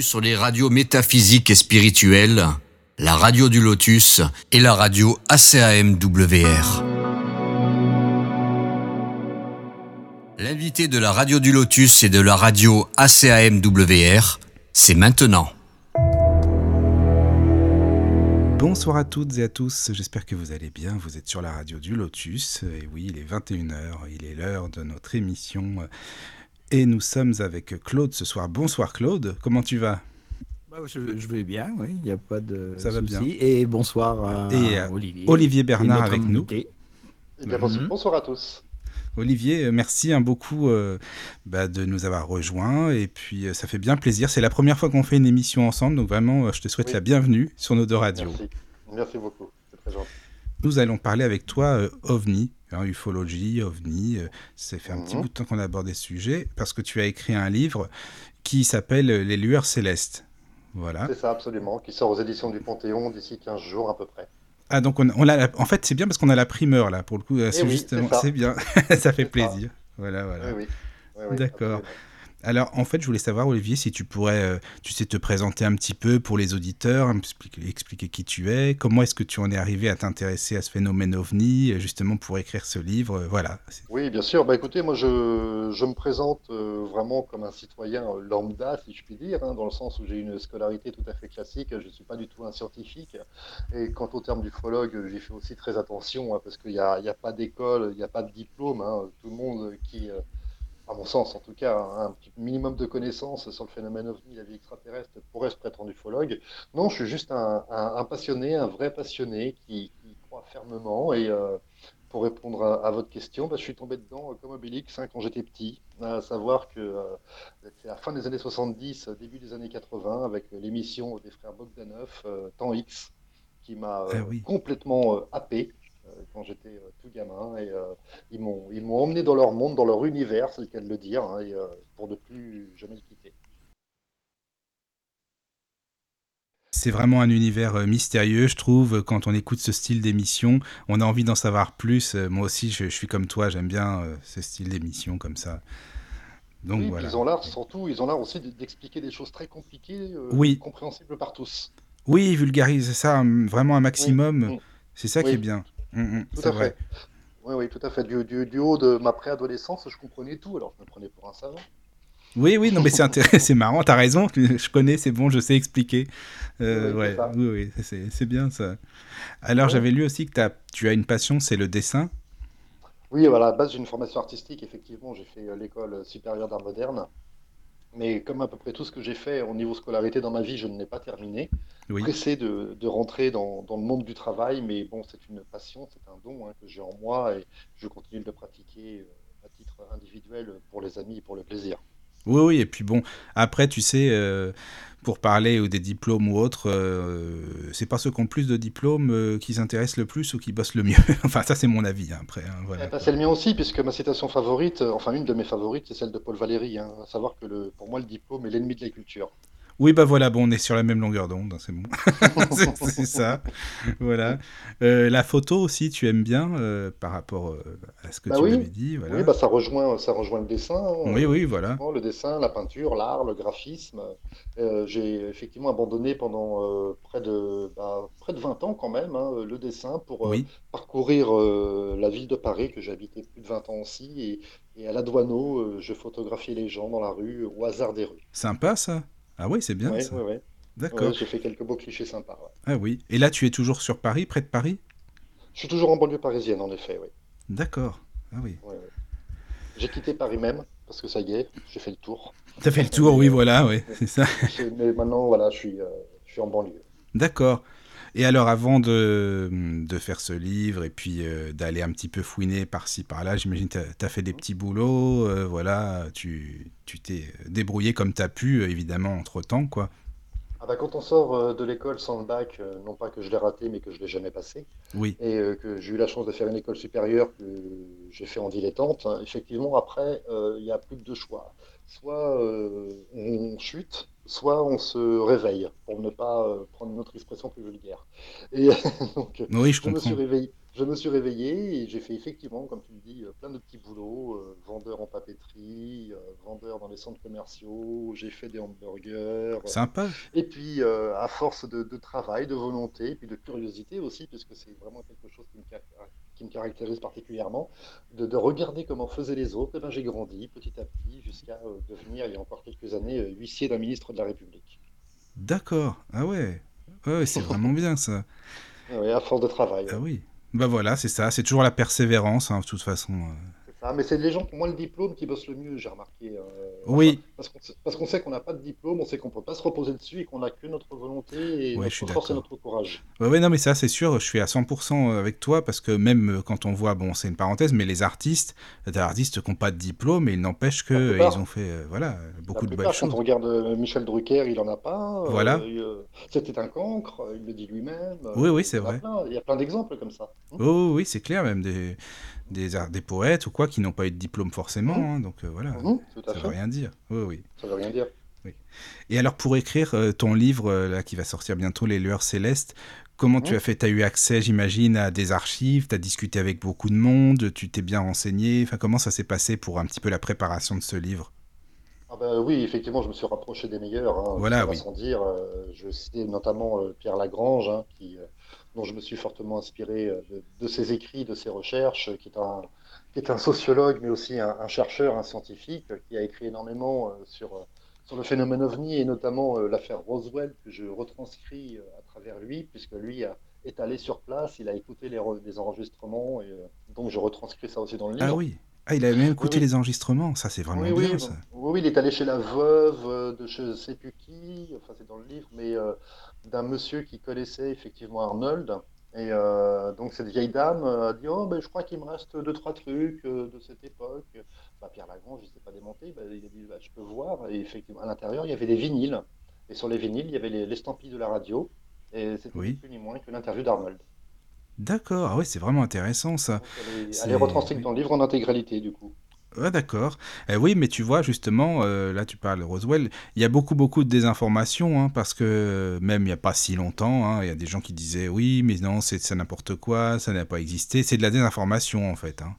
sur les radios métaphysiques et spirituelles, la radio du Lotus et la radio ACAMWR. L'invité de la radio du Lotus et de la radio ACAMWR, c'est maintenant. Bonsoir à toutes et à tous, j'espère que vous allez bien, vous êtes sur la radio du Lotus, et oui, il est 21h, il est l'heure de notre émission et nous sommes avec Claude ce soir. Bonsoir Claude, comment tu vas? Bah, je, vais bien, oui, il n'y a pas de Ça va bien. Et bonsoir à, et Olivier. Olivier Bernard avec nous. Eh mhm. bonsoir, à tous. Olivier, euh, merci hein, beaucoup euh, bah, de nous avoir rejoints et puis euh, ça fait bien plaisir. C'est la première fois qu'on fait une émission ensemble, donc vraiment je te souhaite la bienvenue sur nos deux radios. Merci, merci beaucoup, c'est très gentil. Nous allons parler avec toi OVNI, Hein, ufologie, ovni. Euh, ça fait un petit mhm. bout de temps qu'on a abordé ce sujet parce que tu as écrit un livre qui s'appelle Les lueurs célestes. Voilà. C'est ça, absolument, qui sort aux éditions du Panthéon d'ici 15 jours à peu près. Ah, donc on, on a en fait, c'est bien parce qu'on a la primeur là, pour le coup, euh, eh justement, c'est bien, ça fait plaisir. Voilà, voilà. Oui, oui. D'accord. Alors, en fait, je voulais savoir, Olivier, si tu pourrais, euh, tu sais, te présenter un petit peu pour les auditeurs, expliquer, qui tu es, comment est-ce que tu en es arrivé à t'intéresser à ce phénomène ovni, euh, justement pour écrire ce livre, euh, voilà. Oui, bien sûr. Bah, écoutez, moi, je, me présente vraiment comme un citoyen lambda, si je puis dire, hein, dans le sens où j'ai une scolarité tout à fait classique. Je ne suis pas du tout un scientifique. Et quant au terme d'ufologue, j'y fais aussi très attention, hein, parce qu'il n'y a, a, pas d'école, il n'y a pas de diplôme. Hein. Tout le monde qui à mon sens en tout cas, un petit minimum de connaissances sur le phénomène ovni, la vie extraterrestre, pourrait se prétendre ufologue. Non, je suis juste un, passionné, un vrai passionné qui, croit fermement. Et euh, pour répondre à, votre question, bah, je suis tombé dedans euh, comme Obélix hein, quand j'étais petit. À savoir que euh, c'est à la fin des années 70, début des années 80, avec l'émission des frères Bogdanov, Temps X, qui m'a ah complètement happé. Euh, quand j'étais euh, tout gamin. Et euh, ils m'ont ils m'ont emmené dans leur monde, dans leur univers, c'est le cas de le dire, hein, et, pour ne plus jamais le quitter. C'est vraiment un univers mystérieux, je trouve. Quand on écoute ce style d'émission, on a envie d'en savoir plus. Moi aussi, je, suis comme toi, j'aime bien ce style d'émission comme ça. Donc, voilà. Ils ont l'art, surtout, ils ont l'art aussi d'expliquer des choses très compliquées, compréhensibles par tous. Oui, vulgariser ça vraiment un maximum. C'est ça qui est bien. Mm, mm, tout à fait. Oui, oui, tout à fait. Du, du, haut de ma préadolescence, je comprenais tout, alors je me prenais pour un savant. Oui, oui, non, mais c'est intéressant, c'est marrant, t'as raison, je connais, c'est bon, je sais expliquer. Euh, oui, ouais, oui, oui, c'est bien ça. Alors, j'avais lu aussi que as, tu as une passion, c'est le dessin. Oui, à la base, j'ai une formation artistique, effectivement, j'ai fait euh, l'école supérieure d'art moderne. Mais comme à peu près tout ce que j'ai fait au niveau scolarité dans ma vie, je ne l'ai pas terminé. Pressé de, de rentrer dans, dans, le monde du travail, mais bon, c'est une passion, c'est un don hein, que j'ai en moi et je continue de le pratiquer euh, à titre individuel pour les amis et pour le plaisir. Oui, oui, et puis bon, après, tu sais, euh, pour parler ou des diplômes ou autres, euh, c'est pas ceux qui ont plus de diplômes euh, qui s'intéressent le plus ou qui bossent le mieux. enfin, ça, c'est mon avis, hein, après. Hein, voilà. Eh ben, c'est le mien aussi, puisque ma citation favorite, enfin, une de mes favorites, c'est celle de Paul Valéry, hein, à savoir que le, pour moi, le diplôme est l'ennemi de la culture. Oui, bah voilà, bon, on est sur la même longueur d'onde, hein, c'est bon. c'est ça. Voilà. Euh, la photo aussi, tu aimes bien euh, par rapport euh, à ce que bah tu m'avais dit. Voilà. Oui, bah ça rejoint, ça rejoint le dessin. Hein. oui, oui, voilà. Le dessin, la peinture, l'art, le graphisme. J'ai effectivement abandonné pendant près, de, bah, près de 20 ans quand même hein, le dessin pour parcourir la ville de Paris que j'ai habité plus de 20 ans aussi. Et, et à la Douaneau, je photographiais les gens dans la rue au hasard des rues. Sympa ça ah oui, c'est bien ça. D'accord. j'ai fait quelques beaux clichés sympas. Ah oui. Et là, tu es toujours sur Paris, près de Paris? Je suis toujours en banlieue parisienne, en effet, oui. D'accord. Ah oui. J'ai quitté Paris même, parce que ça y est, j'ai fait le tour. Tu as fait le tour, oui, voilà, oui, c'est ça. Mais maintenant, voilà, je suis, euh, je suis en banlieue. D'accord. Et alors, avant de, de, faire ce livre et puis euh, d'aller un petit peu fouiner par-ci, par-là, j'imagine que tu as, fait des petits boulots, euh, voilà, tu t'es débrouillé comme tu as pu, évidemment, entre-temps, quoi. Ah bah, quand on sort euh, de l'école sans le bac, non pas que je l'ai raté, mais que je l'ai jamais passé, oui. et que j'ai eu la chance de faire une école supérieure que j'ai fait en dilettante, hein, effectivement, après, il n'y a plus que deux choix. Soit on chute, soit on se réveille, pour ne pas euh, prendre une autre expression plus vulgaire. Et donc, oui, je, me suis réveillé, je me suis réveillé et j'ai fait effectivement, comme tu le dis, euh, plein de petits boulots, euh, vendeur en papeterie, euh, vendeur dans les centres commerciaux, j'ai fait des hamburgers. Sympa. Et puis, à force de, travail, de volonté, et puis de curiosité aussi, puisque c'est vraiment quelque chose qui me, qui me caractérise particulièrement, de, regarder comment faisaient les autres, eh ben, j'ai grandi petit à petit jusqu'à devenir, il y a encore quelques années, huissier d'un ministre de la République. D'accord. Ah ouais. Ouais, c'est vraiment bien ça. Oui, à force de travail. Ah oui. Bah voilà, c'est ça, c'est toujours la persévérance, hein, de toute façon. Euh. mais c'est les gens qui ont moins le diplôme qui bossent le mieux, j'ai remarqué. Euh, oui. parce qu'on sait qu'on n'a pas de diplôme, on sait qu'on peut pas se reposer dessus et qu'on n'a que notre volonté et notre force et notre courage. Ouais, non, mais ça, c'est sûr, je suis à 100% avec toi parce que même euh, quand on voit, bon, c'est une parenthèse, mais les artistes, des artistes qui n'ont pas de diplôme, et il n'empêche qu'ils ont fait, voilà, beaucoup de belles choses. Quand on regarde Michel Drucker, il en a pas. Voilà. C'était un cancre, il le dit lui-même. Oui, oui, c'est vrai. Il y a plein d'exemples comme ça. Oh, oui, c'est clair, même des des, des poètes ou quoi qui n'ont pas eu de diplôme forcément. Mmh. Hein, donc euh, voilà, mmh, ça ne veut rien dire. Oui, oui. Ça veut rien dire. Oui. Et alors pour écrire euh, ton livre euh, là qui va sortir bientôt, Les Lueurs Célestes, comment tu mmh. as fait? Tu as eu accès, j'imagine, à des archives, tu as discuté avec beaucoup de monde, tu t'es bien renseigné? Enfin, comment ça s'est passé pour un petit peu la préparation de ce livre? Ah ben, oui, effectivement, je me suis rapproché des meilleurs. Hein, voilà, oui. Sans dire, je citais notamment Pierre Lagrange, hein, qui, dont je me suis fortement inspiré euh, de, ses écrits, de ses recherches, qui est un, qui est un sociologue, mais aussi un, chercheur, un scientifique, qui a écrit énormément euh, sur, euh, sur le phénomène ovni et notamment l'affaire Roswell, que je retranscris à travers lui, puisque lui est allé sur place, il a écouté les, les enregistrements, et donc je retranscris ça aussi dans le livre. Ah oui ah, il a même écouté les enregistrements, ça c'est vraiment oui, bien. ça. Oui, il est allé chez la veuve de je sais plus qui, enfin c'est dans le livre, mais d'un monsieur qui connaissait effectivement Arnold. Et euh, donc cette vieille dame a dit Oh, ben, je crois qu'il me reste deux, trois trucs euh, de cette époque. Bah, Pierre Lagrange, je ne sais pas démonter. Bah, il a dit bah, Je peux voir. Et effectivement, à l'intérieur, il y avait des vinyles. Et sur les vinyles, il y avait l'estampille de la radio. Et c'était ni plus ni moins que l'interview d'Arnold. D'accord, ah oui, c'est vraiment intéressant ça. elle est, retranscrite dans le livre en intégralité, du coup. D'accord. Eh oui, mais tu vois, justement, euh, là tu parles de Roswell, il y a beaucoup, beaucoup de désinformation, hein, parce que même il n'y a pas si longtemps, hein, il y a des gens qui disaient oui, mais non, c'est n'importe quoi, ça n'a pas existé. C'est de la désinformation, en fait. Hein.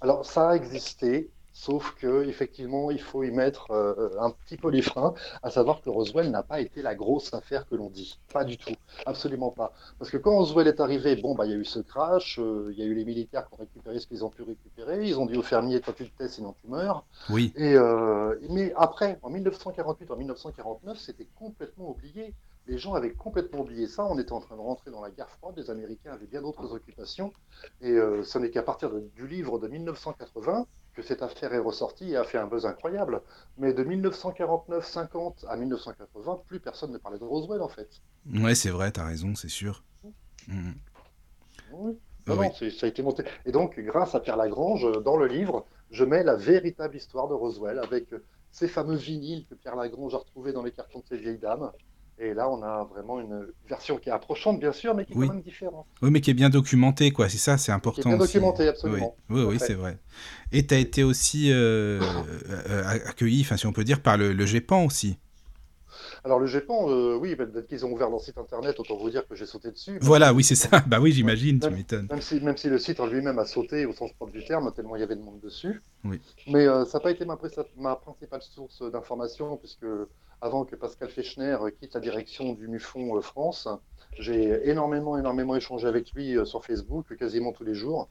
Alors, ça a existé, Sauf que effectivement, il faut y mettre euh, un petit peu les freins, à savoir que Roswell n'a pas été la grosse affaire que l'on dit. Pas du tout, absolument pas. Parce que quand Roswell est arrivé, bon, bah, il y a eu ce crash, euh, il y a eu les militaires qui ont récupéré ce qu'ils ont pu récupérer, ils ont dit aux fermiers, toi tu te tais, sinon tu meurs. Oui. Et, euh, mais après, en 1948, en 1949, c'était complètement oublié. Les gens avaient complètement oublié ça. On était en train de rentrer dans la guerre froide. Les Américains avaient bien d'autres occupations. Et ce n'est qu'à partir du livre de 1980 que cette affaire est ressortie et a fait un buzz incroyable. Mais de 1949-50 à 1980, plus personne ne parlait de Roswell en fait. Ouais, c'est vrai, tu as raison, c'est sûr. Mmh. Oui. Ah non, ça a été monté. Et donc, grâce à Pierre Lagrange, dans le livre, je mets la véritable histoire de Roswell avec ces fameux vinyles que Pierre Lagrange a retrouvés dans les cartons de ces vieilles dames. Et là, on a vraiment une version qui est approchante, bien sûr, mais qui est quand même différente. Oui, mais qui est bien documentée, quoi. C'est ça, c'est important. Qui est bien documentée, absolument. Oui, oui, c'est vrai. Et tu as été aussi euh, euh, accueilli, enfin, si on peut dire, par le, le GEPAN aussi. Alors le GEPAN, euh, oui, peut-être qu'ils ont ouvert leur site internet, autant vous dire que j'ai sauté dessus. Voilà, oui, c'est ça. Bah oui, j'imagine, tu m'étonnes. Même si, même si le site en lui-même a sauté au sens propre du terme, tellement il y avait de monde dessus. Oui. Mais ça n'a pas été ma, ma principale source d'information, puisque avant que Pascal Fechner quitte la direction du MUFON euh, France. J'ai énormément, énormément échangé avec lui euh, sur Facebook, quasiment tous les jours,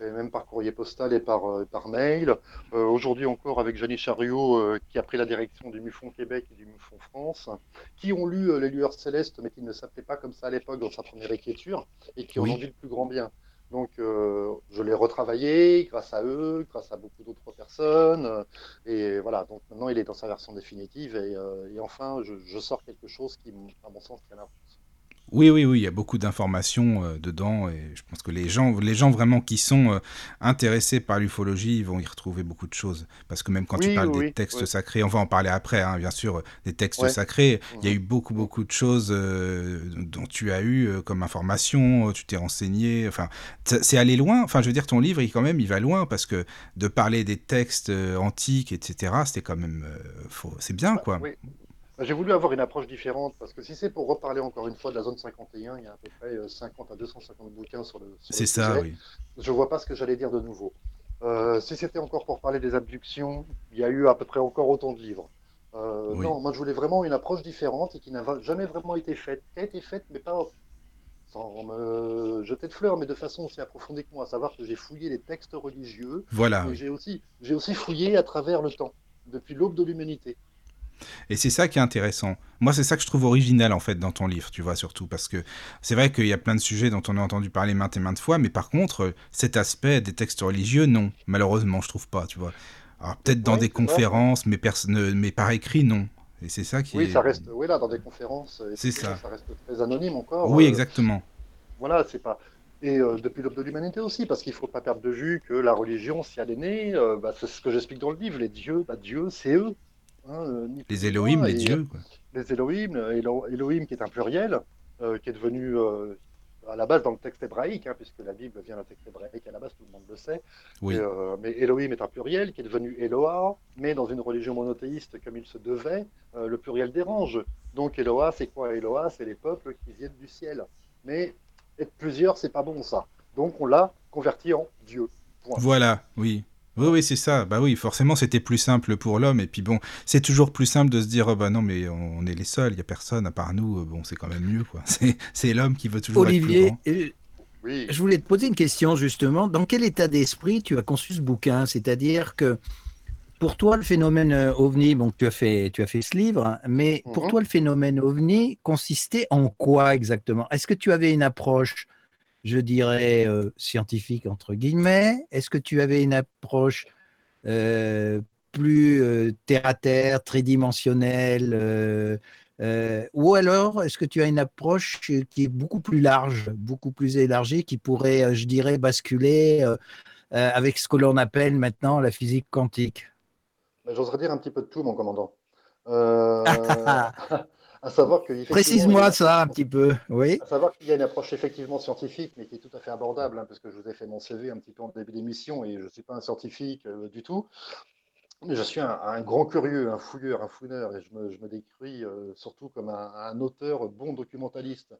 et même par courrier postal et par, euh, par mail. Aujourd'hui encore avec Jeannie Chariot, qui a pris la direction du MUFON Québec et du MUFON France, qui ont lu Les Lueurs Célestes, mais qui ne s'appelaient pas comme ça à l'époque dans sa première écriture, et qui ont dit le plus grand bien. Donc, euh, je l'ai retravaillé grâce à eux, grâce à beaucoup d'autres personnes. Euh, et voilà, donc maintenant, il est dans sa version définitive. Et, euh, enfin, je, sors quelque chose qui, à mon sens, tient la route. Oui, oui, oui, il y a beaucoup d'informations euh, dedans et je pense que les gens, les gens vraiment qui sont euh, intéressés par l'ufologie, vont y retrouver beaucoup de choses. Parce que même quand tu parles des textes sacrés, on va en parler après, hein, bien sûr, des textes sacrés, il y a eu beaucoup, beaucoup de choses euh, dont tu as eu comme information, tu t'es renseigné, enfin, c'est aller loin. Enfin, je veux dire, ton livre, il, quand même, il va loin parce que de parler des textes antiques, etc., c'était quand même, c'est bien, quoi. J'ai voulu avoir une approche différente parce que si c'est pour reparler encore une fois de la zone 51, il y a à peu près 50 à 250 bouquins sur le. C'est ça, oui. Je vois pas ce que j'allais dire de nouveau. Euh, si c'était encore pour parler des abductions, il y a eu à peu près encore autant de livres. Euh, non, moi je voulais vraiment une approche différente et qui n'a jamais vraiment été faite. Qui a été faite, mais pas sans me jeter de fleurs, mais de façon aussi approfondie que moi, à savoir que j'ai fouillé les textes religieux. Voilà. j'ai aussi, j'ai aussi fouillé à travers le temps, depuis l'aube de l'humanité. Et c'est ça qui est intéressant. Moi, c'est ça que je trouve original en fait dans ton livre, tu vois, surtout parce que c'est vrai qu'il y a plein de sujets dont on a entendu parler maintes et maintes fois, mais par contre, cet aspect des textes religieux, non, malheureusement, je trouve pas, tu vois. Alors peut-être dans des conférences, mais, mais par écrit, non. Et c'est ça qui oui, est... ça reste, oui, là, dans des conférences, c'est ça. ça reste très anonyme encore. Oui, euh, exactement. Voilà, c'est pas. Et euh, depuis l'aube de l'humanité aussi, parce qu'il ne faut pas perdre de vue que la religion, si elle est née, euh, bah, c'est ce que j'explique dans le livre, les dieux, bah, Dieu, c'est eux. Hein, les Elohim, les dieux. Quoi. Les Elohim, Elohim qui est un pluriel, qui est devenu à la base dans le texte hébraïque, hein, puisque la Bible vient d'un texte hébraïque à la base, tout le monde le sait. Euh, mais Elohim est un pluriel qui est devenu Eloah, mais dans une religion monothéiste comme il se devait, euh, le pluriel dérange. Donc Eloah, c'est quoi Eloah C'est les peuples qui viennent du ciel. Mais être plusieurs, c'est pas bon ça. Donc on l'a converti en Dieu. Voilà, oui. Oui, oui, c'est ça. Bah oui, forcément, c'était plus simple pour l'homme. Et puis bon, c'est toujours plus simple de se dire, oh, bah non, mais on est les seuls, il n'y a personne à part nous. Bon, c'est quand même mieux, quoi. C'est l'homme qui veut toujours Olivier, être plus grand. je voulais te poser une question, justement. Dans quel état d'esprit tu as conçu ce bouquin? C'est-à-dire que pour toi, le phénomène euh, ovni, bon, tu as fait, tu as fait ce livre, hein, mais pour mhm. toi, le phénomène ovni consistait en quoi exactement? Est-ce que tu avais une approche je dirais, euh, scientifique, entre guillemets Est-ce que tu avais une approche euh, plus euh, terre-à-terre, tridimensionnelle Ou alors, est-ce que tu as une approche qui est beaucoup plus large, beaucoup plus élargie, qui pourrait, je dirais, basculer avec ce que l'on appelle maintenant la physique quantique? J'oserais dire un petit peu de tout, mon commandant. savoir que Précise-moi ça un petit peu, oui. À savoir qu'il y a une approche effectivement scientifique, mais qui est tout à fait abordable, hein, parce que je vous ai fait mon CV un petit peu en début d'émission et je ne suis pas un scientifique euh, du tout. Mais je suis un, grand curieux, un fouilleur, un fouineur, et je me, décris euh, surtout comme un, auteur bon documentaliste.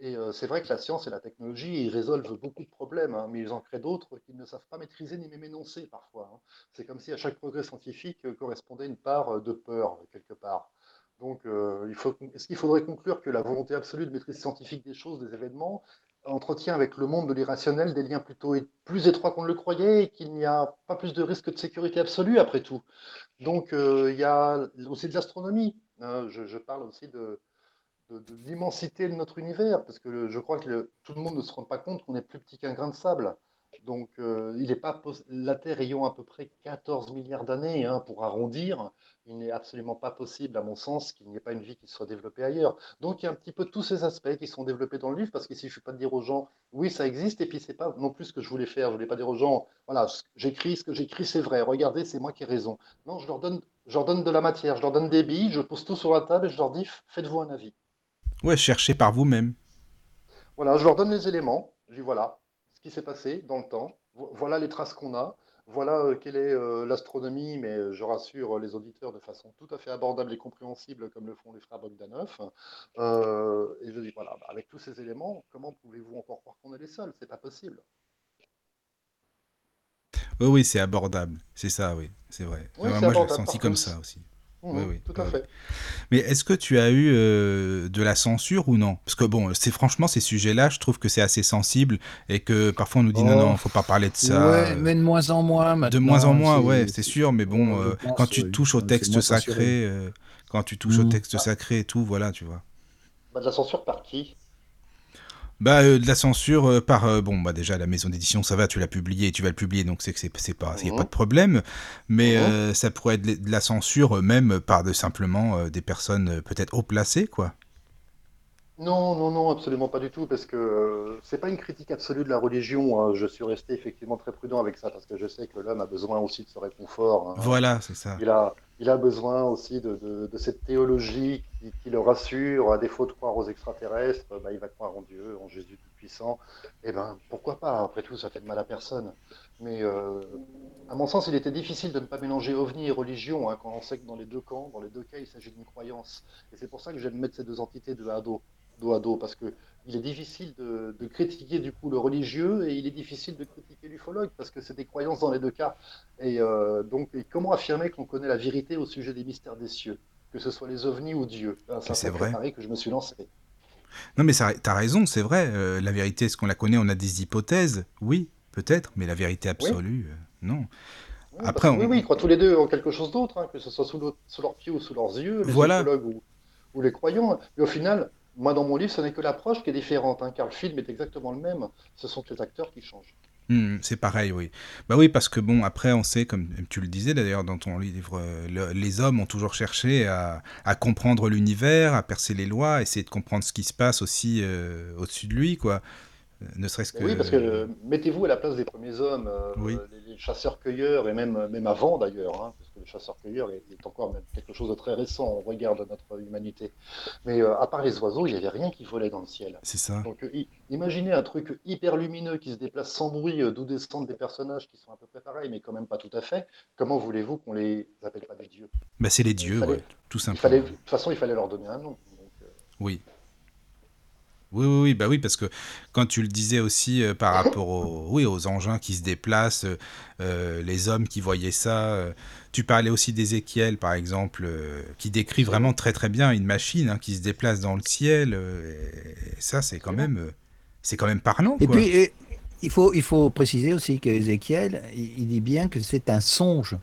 Et euh, c'est vrai que la science et la technologie, ils résolvent beaucoup de problèmes, hein, mais ils en créent d'autres qu'ils ne savent pas maîtriser ni même énoncer parfois. Hein. C'est comme si à chaque progrès scientifique correspondait une part de peur, quelque part. Donc, euh, est-ce qu'il faudrait conclure que la volonté absolue de maîtrise scientifique des choses, des événements, entretient avec le monde de l'irrationnel des liens plutôt plus étroits qu'on ne le croyait et qu'il n'y a pas plus de risque de sécurité absolue après tout? Donc, euh, il y a aussi de l'astronomie. Hein. je, parle aussi de, l'immensité de notre univers, parce que je crois que tout le monde ne se rend pas compte qu'on est plus petit qu'un grain de sable. Donc, euh, il est pas la Terre ayant à peu près 14 milliards d'années, hein, pour arrondir, il n'est absolument pas possible, à mon sens, qu'il n'y ait pas une vie qui soit développée ailleurs. Donc, il y a un petit peu tous ces aspects qui sont développés dans le livre, parce qu'ici, je ne suis pas de dire aux gens, oui, ça existe, et puis c'est pas non plus ce que je voulais faire. Je ne voulais pas dire aux gens, voilà, j'écris, ce que j'écris, c'est vrai, regardez, c'est moi qui ai raison. Non, je leur, donne, je leur donne de la matière, je leur donne des billes, je pose tout sur la table et je leur dis, faites-vous un avis. Ouais, cherchez par vous-même. Voilà, je leur donne les éléments, je dis, voilà, qui s'est passé dans le temps, voilà les traces qu'on a, voilà euh, quelle est euh, l'astronomie, mais euh, je rassure les auditeurs de façon tout à fait abordable et compréhensible, comme le font les frères Bogdanov. et je dis, voilà, bah, avec tous ces éléments, comment pouvez-vous encore croire qu'on est les seuls? C'est pas possible. Oui, oui, c'est abordable. C'est ça, oui, c'est vrai. moi, je l'ai senti comme ça aussi. Mmh, oui, oui, tout à fait. Mais est-ce que tu as eu euh, de la censure ou non? Parce que bon, c'est franchement ces sujets-là, je trouve que c'est assez sensible et que parfois on nous dit non, non, oh. faut pas parler de ça. Ouais, mais de moins en moins maintenant. De moins en moins, ouais, c'est sûr. Mais bon, euh, quand tu touches au texte sacré, euh, quand tu touches au mmh. texte sacré et tout, voilà, tu vois. Bah, de la censure par qui? Bah, euh, de la censure euh, par. Euh, bon, bah, déjà, la maison d'édition, ça va, tu l'as publié, tu vas le publier, donc c'est que c'est pas. Il n'y a pas de problème. Mais mhm. ça pourrait être de la censure, même par de, simplement des personnes peut-être haut placées, quoi. Non, non, non, absolument pas du tout, parce que c'est pas une critique absolue de la religion. Hein. Je suis resté effectivement très prudent avec ça, parce que je sais que l'homme a besoin aussi de ce réconfort. Hein. Voilà, c'est ça. Il a, il a besoin aussi de, cette théologie qui, le rassure. À défaut de croire aux extraterrestres, bah, il va croire en Dieu, en Jésus Tout-Puissant. Et eh ben, pourquoi pas? Après tout, ça fait de mal à personne. Mais euh, à mon sens, il était difficile de ne pas mélanger ovni et religion, hein, quand on sait que dans les deux camps, dans les deux cas, il s'agit d'une croyance. Et c'est pour ça que j'aime mettre ces deux entités de à dos à dos, parce que il est difficile de, critiquer du coup le religieux et il est difficile de critiquer l'ufologue parce que c'est des croyances dans les deux cas. Et euh, donc, comment affirmer qu'on connaît la vérité au sujet des mystères des cieux, que ce soit les ovnis ou Dieu? C'est vrai. que je me suis lancé. Non, mais tu as raison, c'est vrai. Euh, la vérité, est-ce qu'on la connaît? On a des hypothèses, oui, peut-être, mais la vérité absolue, euh, non. Après, Oui, oui, ils croient tous les deux en quelque chose d'autre, hein, que ce soit sous, sous, leurs pieds ou sous leurs yeux, les voilà. ou, ou, les croyants. Et au final, moi, dans mon livre, ce n'est que l'approche qui est différente, hein, car le film est exactement le même. Ce sont les acteurs qui changent. Hmm, c'est pareil, oui. Bah oui, parce que bon, après, on sait, comme tu le disais d'ailleurs dans ton livre, euh, les hommes ont toujours cherché à, comprendre l'univers, à percer les lois, essayer de comprendre ce qui se passe aussi euh, au-dessus de lui, quoi. Euh, ne serait-ce que. Oui, parce que mettez-vous à la place des premiers hommes, les, chasseurs-cueilleurs, et même, même avant d'ailleurs, hein, le chasseur-cueilleur est, encore quelque chose de très récent on regarde notre humanité. Mais euh, à part les oiseaux, il n'y avait rien qui volait dans le ciel. C'est ça. Donc euh, imaginez un truc hyper lumineux qui se déplace sans bruit, euh, d'où descendent des personnages qui sont à peu près pareils, mais quand même pas tout à fait. Comment voulez-vous qu'on les appelle pas des dieux? Bah, C'est les dieux, tout simplement. de toute façon, il fallait leur donner un nom. Oui. Oui, oui, oui, bah oui, parce que quand tu le disais aussi par rapport aux, oui, aux engins qui se déplacent, les hommes qui voyaient ça, tu parlais aussi d'Ézéchiel, par exemple, euh, qui décrit vraiment très très bien une machine hein, qui se déplace dans le ciel. Euh, et ça, c'est quand même, euh, c'est quand même parlant. Et puis, il faut il faut préciser aussi qu'Ézéchiel, il, il dit bien que c'est un songe,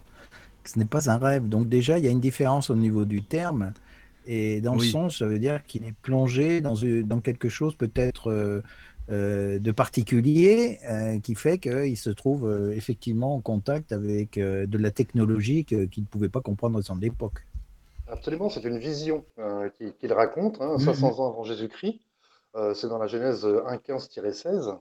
que ce n'est pas un rêve. Donc déjà, il y a une différence au niveau du terme. Et dans le songe, ça veut dire qu'il est plongé dans, dans quelque chose peut-être euh, de particulier euh, qui fait qu'il se trouve euh, effectivement en contact avec de la technologie qu'il ne pouvait pas comprendre à son époque. Absolument, c'est une vision qu'il raconte, 500 hein, mhm. ans avant Jésus-Christ. c'est dans la Genèse 1.15-16,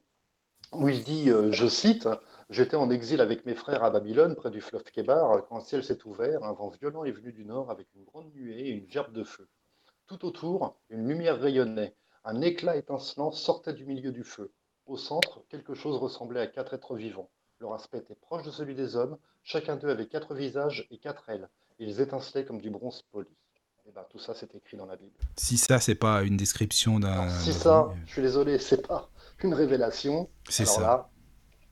où il dit, je cite, J'étais en exil avec mes frères à Babylone, près du fleuve Kébar, quand le ciel s'est ouvert, un vent violent est venu du nord avec une grande nuée et une gerbe de feu. Tout autour, une lumière rayonnait un éclat étincelant sortait du milieu du feu. Au centre, quelque chose ressemblait à quatre êtres vivants. Leur aspect était proche de celui des hommes. Chacun d'eux avait quatre visages et quatre ailes. Ils étincelaient comme du bronze poli. Et eh ben, tout ça, c'est écrit dans la Bible. Si ça, c'est pas une description d'un. Si ça, je suis désolé, c'est pas une révélation. C'est ça.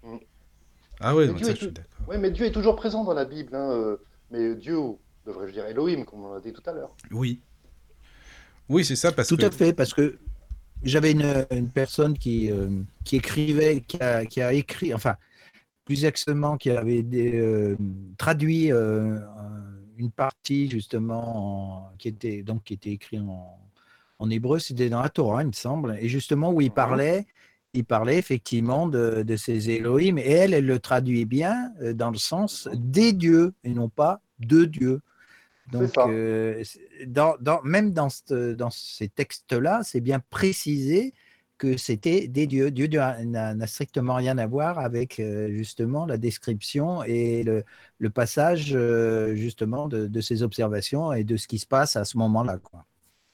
Hmm. Ah ouais, ça, je suis d'accord. Oui, mais Dieu est toujours présent dans la Bible. Hein, euh, mais Dieu, devrais-je dire Elohim, comme on l'a dit tout à l'heure. Oui. Oui, c'est ça, parce tout que. Tout à fait, parce que j'avais une, personne qui, euh, qui écrivait, qui a, qui a, écrit, enfin, plus exactement, qui avait euh, traduit euh, une partie justement qui était donc qui était écrit en, en hébreu, c'était dans la Torah, il me semble, et justement où il parlait, il parlait effectivement de, de ces Elohim, et elle, elle le traduit bien dans le sens des dieux et non pas de Dieu. Donc, euh, dans, même dans, dans ces textes-là, c'est bien précisé que c'était des dieux. Dieu n'a strictement rien à voir avec euh, justement la description et le, le passage euh, justement de, de, ces observations et de ce qui se passe à ce moment-là.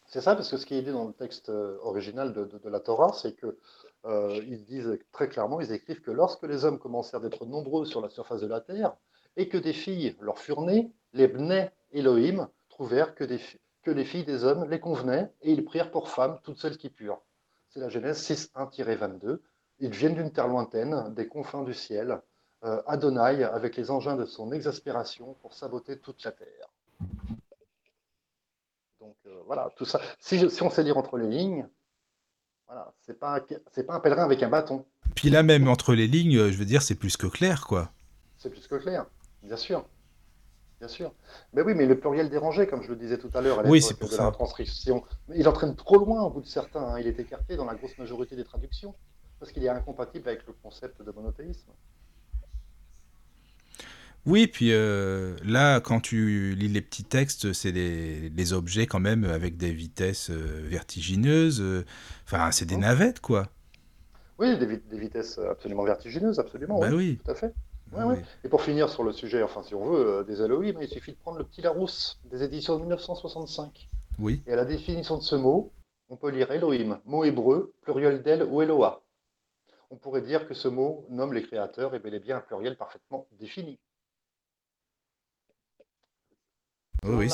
C'est ça, parce que ce qui est dit dans le texte original de, de la Torah, c'est que ils disent très clairement, ils écrivent que lorsque les hommes commencèrent d'être nombreux sur la surface de la terre et que des filles leur furent nées, les bnei Elohim trouvèrent que, les filles des hommes les convenaient et ils prirent pour femmes toutes celles qui purent. C'est la Genèse 6, 1-22. Ils viennent d'une terre lointaine, des confins du ciel, euh, Adonai avec les engins de son exaspération pour saboter toute la terre. Donc euh, voilà, tout ça. Si, on sait lire entre les lignes, voilà, c'est pas, pas un pèlerin avec un bâton. Puis là même entre les lignes, je veux dire, c'est plus que clair, quoi. C'est plus que clair, bien sûr. Bien sûr. Mais oui, mais le pluriel dérangé, comme je le disais tout à l'heure, oui, c'est pour de la transcription, il entraîne trop loin au bout de certains. Hein. Il est écarté dans la grosse majorité des traductions parce qu'il est incompatible avec le concept de monothéisme. Oui, puis euh, là, quand tu lis les petits textes, c'est des, objets quand même avec des vitesses euh, vertigineuses. Euh, enfin, c'est des navettes, quoi. Oui, des, vitesses absolument vertigineuses, absolument. Bah oui. Tout à fait. Et pour finir sur le sujet, enfin si on veut, des Elohim, il suffit de prendre le petit Larousse des éditions de 1965. Oui. Et à la définition de ce mot, on peut lire Elohim, mot hébreu, pluriel d'El ou Eloah. On pourrait dire que ce mot nomme les créateurs et bel et bien un pluriel parfaitement défini. Oui,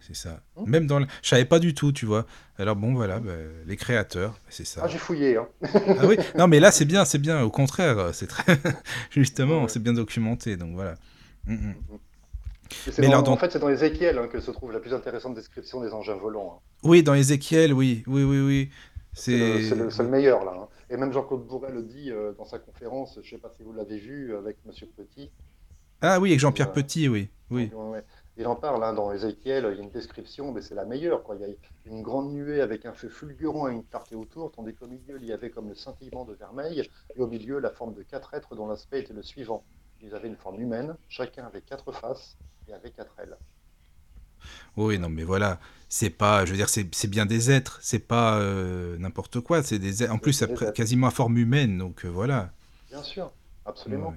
c'est ça. Hmm Même dans le... Je savais pas du tout, tu vois. Alors bon, voilà, bah, les créateurs, bah, c'est ça. Ah, j'ai fouillé. Hein. ah oui, non, mais là, c'est bien, c'est bien. Au contraire, c'est très... Justement, c'est bien documenté, donc voilà. Hmm, hmm. Mais En fait, c'est dans Ézéchiel hein, que se trouve la plus intéressante description des engins volants. Hein. Oui, dans Ézéchiel, oui, oui, oui, oui. C'est le, meilleur, là. Et même Jean-Claude Bourret le dit euh, dans sa conférence, je ne sais pas si vous l'avez vu, avec Monsieur Petit. Ah oui, avec Jean-Pierre euh, Petit, oui. oui. Il en parle hein, dans Ézéchiel, il y a une description, mais c'est la meilleure. Quoi. Il y a une grande nuée avec un feu fulgurant et une clarté autour, tandis qu'au milieu, il y avait comme le scintillement de vermeil, et au milieu, la forme de quatre êtres dont l'aspect était le suivant. Ils avaient une forme humaine, chacun avait quatre faces et avait quatre ailes. Oui, non, mais voilà, c'est pas, je veux dire, c'est bien des êtres, c'est pas euh, n'importe quoi, c'est des êtres. En plus, c'est quasiment à forme humaine, donc euh, voilà. Bien sûr, absolument.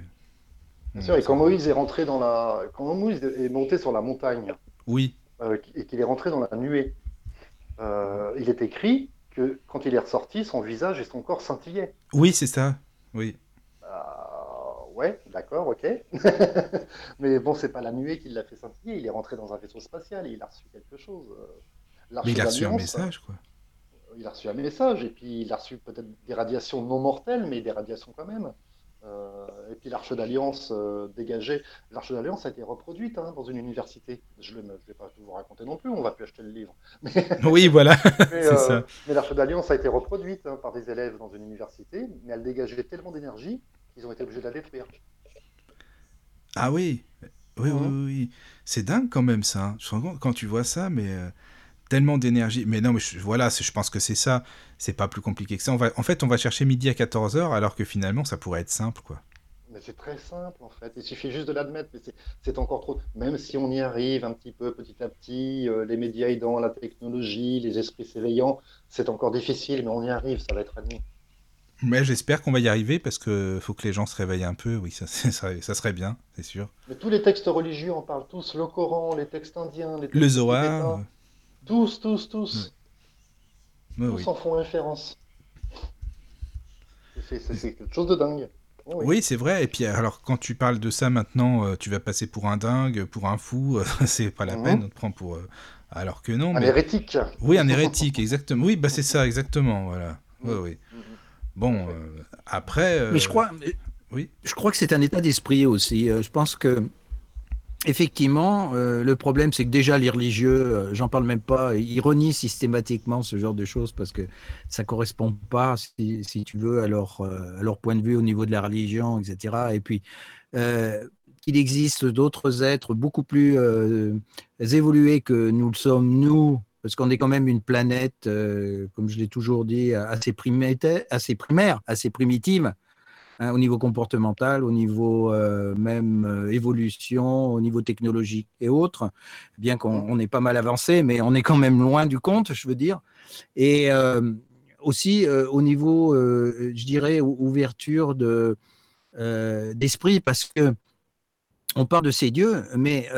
Bien sûr, et quand Moïse est rentré dans la, quand Moïse est monté sur la montagne, oui, euh, et qu'il est rentré dans la nuée, euh, il est écrit que quand il est ressorti, son visage et son corps scintillaient. Oui, c'est ça. Oui. Euh, ouais, d'accord, ok. Mais bon, c'est pas la nuée qui l'a fait scintiller. Il est rentré dans un vaisseau spatial et il a reçu quelque chose. Mais il a reçu un message, quoi. Il a reçu un message et puis il a reçu peut-être des radiations non mortelles, mais des radiations quand même. Euh, et puis l'arche d'alliance euh, dégagée. L'arche d'alliance a été reproduite hein, dans une université. Je ne vais, pas tout vous raconter non plus, on va plus acheter le livre. Oui, voilà. mais, euh, mais l'arche d'alliance a été reproduite hein, par des élèves dans une université, mais elle dégageait tellement d'énergie qu'ils ont été obligés de la détruire. Ah oui, oui, oui, mmh. oui. C'est dingue quand même ça. Hein. Quand tu vois ça, mais tellement d'énergie. Mais non, mais voilà, je pense que c'est ça. C'est pas plus compliqué que ça. On va, en fait, on va chercher midi à 14h alors que finalement, ça pourrait être simple, quoi. Mais c'est très simple, en fait. Il suffit juste de l'admettre. C'est encore trop. Même si on y arrive un petit peu, petit à petit, euh, les médias aidant, la technologie, les esprits s'éveillant, c'est encore difficile, mais on y arrive, ça va être admis. Mais j'espère qu'on va y arriver parce que faut que les gens se réveillent un peu. Oui, ça, ça, serait bien, c'est sûr. Mais tous les textes religieux en parlent tous. Le Coran, les textes indiens, les textes le Zohar. Tous, tous, tous. tous en font référence. C'est quelque chose de dingue. Oh oui, c'est vrai. Et puis, alors, quand tu parles de ça maintenant, euh, tu vas passer pour un dingue, pour un fou. c'est pas la mhm. peine. On te prend pour. Euh, alors que non. Un hérétique. Oui, un hérétique, exactement. Oui, bah c'est ça, exactement. Voilà. Oui, oui. Mhm. Bon, euh, après. Mais je crois. Oui. Je crois que c'est un état d'esprit aussi. je pense que Effectivement, euh, le problème, c'est que déjà les religieux, euh, j'en parle même pas, ils renient systématiquement ce genre de choses parce que ça correspond pas, si, tu veux, à leur, euh, à leur point de vue au niveau de la religion, etc. Et puis, qu'il existe d'autres êtres beaucoup plus évolués que nous le sommes, nous, parce qu'on est quand même une planète, comme je l'ai toujours dit, assez, assez primaire, assez primitive. Hein, au niveau comportemental, au niveau euh, même euh, évolution, au niveau technologique et autres, bien qu'on est pas mal avancé, mais on est quand même loin du compte, je veux dire. Et euh, aussi au niveau, je dirais, ouverture de d'esprit, parce que on parle de ces dieux, mais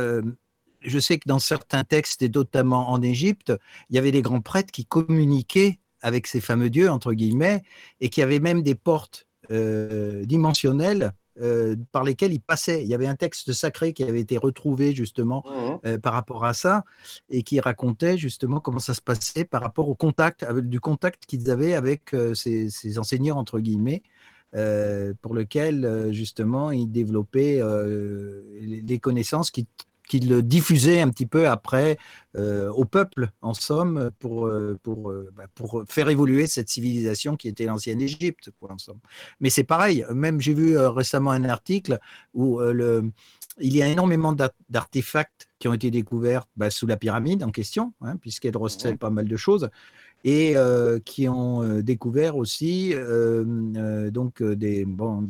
je sais que dans certains textes, et notamment en Égypte, il y avait des grands prêtres qui communiquaient avec ces fameux dieux, entre guillemets, et qui avaient même des portes euh, dimensionnels euh, par lesquels il passait. Il y avait un texte sacré qui avait été retrouvé justement mmh euh, par rapport à ça et qui racontait justement comment ça se passait par rapport au contact, du contact qu'ils avaient avec ces, ces, enseignants entre guillemets. pour lequel justement ils développaient des connaissances qui qu'il diffusait un petit peu après euh, au peuple, en somme, pour, euh, pour, euh, bah, pour faire évoluer cette civilisation qui était l'ancienne Égypte. en somme. Mais c'est pareil, même j'ai vu récemment un article où le, il y a énormément d'artefacts qui ont été découverts bah, sous la pyramide en question, hein, puisqu'elle recèle pas mal de choses et euh, qui ont euh, découvert aussi, euh, donc, des, bon,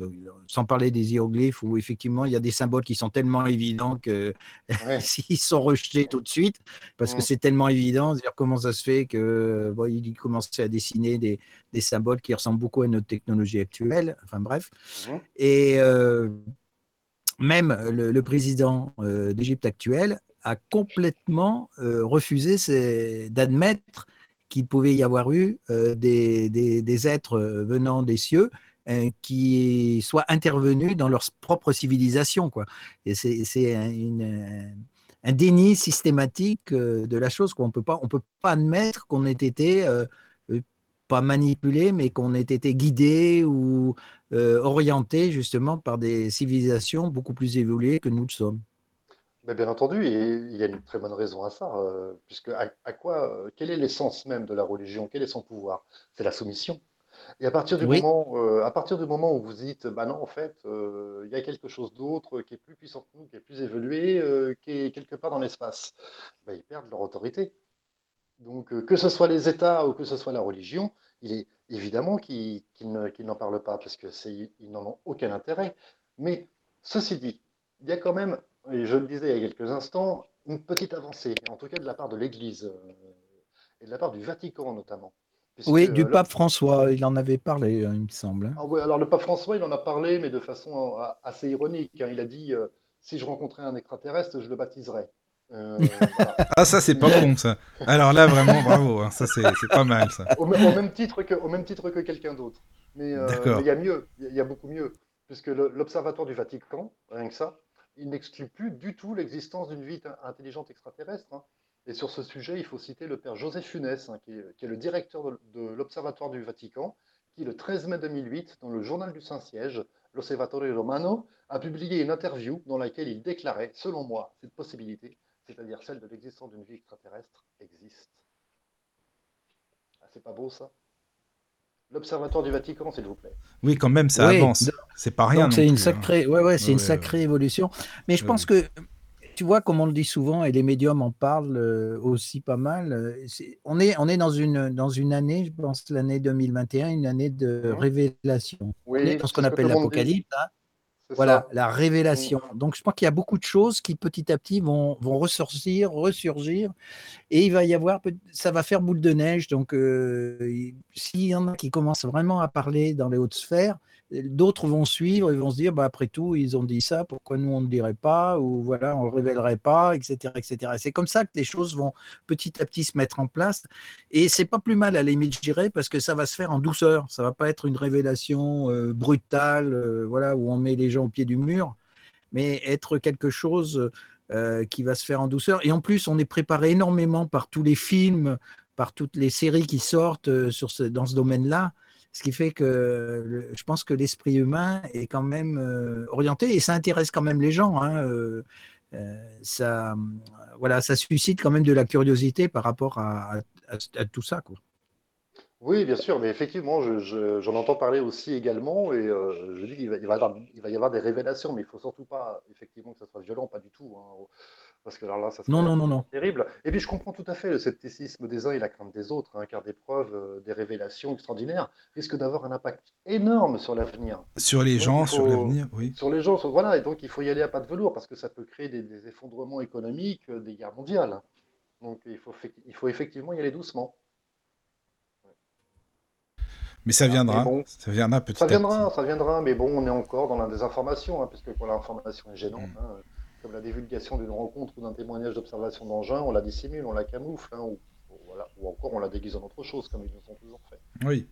sans parler des hiéroglyphes, où effectivement il y a des symboles qui sont tellement évidents que s'ils sont rejetés tout de suite, parce que c'est tellement évident, dire comment ça se fait que bon, il commençait à dessiner des, des, symboles qui ressemblent beaucoup à notre technologie actuelle, enfin bref. Et même le, président d'Égypte actuel a complètement refusé d'admettre qu'il pouvait y avoir eu des, des, êtres venant des cieux qui soient intervenus dans leur propre civilisation. Quoi. Et c'est un, un, déni systématique de la chose. On ne peut pas admettre qu'on ait été pas manipulé, mais qu'on ait été guidé ou euh, orienté justement par des civilisations beaucoup plus évoluées que nous le sommes. Mais bien entendu, et il y a une très bonne raison à ça, euh, puisque à, quoi, euh, quel est l'essence même de la religion, quel est son pouvoir? C'est la soumission. Et à partir du moment, à partir du moment où vous dites, bah non, en fait, il y a quelque chose d'autre qui est plus puissant que nous, qui est plus évolué, qui est quelque part dans l'espace, bah, ils perdent leur autorité. Donc, que ce soit les États ou que ce soit la religion, il est évidemment qu'ils n'en parlent pas parce qu'ils n'en ont aucun intérêt. Mais ceci dit, il y a quand même, et je le disais il y a quelques instants, une petite avancée, en tout cas de la part de l'Église euh, et de la part du Vatican notamment. oui, du pape François, il en avait parlé, hein, il me semble. Hein. Ah oui, alors le pape François, il en a parlé, mais de façon euh, assez ironique. Hein. Il a dit euh, si je rencontrais un extraterrestre, je le baptiserais. Euh, ah, ça, c'est pas bon, ça. Alors là, vraiment, bravo. Hein. Ça, c'est pas mal, ça. Au, même titre que, au même titre que quelqu'un d'autre. Mais euh, il y a mieux, il y a beaucoup mieux. Puisque l'Observatoire du Vatican, rien que ça, il n'exclut plus du tout l'existence d'une vie intelligente extraterrestre. Hein. Et sur ce sujet, il faut citer le père Joseph Funès, hein, qui, est, le directeur de, de l'Observatoire du Vatican, qui, le 13 mai 2008, dans le journal du Saint-Siège, L'Osservatore Romano, a publié une interview dans laquelle il déclarait, selon moi, cette possibilité c'est-à-dire celle de l'existence d'une vie extraterrestre, existe. Ah, c'est pas beau ça? L'Observatoire du Vatican, s'il vous plaît. Oui, quand même, ça avance. C'est pas rien. C'est une, hein. sacrée, ouais, ouais, c'est une sacrée évolution. Mais je pense que, tu vois, comme on le dit souvent, et les médiums en parlent euh, aussi pas mal, euh, on, est, on est dans une, dans une année, je pense, l'année 2021, une année de révélation. Oui, on est dans ce qu'on appelle l'Apocalypse. Hein. Voilà, la révélation. Mm. Donc, je pense qu'il y a beaucoup de choses qui petit à petit vont, vont ressortir, ressurgir, et il va y avoir, ça va faire boule de neige. Donc, euh, s'il y en a qui commencent vraiment à parler dans les hautes sphères, d'autres vont suivre et vont se dire, bah, après tout, ils ont dit ça, pourquoi nous on ne dirait pas, ou voilà, on ne révélerait pas, etc. etc. C'est comme ça que les choses vont petit à petit se mettre en place. Et c'est pas plus mal à la limite, parce que ça va se faire en douceur. Ça va pas être une révélation euh, brutale, euh, voilà, où on met les gens au pied du mur, mais être quelque chose euh, qui va se faire en douceur. Et en plus, on est préparé énormément par tous les films, par toutes les séries qui sortent dans ce domaine-là. Ce qui fait que je pense que l'esprit humain est quand même euh, orienté et ça intéresse quand même les gens. Hein, euh, euh, ça, voilà, ça suscite quand même de la curiosité par rapport à, tout ça. Quoi. Oui, bien sûr, mais effectivement, j'en entends parler aussi également, et je dis qu'il va, y avoir des révélations, mais il ne faut surtout pas, effectivement, que ça soit violent, pas du tout. Hein. Parce que alors là, ça serait non, terrible. Et puis je comprends tout à fait le scepticisme des uns et la crainte des autres, hein, car des preuves, euh, des révélations extraordinaires risquent d'avoir un impact énorme sur l'avenir. Sur les gens, sur l'avenir, oui. Sur les gens, voilà, et donc il faut y aller à pas de velours, parce que ça peut créer des, effondrements économiques, euh, des guerres mondiales. Donc il faut, il faut effectivement y aller doucement. Mais ça viendra, ça viendra petit ça viendra, Ça viendra, mais bon, on est encore dans la désinformation, hein, puisque l'information est gênante, mm. hein, comme la divulgation d'une rencontre ou d'un témoignage d'observation d'engin, on la dissimule, on la camoufle, hein, ou, ou, encore on la déguise en autre chose, comme ils nous ont toujours fait. Oui.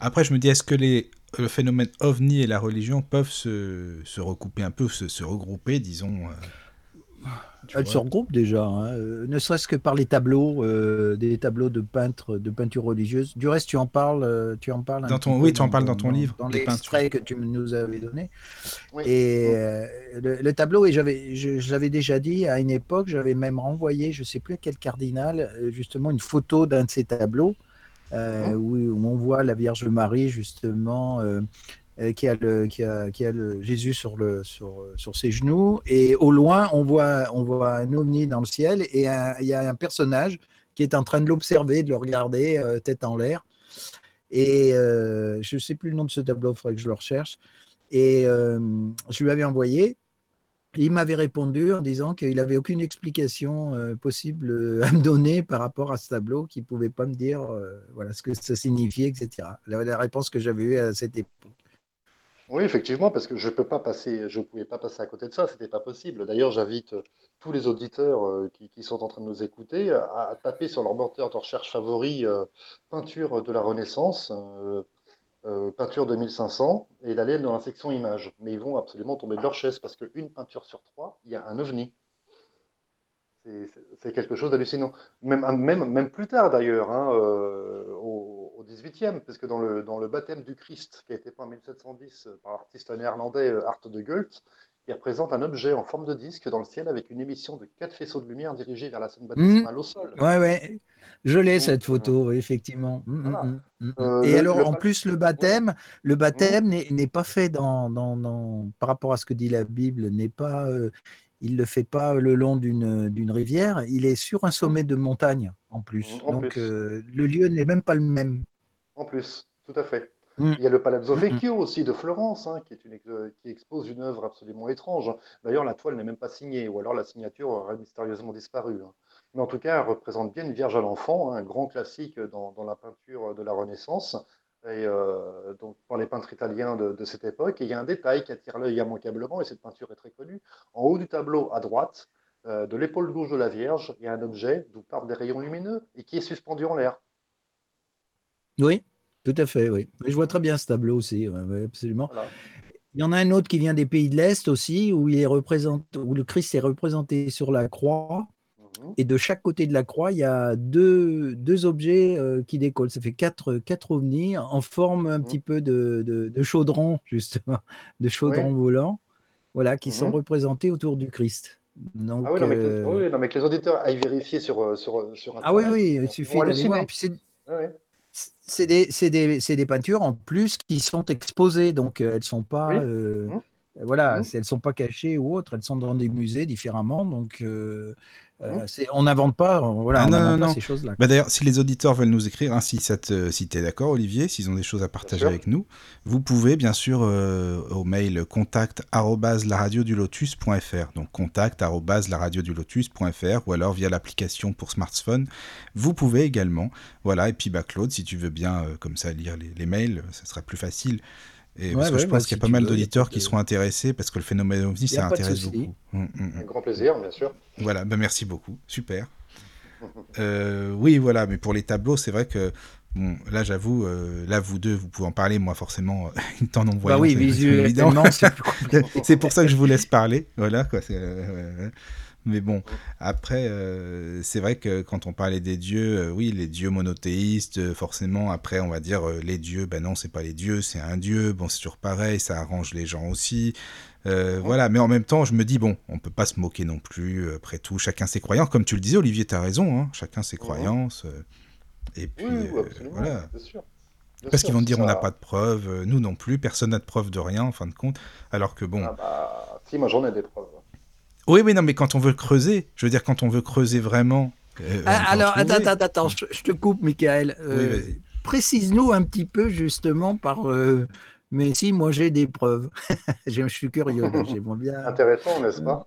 Après, je me dis, est-ce que les, le phénomène ovni et la religion peuvent se, se recouper un peu, se, se regrouper, disons euh, elle se regroupe déjà, hein. euh, ne serait-ce que par les tableaux, euh, des tableaux de peintres, de peinture religieuse. Du reste, tu en parles, euh, tu en parles. Dans ton, oui, tu en parles dans ton livre. Dans l'extrait que tu nous avais donné. Et le, tableau, et j'avais, je, l'avais déjà dit à une époque, j'avais même renvoyé, je ne sais plus à quel cardinal, justement une photo d'un de ces tableaux. Mmh. où, on voit la Vierge Marie justement euh, qui a, le, qui a, Jésus sur, ses genoux. Et au loin, on voit, un ovni dans le ciel et il y a un personnage qui est en train de l'observer, de le regarder euh, tête en l'air. Et euh, je ne sais plus le nom de ce tableau, il faudrait que je le recherche. Et je lui avais envoyé. il m'avait répondu en disant qu'il n'avait aucune explication possible à me donner par rapport à ce tableau, qu'il ne pouvait pas me dire ce que ça signifiait, etc. La, la réponse que j'avais eue à cette époque. Oui, effectivement, parce que je peux pas passer, je pouvais pas passer à côté de ça, c'était pas possible. D'ailleurs, j'invite euh, tous les auditeurs euh, qui, sont en train de nous écouter à, taper sur leur moteur de recherche favori euh, peinture de la Renaissance, euh, peinture 2500, et d'aller dans la section images. Mais ils vont absolument tomber de leur chaise parce qu'une peinture sur trois, il y a un ovni. C'est quelque chose d'hallucinant. Même, même, même plus tard d'ailleurs, hein, au, au 18e, parce que dans le, dans le baptême du Christ, qui a été peint en 1710 par l'artiste néerlandais euh, Art de Geult, il représente un objet en forme de disque dans le ciel avec une émission de quatre faisceaux de lumière dirigés vers la scène baptismale au sol. Ouais, ouais. Je l'ai cette photo, effectivement. Voilà. Euh, Et le- alors, le en plus, le baptême, le baptême n'est n'est pas fait dans, dans, dans- par rapport à ce que dit la Bible, n'est pas, euh, il le fait pas le long d'une d'une rivière, il est sur un sommet de montagne en plus. En Donc, plus. euh, le lieu n'est même pas le même. En plus, tout à fait. Mm. Il y a le Palazzo. Vecchio aussi de Florence, hein, qui, est une, ex- euh, qui expose une œuvre absolument étrange. D'ailleurs, la toile n'est même pas signée, ou alors la signature aurait mystérieusement disparu. hein. Mais en tout cas, elle représente bien une Vierge à l'enfant, hein, un grand classique dans, dans la peinture de la Renaissance, et euh, donc par les peintres italiens de, de cette époque. Et il y a un détail qui attire l'œil immanquablement, et cette peinture est très connue. En haut du tableau, à droite, euh, de l'épaule gauche de la Vierge, il y a un objet d'où partent des rayons lumineux et qui est suspendu en l'air. Oui, tout à fait, oui. Mais Je vois très bien ce tableau aussi, absolument. Voilà. Il y en a un autre qui vient des pays de l'Est aussi, où, il est représenté, où le Christ est représenté sur la croix. Mhm. Et de chaque côté de la croix, il y a deux, deux objets euh, qui décollent. Ça fait quatre, quatre ovnis en forme un Mhm. petit peu de, de, de chaudron, justement, de chaudron Oui. volant, voilà, qui sont Mhm. représentés autour du Christ. Donc, Ah oui, non, mais que, euh, oui, non, mais que les auditeurs aillent vérifier sur, euh, sur, sur ah oui, oui, il suffit d'aller voir. Puis ouais. C'est des, peintures en plus qui sont exposées, donc euh, elles sont pas, Oui. euh, Mhm. voilà, c'est- elles sont pas cachées ou autres, elles sont dans des musées différemment, donc euh, euh, Mhm. c'est- on n'invente pas, voilà, Ah on non, n'invente non, pas non. ces choses-là. Bah D'ailleurs, si les auditeurs veulent nous écrire, hein, si, tu es d'accord, Olivier, s'ils ont des choses à partager avec nous, vous pouvez bien sûr euh, au mail contact lotus.fr. Donc contact lotus.fr ou alors via l'application pour smartphone. Vous pouvez également. Voilà, et puis bah, Claude, si tu veux bien euh, comme ça lire les, les mails, ça sera plus facile. Et Ouais, parce que ouais, je pense qu'il y a pas mal d'auditeurs qui seront intéressés parce que le phénomène ovni, ça intéresse beaucoup. Hum, hum, hum. Avec grand plaisir, bien sûr. Voilà, ben merci beaucoup, super. Euh, oui, voilà, mais pour les tableaux, c'est vrai que bon, là, j'avoue, euh, là, vous deux, vous pouvez en parler. Moi, forcément, une temps non Bah oui, visuellement, c'est plus compliqué. c'est pour ça que je vous laisse parler. Voilà, quoi. euh, mais bon, après, euh, c'est vrai que quand on parlait des dieux, euh, oui, les dieux monothéistes, euh, forcément, après, on va dire les dieux, ben non, c'est pas les dieux, c'est un dieu. Bon, c'est toujours pareil, ça arrange les gens aussi. Euh, voilà, mais en même temps, je me dis, bon, on peut pas se moquer non plus, après tout, chacun ses croyances. Comme tu le disais, Olivier, tu as raison, hein, chacun ses croyances. euh, et puis, Oui, oui, euh, absolument. voilà. Sûr. Bien Parce sûr, qu'ils vont te dire, on n'a ça- pas de preuves, euh, nous non plus, personne n'a de preuves de rien, en fin de compte. Alors que bon. Ah bah, si, moi j'en ai des preuves. Oui, mais non, mais quand on veut creuser, je veux dire, quand on veut creuser vraiment. euh, Ah, alors, trouver. attends, attends, attends, je, je te coupe, Michael. Oui, Euh, vas-y. Précise-nous un petit peu justement par. euh, mais si, moi j'ai des preuves. je, je suis curieux, j'aimerais bien. Intéressant, n'est-ce pas?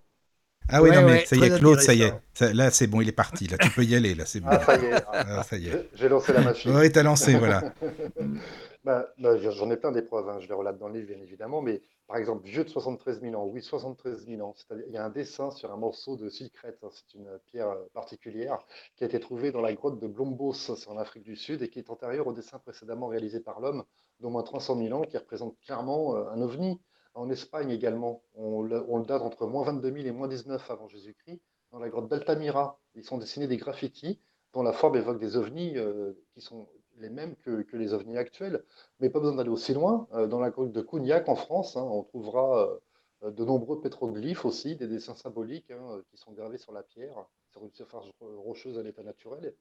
Ah oui, Ouais, non, mais ouais, ça y est, Claude, ça y est. Ça- là, c'est bon, il est parti. Là, tu peux y aller. Là, c'est bon. Ah, ça y est. Ah, ça y est. j'ai- lancé la machine. Oui, t'as lancé, voilà. Bah, bah, j'en ai plein d'épreuves, hein, je les relate dans le livre, bien évidemment, mais par exemple, vieux de 73 000 ans, oui, 73 000 ans, c'est-à-dire il y a un dessin sur un morceau de silcrète, hein, c'est une pierre euh, particulière, qui a été trouvée dans la grotte de Blombos, c'est en Afrique du Sud, et qui est antérieure au dessin précédemment réalisé par l'homme, d'au moins 300 000 ans, qui représente clairement euh, un ovni. En Espagne également, on le, on le date entre moins 22 000 et moins 19 avant Jésus-Christ, dans la grotte d'Altamira, ils sont dessinés des graffitis dont la forme évoque des ovnis euh, qui sont les mêmes que, les ovnis actuels. Mais pas besoin d'aller aussi loin. Euh, dans la grotte de Cougnac, en France, hein, on trouvera euh, de nombreux pétroglyphes aussi, des dessins symboliques hein, qui sont gravés sur la pierre, sur une surface rocheuse à l'état naturel.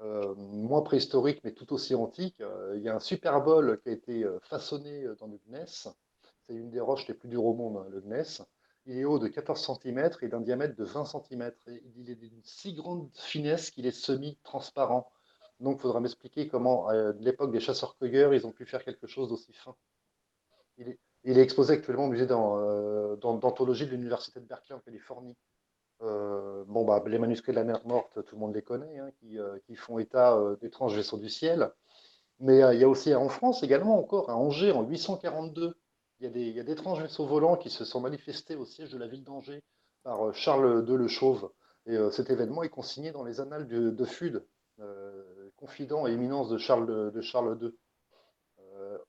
Euh, moins préhistorique, mais tout aussi antique. Euh, il y a un superbole qui a été euh, façonné dans le gneiss. C'est une des roches les plus dures au monde, hein, le gneiss. Il est haut de 14 cm et d'un diamètre de 20 cm. Il est d'une si grande finesse qu'il est semi-transparent. Donc, il faudra m'expliquer comment, à l'époque des chasseurs-cueilleurs, ils ont pu faire quelque chose d'aussi fin. Il est, exposé actuellement au musée d'anthologie de l'Université de Berkeley en Californie. Euh, bon, bah, les manuscrits de la mer morte, tout le monde les connaît, hein, qui, euh, qui, font état euh, d'étranges vaisseaux du ciel. Mais euh, il y a aussi en France également encore, à Angers, en 842, Il y a d'étranges vaisseaux volants qui se sont manifestés au siège de la ville d'Angers par Charles II le Chauve. Et cet événement est consigné dans les annales de, de FUD, confident et éminence de Charles, de Charles II.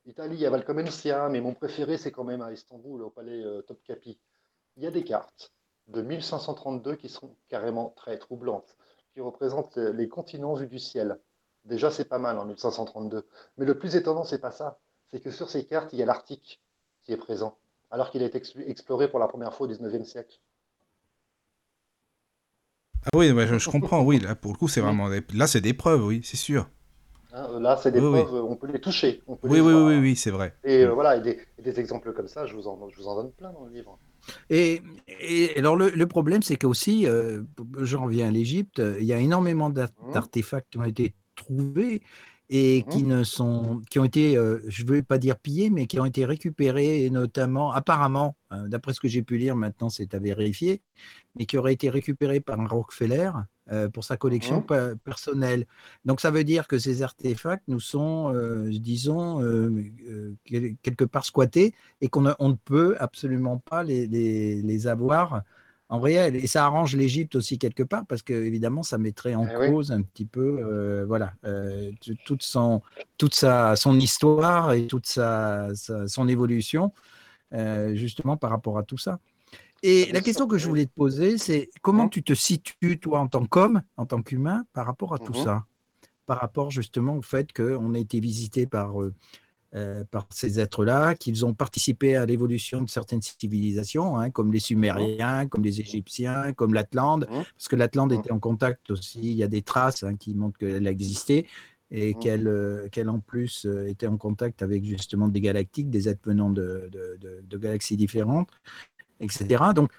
Italie, il y a Valcomencia, mais mon préféré, c'est quand même à Istanbul, au palais Topkapi. Il y a des cartes de 1532 qui sont carrément très troublantes, qui représentent les continents vus du ciel. Déjà, c'est pas mal en 1532. Mais le plus étonnant, c'est pas ça. C'est que sur ces cartes, il y a l'Arctique qui est présent, alors qu'il a été exploré pour la première fois au 19e siècle. Ah oui, je, comprends, oui, là pour le coup, c'est vraiment. Là, c'est des preuves, oui, c'est sûr. Hein, là, c'est des preuves, on peut les toucher. oui, oui, oui, oui, c'est vrai. Et euh, voilà, et des, exemples comme ça, je vous en, je vous en donne plein dans le livre. Et, alors le, problème, c'est qu'aussi, euh, je reviens à l'Égypte, il y a énormément mmh. d'artefacts qui ont été trouvés et mmh. qui ne sont, qui ont été, euh, je ne veux pas dire pillés, mais qui ont été récupérés, et notamment, apparemment, euh, d'après ce que j'ai pu lire, maintenant c'est à vérifier, mais qui auraient été récupérés par un Rockefeller euh, pour sa collection mmh. personnelle. Donc ça veut dire que ces artefacts nous sont, disons, quelque part squattés et qu'on ne peut absolument pas les, les, les avoir en réel. Et ça arrange l'Égypte aussi quelque part parce que évidemment ça mettrait en eh cause un petit peu, euh, voilà, euh, toute son, toute sa, son histoire et toute sa, son évolution euh, justement par rapport à tout ça. Et la question que je voulais te poser, c'est comment mmh. tu te situes toi en tant qu'homme, en tant qu'humain, par rapport à tout mmh ça, par rapport justement au fait qu'on a été visité par euh, par ces êtres-là, qu'ils ont participé à l'évolution de certaines civilisations, hein, comme les Sumériens, comme les Égyptiens, comme l'Atlante, mmh. parce que l'Atlante mmh. était en contact aussi, il y a des traces hein, qui montrent qu'elle existait et mmh. euh, qu'elle en plus euh, était en contact avec justement des galactiques, des êtres venant de, de, galaxies différentes, etc. Donc,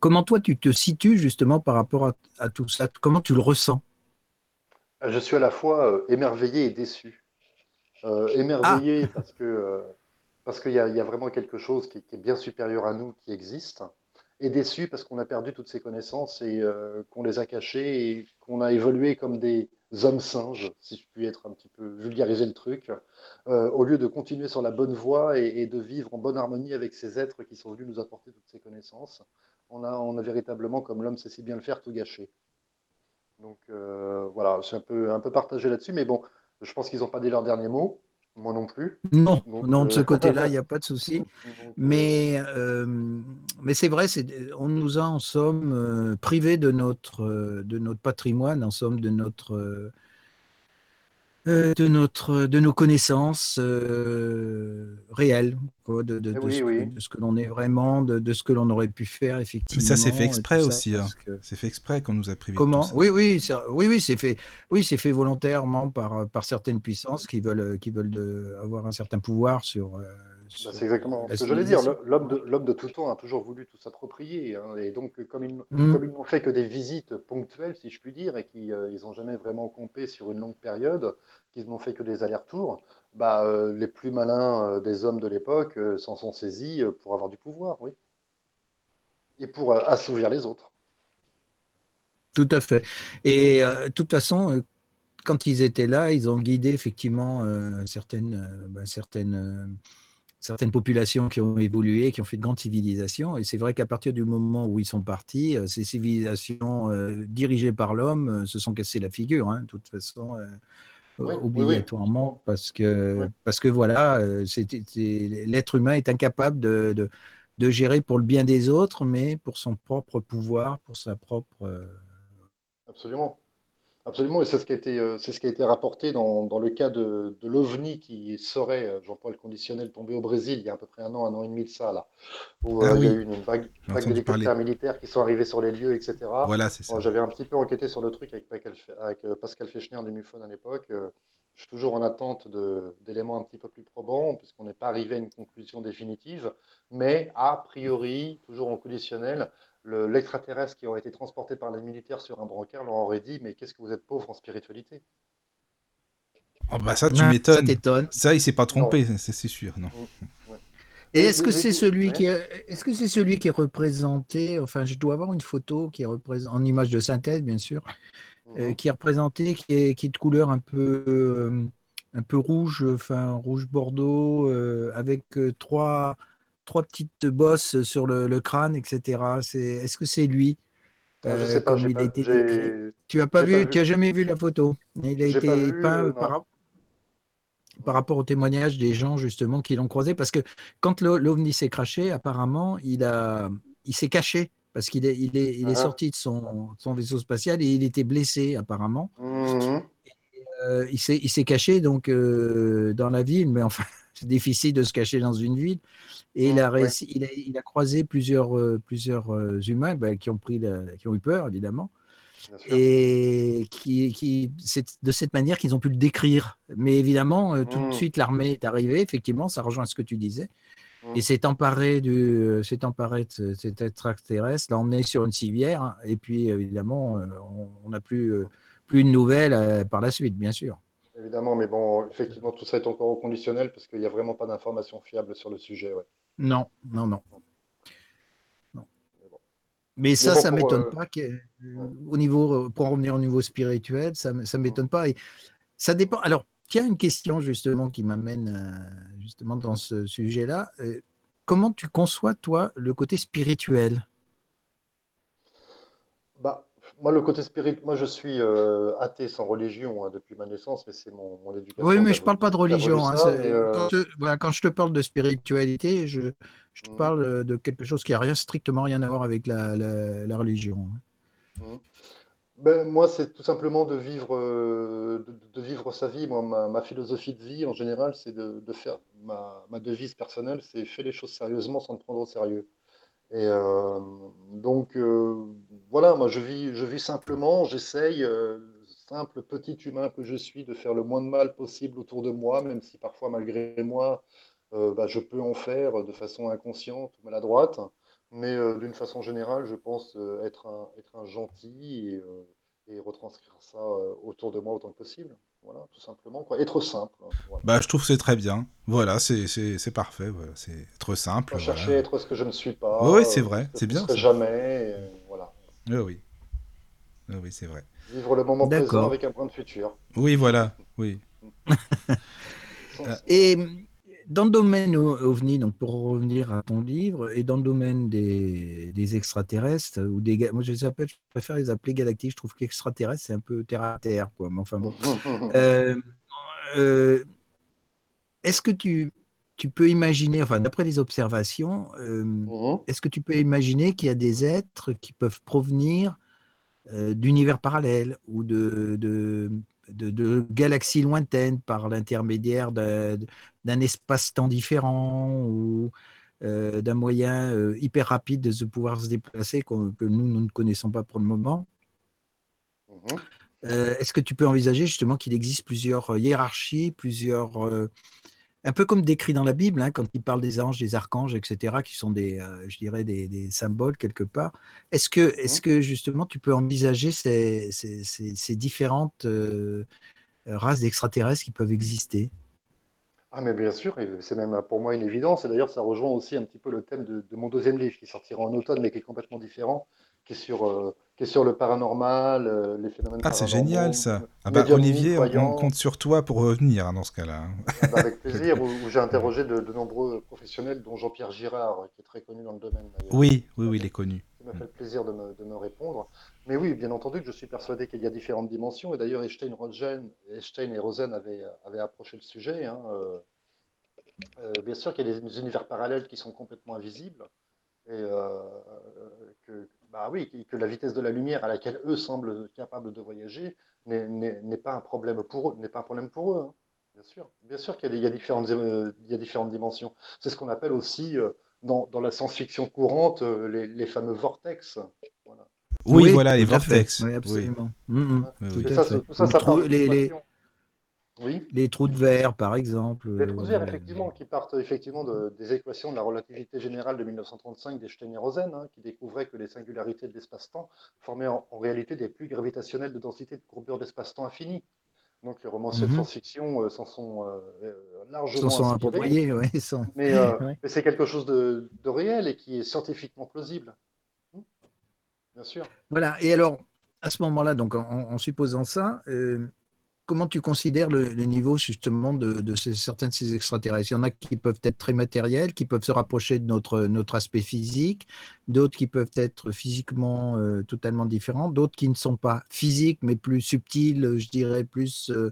comment toi tu te situes justement par rapport à, à tout ça? Comment tu le ressens? Je suis à la fois émerveillé et déçu. Euh, émerveillé ah. parce que euh, parce qu'il y, a vraiment quelque chose qui, est bien supérieur à nous qui existe, et déçu parce qu'on a perdu toutes ces connaissances et euh, qu'on les a cachées et qu'on a évolué comme des hommes singes, si je puis être un petit peu vulgariser le truc, au lieu de continuer sur la bonne voie et, de vivre en bonne harmonie avec ces êtres qui sont venus nous apporter toutes ces connaissances. On a, on a véritablement, comme l'homme sait si bien le faire, tout gâché. Donc voilà, je suis un peu, un peu partagé là-dessus, mais bon, je pense qu'ils n'ont pas dit leur dernier mot. Moi non plus. Non, non de ce euh, côté-là, il n'y a pas de souci. Mais, euh, mais c'est vrai, on nous a en somme euh, privés de notre, de notre patrimoine, en somme de notre euh, de, notre, de nos connaissances euh, réelles, quoi, de, de, eh ce, ce, que l'on est vraiment, de, ce que l'on aurait pu faire effectivement. Mais ça c'est fait exprès aussi. Hein. C'est fait exprès qu'on nous a privé. Comment Oui, oui, oui, oui, c'est fait. Oui, c'est fait volontairement par, par certaines puissances qui veulent, qui veulent avoir un certain pouvoir sur. Euh, bah, c'est exactement ce que j'allais dire. L'homme de, de, tout temps a toujours voulu tout s'approprier. Hein, et donc, comme ils, mmh. n'ont fait que des visites ponctuelles, si je puis dire, et qu'ils n'ont jamais vraiment compté sur une longue période, qu'ils n'ont fait que des allers-retours, bah, euh, les plus malins euh, des hommes de l'époque euh, s'en sont saisis pour avoir du pouvoir, oui. Et pour assouvir les autres. Tout à fait. Et de toute façon, quand ils étaient là, ils ont guidé effectivement certaines, bah, certaines certaines populations qui ont évolué, qui ont fait de grandes civilisations. Et c'est vrai qu'à partir du moment où ils sont partis, ces civilisations dirigées par l'homme se sont cassées la figure, hein, de toute façon obligatoirement parce que parce que voilà, euh, l'être humain est incapable de, de, gérer pour le bien des autres, mais pour son propre pouvoir, pour sa propre. Euh, Absolument. Absolument, et c'est ce qui a été, euh, c'est ce qui a été rapporté dans, dans le cas de, de l'OVNI qui serait, euh, j'emploie le conditionnel, tombé au Brésil il y a à peu près un an, un an et demi de ça, là, où ah euh, il y a eu une vague, vague d'hélicoptères militaires qui sont arrivés sur les lieux, etc. Voilà, c'est ça. J'avais un petit peu enquêté sur le truc avec, avec Pascal Fechner du MUFON à l'époque. Je suis toujours en attente d'éléments un petit peu plus probants, puisqu'on n'est pas arrivé à une conclusion définitive, mais a priori, toujours en conditionnel, l'extraterrestre qui aurait été transporté par les militaires sur un brancard leur aurait dit Mais qu'est-ce que vous êtes pauvre en spiritualité? Oh bah Ça, tu m'étonnes. Ça, il s'est pas trompé, c'est sûr. Non. Mm, Et est-ce que c'est celui qui est, est-ce que c'est celui qui est représenté Enfin, je dois avoir une photo qui est représentée en image de synthèse, bien sûr, euh, mm-hmm. qui est représentée, qui est, qui est de couleur un peu un peu rouge, enfin rouge bordeaux, avec trois, trois petites bosses sur le, crâne, etc. Est-ce que c'est lui ah, Je sais pas. Tu as pas vu, tu as jamais vu la photo? Il a été peint par, par rapport au témoignage des gens justement qui l'ont croisé, parce que quand l'ovni s'est craché, apparemment, il a, il s'est caché parce qu'il est, il est, il est ah. sorti de son, son, vaisseau spatial et il était blessé apparemment. Mmh. Euh, il s'est caché donc euh, dans la ville, mais enfin, c'est difficile de se cacher dans une ville. Et il, a réussi, il, a, il, a, croisé plusieurs, euh, plusieurs humains bah, qui, ont pris qui ont eu peur, évidemment. Et qui, qui c'est de cette manière qu'ils ont pu le décrire. Mais évidemment, tout de mmh. suite, l'armée est arrivée. Effectivement, ça rejoint ce que tu disais. Et s'est emparé, du, s'est emparé de cet extraterrestre, l'a emmené sur une civière. Hein, et puis, évidemment, on n'a plus plus de nouvelles euh, par la suite, bien sûr. Évidemment, mais bon, effectivement, tout ça est encore au conditionnel parce qu'il n'y a vraiment pas d'informations fiables sur le sujet. Non, non, non. Mais, ça, ça ne m'étonne euh, pas. au niveau, pour revenir au niveau spirituel, ça ne m'étonne pas. Et ça dépend. Alors, il y a une question justement qui m'amène euh, justement dans ce sujet-là. comment tu conçois, toi, le côté spirituel? Bah, moi, le côté spirituel, moi, je suis euh, athée sans religion hein, depuis ma naissance, mais c'est mon, éducation. Oui, mais je ne parle pas de religion. Hein, euh, quand, je, te parle de spiritualité, je, te mmh. parle de quelque chose qui n'a rien, strictement rien à voir avec la, religion. Hein. Mmh. Ben, moi, c'est tout simplement de vivre, euh, de, vivre sa vie. Moi, ma, philosophie de vie, en général, c'est de, faire ma, ma devise personnelle, c'est faire les choses sérieusement sans te prendre au sérieux. Et euh, donc, euh, voilà, moi je vis, simplement, j'essaye, euh, simple petit humain que je suis, de faire le moins de mal possible autour de moi, même si parfois, malgré moi, bah, je peux en faire de façon inconsciente ou maladroite. Mais d'une façon générale, je pense être, un, être un gentil et, et retranscrire ça autour de moi autant que possible. Voilà, tout simplement. Quoi. Être simple. Hein, bah, je trouve que c'est très bien. Voilà, c'est parfait. Voilà. C'est être simple. Pas chercher à être ce que je ne suis pas. Oui, c'est vrai. C'est bien. jamais. voilà. Oui, oui. Oui, c'est vrai. Vivre le moment présent avec un point de futur. Oui, voilà. Oui. et dans le domaine OVNI, donc pour revenir à ton livre, et dans le domaine des, des extraterrestres, ou des, moi je les appelle, je préfère les appeler galactiques, je trouve qu'extraterrestre c'est un peu terre à terre, quoi. Mais enfin bon. Euh, euh, est-ce que tu, tu peux imaginer, enfin d'après les observations, euh, mmh. est-ce que tu peux imaginer qu'il y a des êtres qui peuvent provenir d'univers parallèles ou de, de de, galaxies lointaines par l'intermédiaire d'un espace-temps différent ou euh, d'un moyen euh, hyper rapide de se pouvoir se déplacer que nous, nous ne connaissons pas pour le moment. Mhm. Euh, est-ce que tu peux envisager justement qu'il existe plusieurs hiérarchies, plusieurs un peu comme décrit dans la Bible, hein, quand il parle des anges, des archanges, etc., qui sont des, euh, je dirais, des, symboles quelque part. Est-ce que, est que justement tu peux envisager ces, ces, différentes euh, races d'extraterrestres qui peuvent exister? Ah mais bien sûr, c'est même pour moi une évidence, et d'ailleurs ça rejoint aussi un petit peu le thème de, de, mon deuxième livre qui sortira en automne mais qui est complètement différent, qui est sur, euh, qui est sur le paranormal, euh, les phénomènes Ah, c'est génial ça. Ah bah, Olivier, on, compte sur toi pour revenir hein, dans ce cas-là. Ah bah, avec plaisir, où, j'ai interrogé de, nombreux professionnels, dont Jean-Pierre Girard, qui est très connu dans le domaine. Oui, oui, oui, il est connu. Ça m'a fait le plaisir de me, répondre. Mais oui, bien entendu que je suis persuadé qu'il y a différentes dimensions. Et d'ailleurs, Einstein, Einstein, et Rosen avaient, avaient, approché le sujet. Hein, euh, bien sûr qu'il y a des univers parallèles qui sont complètement invisibles et euh, que, bah oui, que la vitesse de la lumière à laquelle eux semblent capables de voyager n'est pas un problème pour eux, n'est pas un problème pour eux. Hein. Bien sûr, bien sûr qu'il y, a différentes, euh, il y a différentes dimensions. C'est ce qu'on appelle aussi euh, dans, dans, la science-fiction courante les, les, fameux vortex. Oui, voilà, les vortex. Oui, absolument. tout ça, ça, les, les trous de verre, par exemple. Les trous de verre, effectivement, qui partent effectivement des équations de la relativité générale de 1935 d'Einstein et Rosen, hein, qui découvraient que les singularités de l'espace-temps formaient en, réalité des pluies gravitationnelles de densité de courbure d'espace-temps infini. Donc les romanciers de mhm. science-fiction euh, s'en sont euh, euh, largement sont appropriés. Mais, mais c'est quelque chose de, réel et qui est scientifiquement plausible. Hmm. Bien sûr. Voilà. Et alors, à ce moment-là, donc en, supposant ça, comment tu considères le, niveau justement de, de certains de ces extraterrestres? Il y en a qui peuvent être très matériels, qui peuvent se rapprocher de notre, aspect physique, d'autres qui peuvent être physiquement euh, totalement différents, d'autres qui ne sont pas physiques mais plus subtils, je dirais plus euh,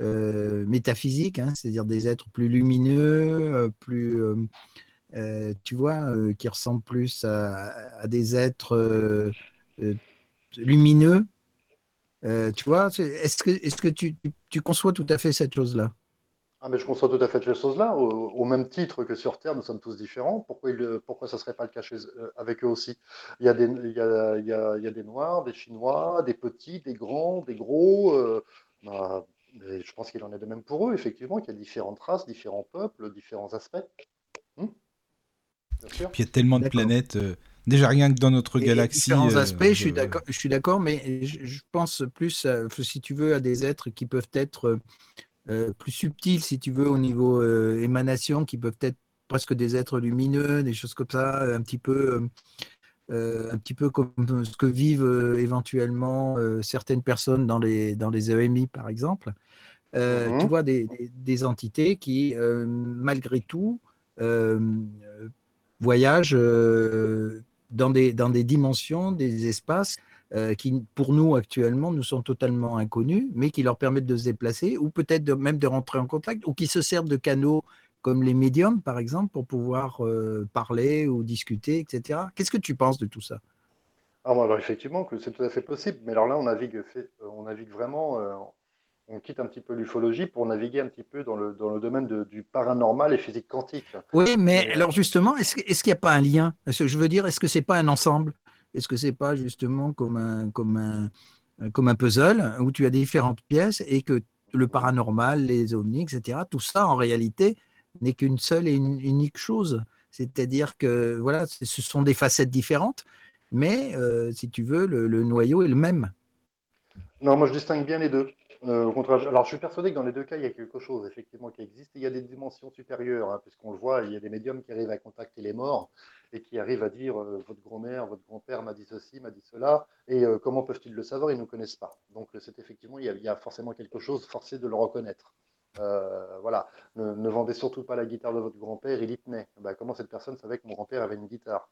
euh, métaphysiques, hein, c'est-à-dire des êtres plus lumineux, plus, tu vois, qui ressemblent plus à des êtres lumineux euh, tu vois, est-ce que, est -ce que tu, tu, conçois tout à fait cette chose-là? Ah, mais je conçois tout à fait cette chose-là. Au, même titre que sur Terre, nous sommes tous différents. Pourquoi, il, pourquoi ça ne serait pas le cas euh, avec eux aussi? Il y, a des, il, y a, il, y a, il y, a, des Noirs, des Chinois, des petits, des grands, des gros. Euh, bah, je pense qu'il en est de même pour eux, effectivement, qu'il y a différentes races, différents peuples, différents aspects. Hmm? Bien sûr. Puis il y a tellement de planètes. Déjà rien que dans notre galaxie. Différents euh, aspects, je suis d'accord, je suis d'accord, mais je, pense plus, si tu veux, à des êtres qui peuvent être euh, plus subtils, si tu veux, au niveau euh, émanation, qui peuvent être presque des êtres lumineux, des choses comme ça, un petit peu, un petit peu comme ce que vivent éventuellement certaines personnes dans les dans les EMI, par exemple. Mmh tu vois des, des entités qui, malgré tout, voyagent dans des, dans des dimensions, des espaces euh, qui, pour nous actuellement, nous sont totalement inconnus, mais qui leur permettent de se déplacer ou peut-être même de rentrer en contact ou qui se servent de canaux comme les médiums, par exemple, pour pouvoir euh, parler ou discuter, etc. Qu'est-ce que tu penses de tout ça? Alors, alors, effectivement, que c'est tout à fait possible, mais alors là, on navigue, fait, on navigue vraiment euh, on quitte un petit peu l'ufologie pour naviguer un petit peu dans le, dans le domaine du paranormal et physique quantique. Oui, mais alors justement, est-ce qu'il n'y a pas un lien? Je veux dire, est-ce que c'est pas un ensemble? Est-ce que c'est pas justement comme un, comme, un, comme un puzzle où tu as différentes pièces et que le paranormal, les ovnis, etc., tout ça en réalité n'est qu'une seule et une unique chose? C'est-à-dire que voilà, ce sont des facettes différentes, mais euh, si tu veux, le noyau est le même. Non, moi je distingue bien les deux. Euh, alors je suis persuadé que dans les deux cas, il y a quelque chose effectivement qui existe. il y a des dimensions supérieures, hein, puisqu'on le voit, il y a des médiums qui arrivent à contacter les morts et qui arrivent à dire euh, votre grand-mère, votre grand-père m'a dit ceci, m'a dit cela, et euh, comment peuvent-ils le savoir? Ils ne nous connaissent pas. Donc c'est effectivement, il y, a, forcément quelque chose, forcé de le reconnaître. Euh, voilà, ne, vendez surtout pas la guitare de votre grand-père, il y tenait. Bah, comment cette personne savait que mon grand-père avait une guitare?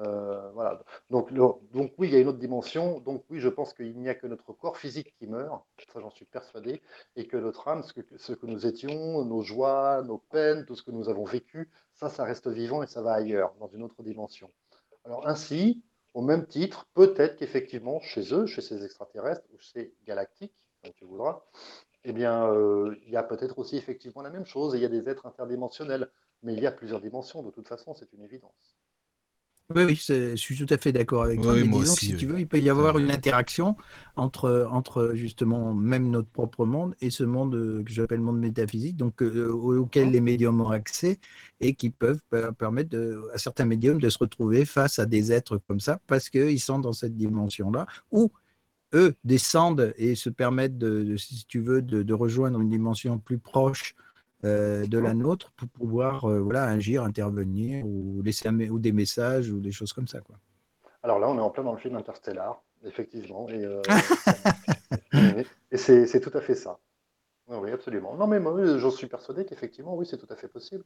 Euh, Voilà. Donc, donc oui, il y a une autre dimension. Donc oui, je pense qu'il n'y a que notre corps physique qui meurt, ça j'en suis persuadé, et que notre âme, ce que, nous étions, nos joies, nos peines, tout ce que nous avons vécu, ça, ça reste vivant et ça va ailleurs, dans une autre dimension. Alors ainsi, au même titre, peut-être qu'effectivement, chez eux, chez ces extraterrestres ou chez galactiques, comme tu voudras, eh bien, euh, il y a peut-être aussi effectivement la même chose. Il y a des êtres interdimensionnels, mais il y a plusieurs dimensions. De toute façon, c'est une évidence. Oui, oui, je suis tout à fait d'accord avec toi. mais disons si tu veux, il peut y avoir une interaction entre, entre justement même notre propre monde et ce monde euh, que j'appelle monde métaphysique, donc euh, auquel les médiums ont accès et qui peuvent permettre à certains médiums de se retrouver face à des êtres comme ça parce qu'ils sont dans cette dimension-là ou eux descendent et se permettent, de, si tu veux, de, rejoindre une dimension plus proche euh, de la nôtre pour pouvoir euh, voilà, agir, intervenir ou laisser ou des messages ou des choses comme ça. Quoi. Alors là, on est en plein dans le film Interstellar, effectivement. Et, euh, et c'est tout à fait ça. Oui, absolument. Non, mais moi, j'en suis persuadé qu'effectivement, oui, c'est tout à fait possible.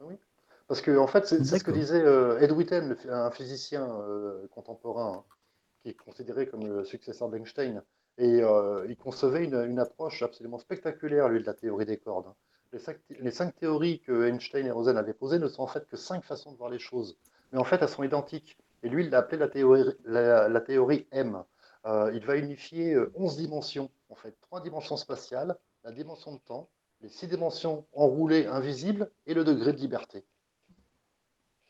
Oui. Parce que, en fait, c'est ce que disait Ed Witten, un physicien contemporain. Hein qui est considéré comme le successeur d'Einstein. Et euh, il concevait une, approche absolument spectaculaire, lui, de la théorie des cordes. Les cinq, théories que Einstein et Rosen avaient posées ne sont en fait que cinq façons de voir les choses. Mais en fait, elles sont identiques. Et lui, il l'a appelé la théorie, la, théorie M. Euh, il va unifier 11 euh, dimensions, en fait, trois dimensions spatiales, la dimension de temps, les six dimensions enroulées, invisibles, et le degré de liberté.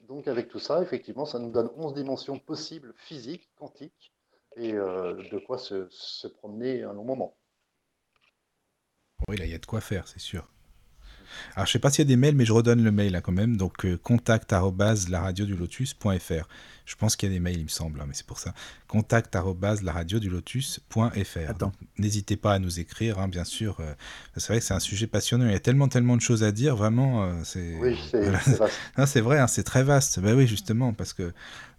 Donc avec tout ça, effectivement, ça nous donne 11 dimensions possibles physiques, quantiques, et euh, de quoi se, promener un long moment. Oui, là, il y a de quoi faire, c'est sûr. Alors, je sais pas s'il y a des mails, mais je redonne le mail là quand même. Donc, euh, contact lotus.fr. Je pense qu'il y a des mails, il me semble, hein, mais c'est pour ça. Contact lotus.fr. N'hésitez pas à nous écrire, hein, bien sûr. Euh, c'est vrai que c'est un sujet passionnant. Il y a tellement, tellement de choses à dire. Vraiment, euh, c'est. Oui, c'est vrai, hein, c'est très vaste. Ben oui, justement, parce que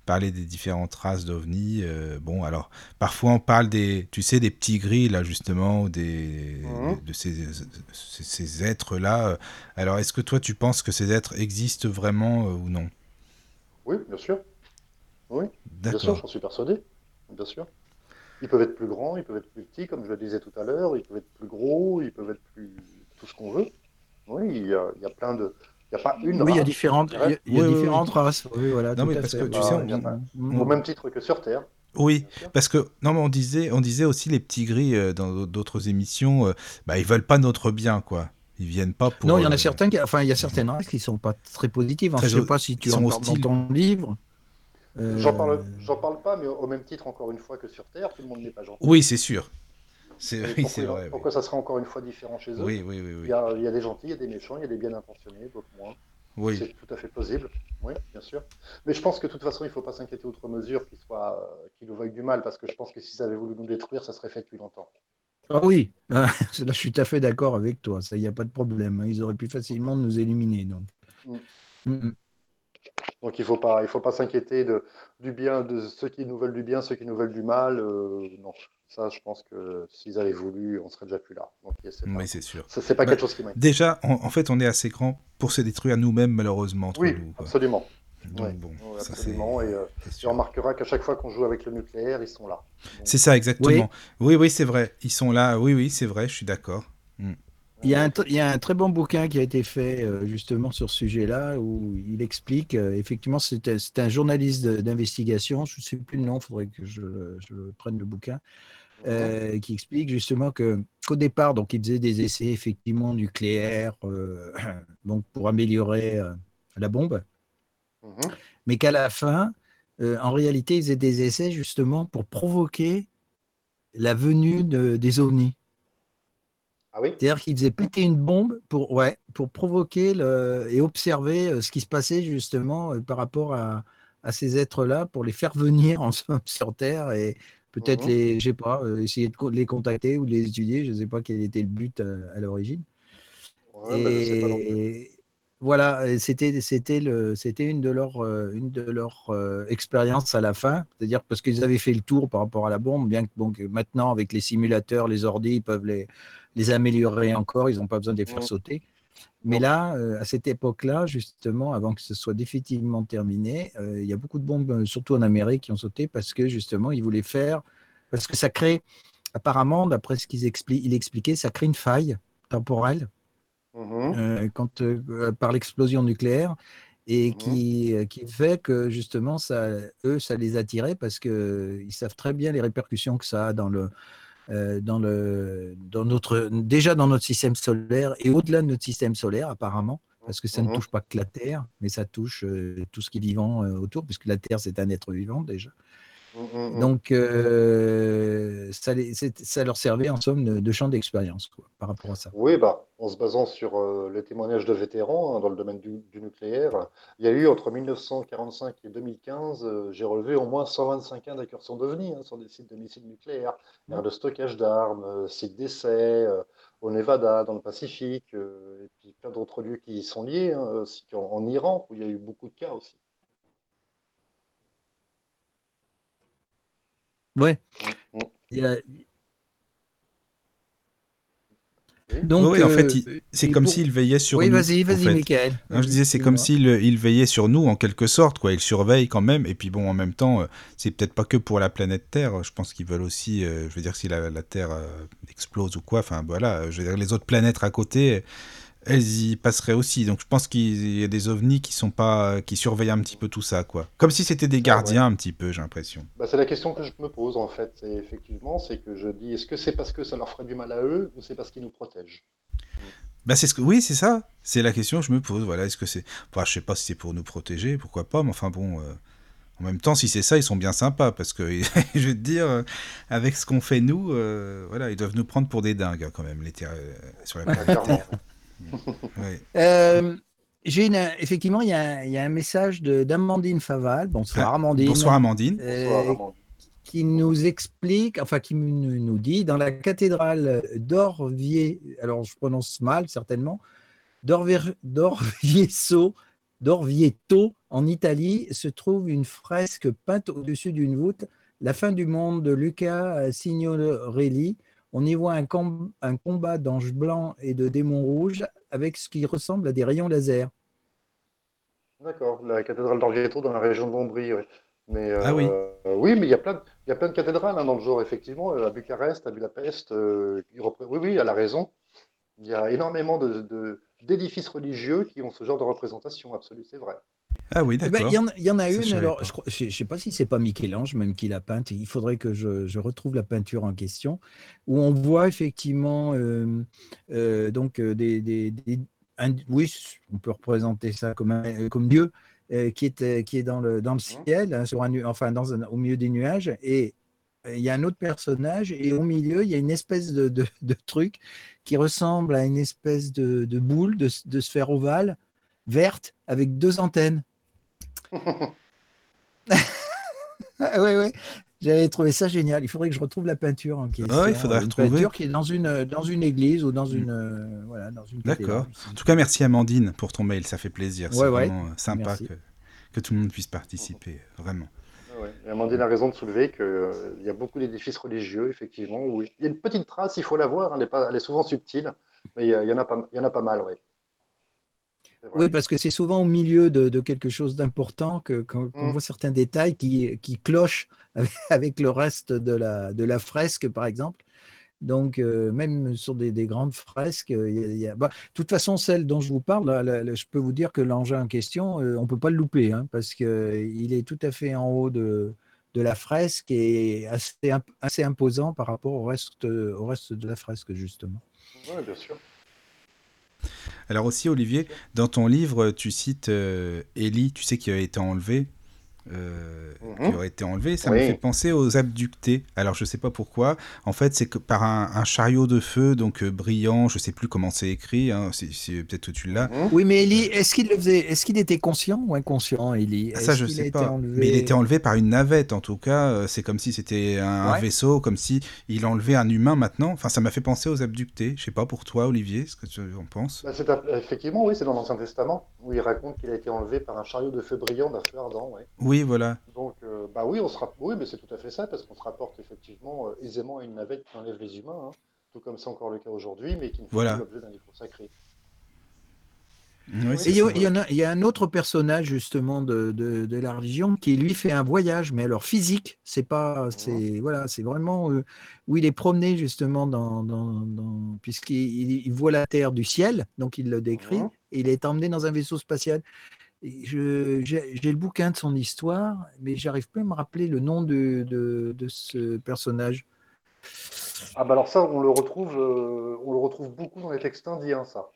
parler des différentes races d'ovnis. Euh, bon, alors, parfois on parle des, tu sais, des petits gris, là, justement, ou des, mhm. de ces, ces, êtres-là. Alors, est-ce que toi, tu penses que ces êtres existent vraiment ou non? Oui, bien sûr. Oui, bien sûr, j'en suis persuadé. Bien sûr. Ils peuvent être plus grands, ils peuvent être plus petits, comme je le disais tout à l'heure, ils peuvent être plus gros, ils peuvent être plus. tout ce qu'on veut. Oui, il y a, il y a plein de il n'y a pas une Oui, il y a différentes, il y a, différentes races. Oui, voilà, non, mais parce que tu sais, au même titre que sur Terre. Oui, parce que non, mais on disait, on disait aussi les petits gris euh, dans d'autres émissions, euh, bah, ils veulent pas notre bien, quoi. Ils viennent pas pour. Non, il y en a euh, certains, qui, enfin, il y a certaines races qui sont pas très positives. Hein. je sais pas si tu en parles dans ton livre. J'en parle, j'en parle pas, mais au même titre, encore une fois, que sur Terre, tout le monde n'est pas gentil. Oui, c'est sûr. C'est pourquoi, vrai. Pourquoi ça serait encore une fois différent chez eux? Oui, oui, oui. Il, y a, il, y a, des gentils, il y a des méchants, il y a des bien intentionnés, d'autres moins. Oui. C'est tout à fait plausible, oui, bien sûr. Mais je pense que de toute façon, il ne faut pas s'inquiéter outre mesure qu'ils qu nous veuillent du mal, parce que je pense que s'ils avaient voulu nous détruire, ça serait fait depuis longtemps. Ah oui, là je suis tout à fait d'accord avec toi, ça, il n'y a pas de problème. Hein. Ils auraient pu facilement nous éliminer. Donc, mm. Mm, mm. donc il ne faut pas, il faut pas s'inquiéter du bien, de ceux qui nous veulent du bien, ceux qui nous veulent du mal. Euh, non, ça, je pense que s'ils avaient voulu, on serait déjà plus là. oui, c'est sûr. C'est pas bah, quelque chose qui m'inquiète. Déjà, en, fait, on est assez grand pour se détruire nous-mêmes, malheureusement. oui, nous, absolument. bon, absolument. et, euh, on remarquera qu'à chaque fois qu'on joue avec le nucléaire, ils sont là. C'est ça, exactement. Oui, oui, c'est vrai. Ils sont là. Oui, oui, c'est vrai. Je suis d'accord. Hmm. Il y, a un il y, a un très bon bouquin qui a été fait euh, justement sur ce sujet-là où il explique, euh, effectivement, c'est un journaliste d'investigation, je ne sais plus le nom, il faudrait que je, je, prenne le bouquin, euh, qui explique justement que qu'au départ, donc il faisait des essais effectivement nucléaires, donc pour améliorer la bombe, mhm. mais qu'à la fin, en réalité, il faisait des essais justement pour provoquer la venue de, des ovnis. Ah oui? C'est-à-dire qu'il faisait péter une bombe pour, ouais, pour provoquer le, et observer ce qui se passait justement par rapport à, à ces êtres-là, pour les faire venir en, sur Terre et, Peut-être mmh les, je sais pas, euh, essayer de les contacter ou de les étudier. Je ne sais pas quel était le but euh, à l'origine. Et voilà, c'était c'était le c'était une de leurs euh, une de leurs expériences à la fin, c'est-à-dire parce qu'ils avaient fait le tour par rapport à la bombe, bien que bon, maintenant avec les simulateurs, les ordi, ils peuvent les les améliorer encore, ils n'ont pas besoin de les faire mmh. sauter. Mais là, euh, à cette époque-là, justement, avant que ce soit définitivement terminé, euh, il y a beaucoup de bombes, euh, surtout en Amérique, qui ont sauté parce que justement, ils voulaient faire, parce que ça crée, apparemment, d'après ce qu'ils expliquaient, ça crée une faille temporelle mmh quand, par l'explosion nucléaire et mmh qui, qui, fait que justement, ça, eux, ça les attirait parce qu'ils savent très bien les répercussions que ça a dans le, euh, dans le, dans notre, déjà dans notre système solaire et au-delà de notre système solaire, apparemment, parce que ça ne mmh touche pas que la Terre, mais ça touche euh, tout ce qui est vivant euh, autour, puisque la Terre, c'est un être vivant déjà. Mmh, mmh, Donc, euh, ça, ça, leur servait en somme de, champ d'expérience par rapport à ça. Oui, bah, en se basant sur euh, les témoignages de vétérans hein, dans le domaine du, nucléaire, il y a eu entre 1945 et 2015, euh, j'ai relevé au moins 125 cas d'incursion d'OVNI hein, sur des sites de missiles nucléaires, mmh. de stockage d'armes, sites d'essai, au Nevada, dans le Pacifique, et puis plein d'autres lieux qui y sont liés, hein, en Iran, où il y a eu beaucoup de cas aussi. Ouais. Donc, oui, en fait, euh, c'est comme s'il veillait sur nous. Oui, vas-y, vas-y, Michael. je disais, c'est comme s'il il veillait sur nous en quelque sorte, quoi. Il surveille quand même. Et puis bon, en même temps, euh, c'est peut-être pas que pour la planète Terre. Je pense qu'ils veulent aussi, euh, je veux dire, si la, la Terre explose ou quoi, enfin voilà, je veux dire, les autres planètes à côté elles y passeraient aussi. Donc je pense qu'il y a des ovnis qui sont pas, qui surveillent un petit peu tout ça, quoi. Comme si c'était des ah gardiens un petit peu, j'ai l'impression. Bah, c'est la question que je me pose en fait. C'est effectivement, c'est que je dis, est-ce que c'est parce que ça leur ferait du mal à eux ou c'est parce qu'ils nous protègent? Bah c'est ce que oui c'est ça c'est la question que je me pose voilà est-ce que c'est enfin, je sais pas si c'est pour nous protéger pourquoi pas mais enfin bon euh, en même temps si c'est ça ils sont bien sympas parce que je vais te dire euh, avec ce qu'on fait nous euh, voilà ils doivent nous prendre pour des dingues hein, quand même les sur la planète Euh, j'ai une, effectivement, il y, a, il y a un message d'Amandine Faval. Bonsoir ah, Amandine. Bonsoir Amandine. Euh, qui nous explique, enfin qui nous dit, dans la cathédrale d'Orvieto, alors je prononce mal certainement, d'Orvieto, d'Orvieto en Italie se trouve une fresque peinte au-dessus d'une voûte, La fin du monde de Luca Signorelli. On y voit un, un combat d'anges blancs et de démons rouges avec ce qui ressemble à des rayons laser. D'accord, la cathédrale d'Orvieto dans la région de Bombrie, oui. Mais, ah oui. Euh, oui, mais il y a plein de, il y a plein de cathédrales hein, dans le genre, effectivement, à Bucarest, à Budapest. Euh, oui, oui, elle a raison. Il y a énormément de, d'édifices religieux qui ont ce genre de représentation, absolue, c'est vrai. Ah oui, eh ben, d'accord. Il y, en a une, alors je ne sais pas si c'est pas Michel-Ange même qui l'a peinte, il faudrait que je, retrouve la peinture en question, où on voit effectivement euh, donc des, oui, on peut représenter ça comme, comme Dieu, euh, qui, est, euh, qui est dans le, dans le mmh. ciel, hein, sur un, enfin dans au milieu des nuages, et euh, il y a un autre personnage, et au milieu, il y a une espèce de, de, truc qui ressemble à une espèce de, de boule, de, sphère ovale, verte, avec deux antennes. Oui, oui. J'avais trouvé ça génial. Il faudrait que je retrouve la peinture en question. Ah il faudrait une retrouver. peinture qui est dans une, dans une église ou dans une. Euh, voilà, dans une D'accord. En tout cas, merci Amandine pour ton mail. Ça fait plaisir. C'est vraiment euh, sympa que, que, tout le monde puisse participer. Vraiment. Ah Amandine a raison de soulever qu'il euh, y a beaucoup d'édifices religieux, effectivement. Où il y a une petite trace, il faut la voir. Elle est, pas, elle est souvent subtile, mais il y, en a pas, il y en a pas mal, oui. Oui, parce que c'est souvent au milieu de, quelque chose d'important qu'on mmh. voit certains détails qui, qui clochent avec, le reste de la, de la fresque, par exemple. Donc, euh, même sur des, grandes fresques, il y a, bah, de toute façon, celle dont je vous parle, je peux vous dire que l'engin en question, euh, on ne peut pas le louper, hein, parce qu'il est tout à fait en haut de, de la fresque et assez, assez imposant par rapport au reste, au reste de la fresque, justement. Oui, bien sûr. Alors aussi, Olivier, dans ton livre, tu cites euh, tu sais, qui a été enlevé euh, qui mhm. aurait été enlevé, ça me fait penser aux abductés. Alors je sais pas pourquoi. En fait, c'est que par un, chariot de feu, donc euh, brillant, je sais plus comment c'est écrit. Hein, c'est, peut-être que tu l'as. Mhm. Oui, mais Eli, est-ce qu'il le faisait Est-ce qu'il était conscient ou inconscient, Eli ah, Ça, je sais pas. Mais il était enlevé par une navette, en tout cas. Euh, c'est comme si c'était un, vaisseau, comme si il enlevait un humain maintenant. Enfin, ça m'a fait penser aux abductés. Je sais pas pour toi, Olivier, ce que tu en penses. Bah, effectivement, oui, c'est dans l'Ancien Testament où il raconte qu'il a été enlevé par un chariot de feu brillant d'un feu ardent. Oui oui, voilà. Donc, euh, bah oui, on se oui, mais c'est tout à fait ça, parce qu'on se rapporte effectivement euh, aisément à une navette qui enlève les humains, hein. tout comme c'est encore le cas aujourd'hui, mais qui ne fait pas l'objet d'un livre sacré. il, y a, il, y a, un autre personnage justement de, de, la religion qui lui fait un voyage, mais alors physique, c'est pas, c'est voilà, c'est vraiment euh, où il est promené justement dans, dans, puisqu'il il voit la terre du ciel, donc il le décrit, et il est emmené dans un vaisseau spatial j'ai le bouquin de son histoire, mais j'arrive plus à me rappeler le nom de, de, ce personnage. Ah bah alors ça, on le retrouve, euh, on le retrouve beaucoup dans les textes indiens, ça.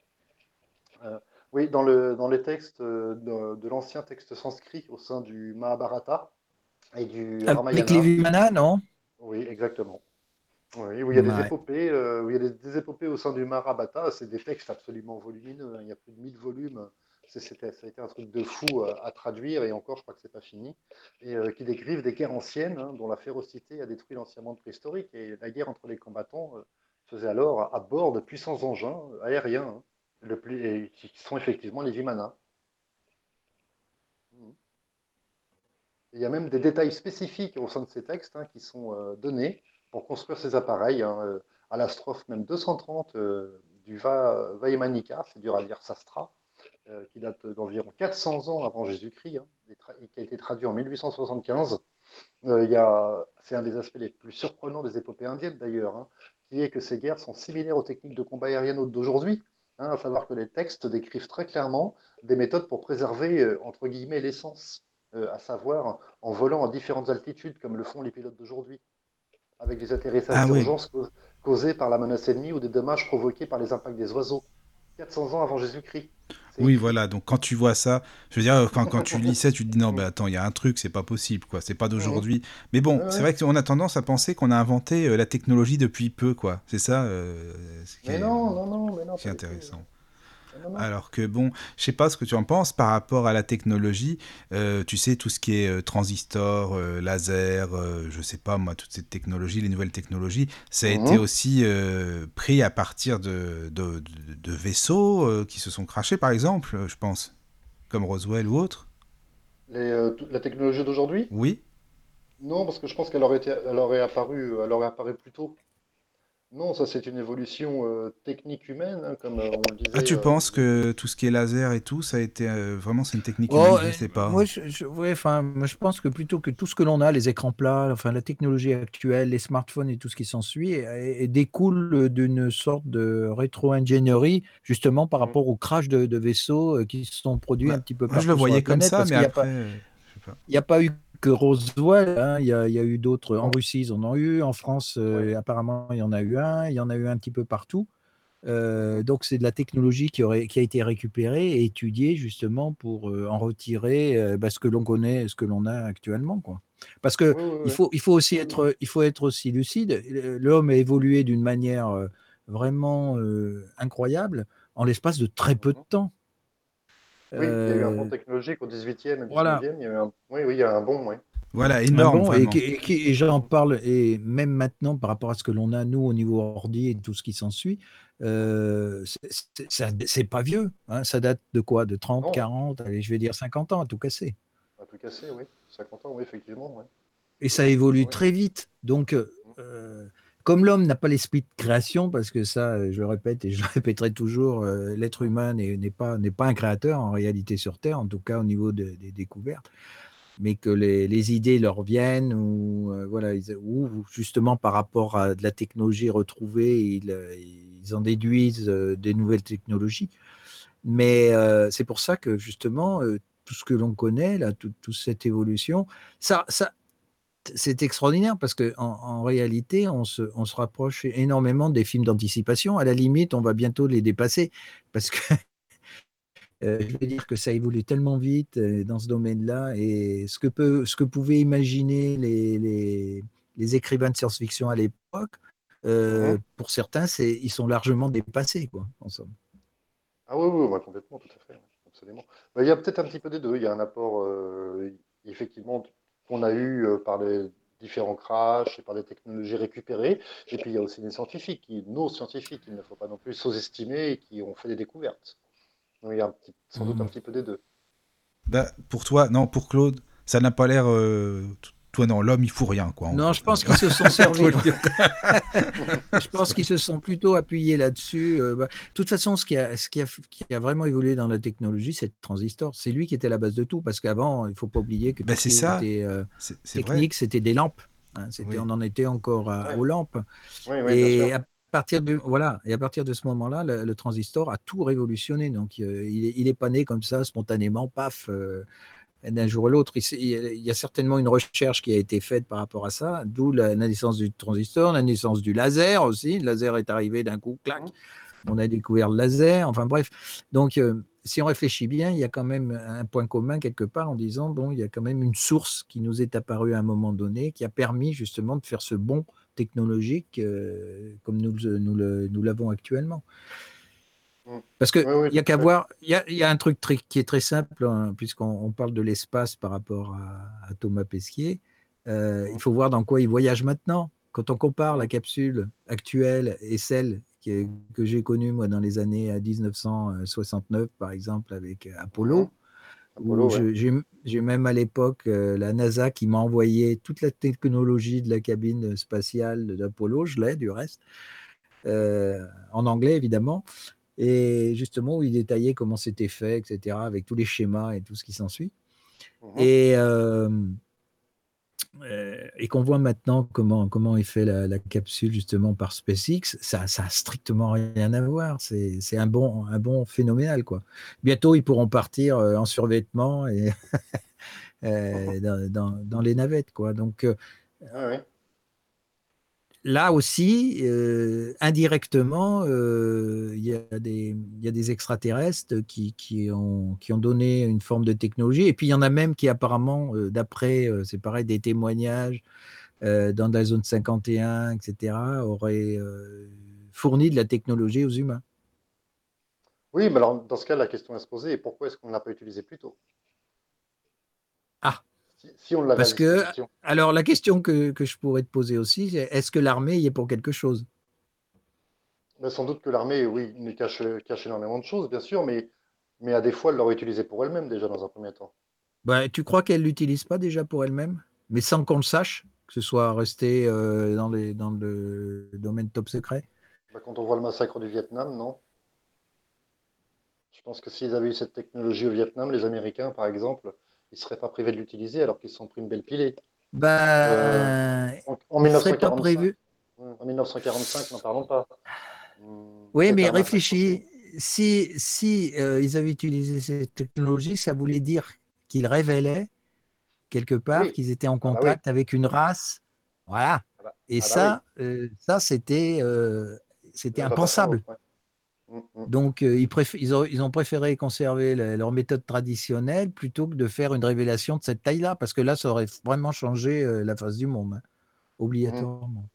Euh, oui, dans, le, dans les textes euh, de, l'ancien texte sanskrit au sein du Mahabharata et du Ramayana. Avec les Vimana, non? Oui, exactement. Oui, où il y a des épopées, où il y a des, épopées au sein du Mahabharata, c'est des textes absolument volumineux. Hein. Il y a plus de 1000 volumes ça a été un truc de fou euh, à, traduire, et encore, je crois que c'est pas fini, et euh, qui décrivent des guerres anciennes hein, dont la férocité a détruit l'ancien monde préhistorique. Et la guerre entre les combattants euh, faisait alors à bord de puissants engins aériens, hein, qui sont effectivement les Vimana. Mmh. Il y a même des détails spécifiques au sein de ces textes hein, qui sont donnés pour construire ces appareils. à la strophe même 230 du Va, c'est dur à dire Sastra, euh, qui date d'environ 400 ans avant Jésus-Christ, hein, et qui a été traduit en 1875. Euh, c'est un des aspects les plus surprenants des épopées indiennes d'ailleurs, hein, qui est que ces guerres sont similaires aux techniques de combat aérien d'aujourd'hui, hein, à savoir que les textes décrivent très clairement des méthodes pour préserver, euh, entre guillemets, l'essence, à savoir en volant à différentes altitudes, comme le font les pilotes d'aujourd'hui, avec des atterrissages ah d'urgence causés par la menace ennemie ou des dommages provoqués par les impacts des oiseaux. 400 ans avant Jésus-Christ. Oui, voilà. Donc quand tu vois ça, je veux dire, quand, quand tu lis ça, tu te dis non, mais attends, il y a un truc, c'est pas possible, quoi. C'est pas d'aujourd'hui. Mais bon, c'est vrai qu'on a tendance à penser qu'on a inventé euh, la technologie depuis peu, quoi. C'est ça. Euh, mais non, non, non, mais non. C'est intéressant. Alors que bon, je sais pas ce que tu en penses par rapport à la technologie. Euh, tu sais, tout ce qui est euh, transistor, euh, laser, je sais pas moi, toutes ces technologies, les nouvelles technologies, ça a été mhm. aussi pris à partir de, de, vaisseaux qui se sont crachés, par exemple, je pense, comme Roswell ou autre. La technologie d'aujourd'hui? Oui. Non, parce que je pense qu'elle aurait, elle aurait apparu, elle aurait apparu plus tôt. Non, ça c'est une évolution euh, technique humaine, hein, comme euh, on le disait. Ah, tu euh, penses que tout ce qui est laser et tout, ça a été vraiment c'est une technique humaine, Oh, je euh, sais pas. moi, je, je- ouais, enfin, moi, je pense que plutôt que tout ce que l'on a, les écrans plats, enfin, la technologie actuelle, les smartphones et tout ce qui s'ensuit, et, et découle d'une sorte de rétro-ingénierie, justement par Mhm. rapport au crash de, de vaisseaux qui se sont produits Bah, un petit peu moi, je partout le sur voyais la comme planète, ça, mais après, je pas. il n'y a pas eu que Roswell, hein, il y a, il y a eu d'autres. En. Russie, ils en ont eu. En France, euh, Ouais. apparemment, il y en a eu un. Il y en a eu un petit peu partout. Euh, donc, c'est de la technologie qui, aurait, qui a été récupérée et étudiée justement pour euh, en retirer bah, ce que l'on connaît, ce que l'on a actuellement. Quoi. Parce que Oui, oui, il faut, il faut aussi être, il faut être aussi lucide. L'homme a évolué d'une manière vraiment incroyable en l'espace de très peu de temps. Oui, il y a eu un Euh, bond technologique au 18e et voilà. 19e. Il y a eu un... Oui, oui, il y a un bond, oui. Voilà, énorme bon, et, j'en parle, et même maintenant, par rapport à ce que l'on a, nous, au niveau ordi et tout ce qui s'ensuit, euh, c'est pas vieux. hein, ça date de quoi? De 30, Non, 40, allez, je vais dire 50 ans, à tout casser. à tout casser, oui. 50 ans, oui, effectivement. Oui. Et ça évolue Oui. très vite. Donc, euh, comme l'homme n'a pas l'esprit de création, parce que ça, euh, je le répète et je le répéterai toujours, euh, l'être humain n'est pas, un créateur en réalité sur Terre, en tout cas au niveau de- des découvertes, mais que les, idées leur viennent, ou, euh, voilà, ou justement par rapport à de la technologie retrouvée, ils, en déduisent des nouvelles technologies. Mais c'est pour ça que justement, tout ce que l'on connaît, là, tout- toute cette évolution, ça, ça, c'est extraordinaire parce qu'en en, réalité, on se, on se rapproche énormément des films d'anticipation. À la limite, on va bientôt les dépasser parce que euh, je veux dire que ça évolue tellement vite euh, dans ce domaine-là et ce que, peut, ce que pouvaient imaginer les, les, les écrivains de science-fiction à l'époque, euh, pour certains, c'est, ils sont largement dépassés, quoi, en somme. Ah oui, oui, bah, complètement, tout à fait. Absolument. Bah, il y a peut-être un petit peu des deux. Il y a un apport, effectivement, qu'on a eu euh, par les différents crashs et par les technologies récupérées. Et puis, il y a aussi des scientifiques, qui, nos scientifiques, il ne faut pas non plus sous-estimer et qui ont fait des découvertes. Donc, il y a un petit- sans doute un Mhm. petit peu des deux. Bah, pour toi, non, pour Claude, ça n'a pas l'air. euh, Toi, non, l'homme, il fout rien, quoi. Non, je pense qu'ils se sont servis. je pense qu'ils se sont plutôt appuyés là-dessus. Euh, bah, de toute façon, ce, qui a, ce qui, a, qui a vraiment évolué dans la technologie, c'est le transistor. C'est lui qui était la base de tout, parce qu'avant, il ne faut pas oublier que Bah, tout ce c'est qui ça. était euh, C'est c'est vrai. technique, c'était des lampes. hein. Oui. On en était encore à- Ouais. aux lampes. Oui, oui, bien Et à partir de voilà, et à partir de ce moment-là, le, le transistor a tout révolutionné. Donc, euh, il, est, il est pas né comme ça spontanément, paf, euh, d'un jour à l'autre. Il, y a certainement une recherche qui a été faite par rapport à ça, d'où la, naissance du transistor, la naissance du laser aussi. Le laser est arrivé d'un coup, clac. Mhm. On a découvert le laser. Enfin bref. Donc, euh, si on réfléchit bien, il y a quand même un point commun quelque part en disant bon, il y a quand même une source qui nous est apparue à un moment donné, qui a permis justement de faire ce bond technologique euh, comme nous, nous l'avons actuellement. Parce que il y a qu'à voir, il y a, il y a un truc très- qui est très simple, hein, puisqu'on on parle de l'espace par rapport à, à Thomas Pesquet. Euh, il faut voir dans quoi il voyage maintenant. Quand on compare la capsule actuelle et celle qui est- que j'ai connue moi dans les années euh, 1969, par exemple, avec euh, Apollo, ouais. j'ai même à l'époque euh, la NASA qui m'a envoyé toute la technologie de la cabine spatiale d'Apollo, je l'ai du reste, euh, en anglais évidemment, et justement où il détaillait comment c'était fait, etc., avec tous les schémas et tout ce qui s'ensuit. Et, euh, euh, et qu'on voit maintenant comment, comment est fait la, la capsule justement par SpaceX, ça n'a strictement rien à voir. C'est un bon, un bon phénoménal. Quoi. Bientôt, ils pourront partir euh, en survêtement et euh, dans, dans- dans les navettes. Quoi. Donc Ouais, ouais. Là aussi, euh, indirectement, euh, il y, a des- il y a des extraterrestres qui, qui ont, qui ont donné une forme de technologie. Et puis, il y en a même qui, apparemment, euh, d'après, c'est pareil, des témoignages dans la zone 51, etc., auraient fourni de la technologie aux humains. Oui, mais alors dans ce cas, la question à se poser est pourquoi est-ce qu'on ne l'a pas utilisé plus tôt? Ah. Si, si on l'avait Parce que, alors, la question que, que je pourrais te poser aussi, c'est est-ce que l'armée y est pour quelque chose? Mais sans doute que l'armée, oui, cache, cache énormément de choses, bien sûr, mais, mais à des fois, elle l'aurait utilisé pour elle-même déjà dans un premier temps. Bah, tu crois qu'elle l'utilise pas déjà pour elle-même? Mais sans qu'on le sache Que ce soit resté euh, dans, les, dans le domaine top secret? Bah, Quand on voit le massacre du Vietnam, non. Je pense que s'ils avaient eu cette technologie au Vietnam, les Américains, par exemple, ils ne seraient pas privés de l'utiliser alors qu'ils sont pris une belle pilée. Bah, euh, en, 1945, prévu. en 1945, n'en parlons pas. Oui, mais réfléchis. Si, si euh, ils avaient utilisé cette technologie, ça voulait dire qu'ils révélaient quelque part qu'ils étaient en ah bah contact avec une race. Voilà. Ah bah, Et ah bah ça, euh, ça c'était c'était impensable. Donc, ils, ils, ont, ils, ont, préféré conserver leur méthode traditionnelle plutôt que de faire une révélation de cette taille-là, parce que là, ça aurait vraiment changé la face du monde, hein, obligatoirement.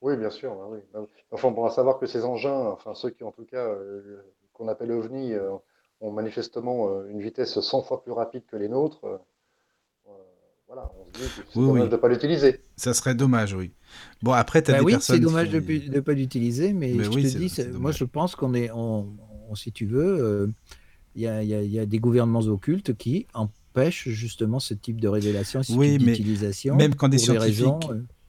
Oui, bien sûr. Bah oui. Bah enfin, on savoir que ces engins, enfin ceux qui en tout cas euh, qu'on appelle OVNI, euh, ont manifestement euh, une vitesse 100 fois plus rapide que les nôtres. Voilà, on se dit que c'est dommage de ne pas l'utiliser. Ça serait dommage, oui. Bon, après, tu as bah des oui, personnes. c'est dommage de ne pas l'utiliser, mais, je te dis, moi je pense qu'on est, on, si tu veux, il y, a, y, a, des gouvernements occultes qui empêchent justement ce type de révélation, ce oui, type d'utilisation. Même quand des scientifiques. Raisons,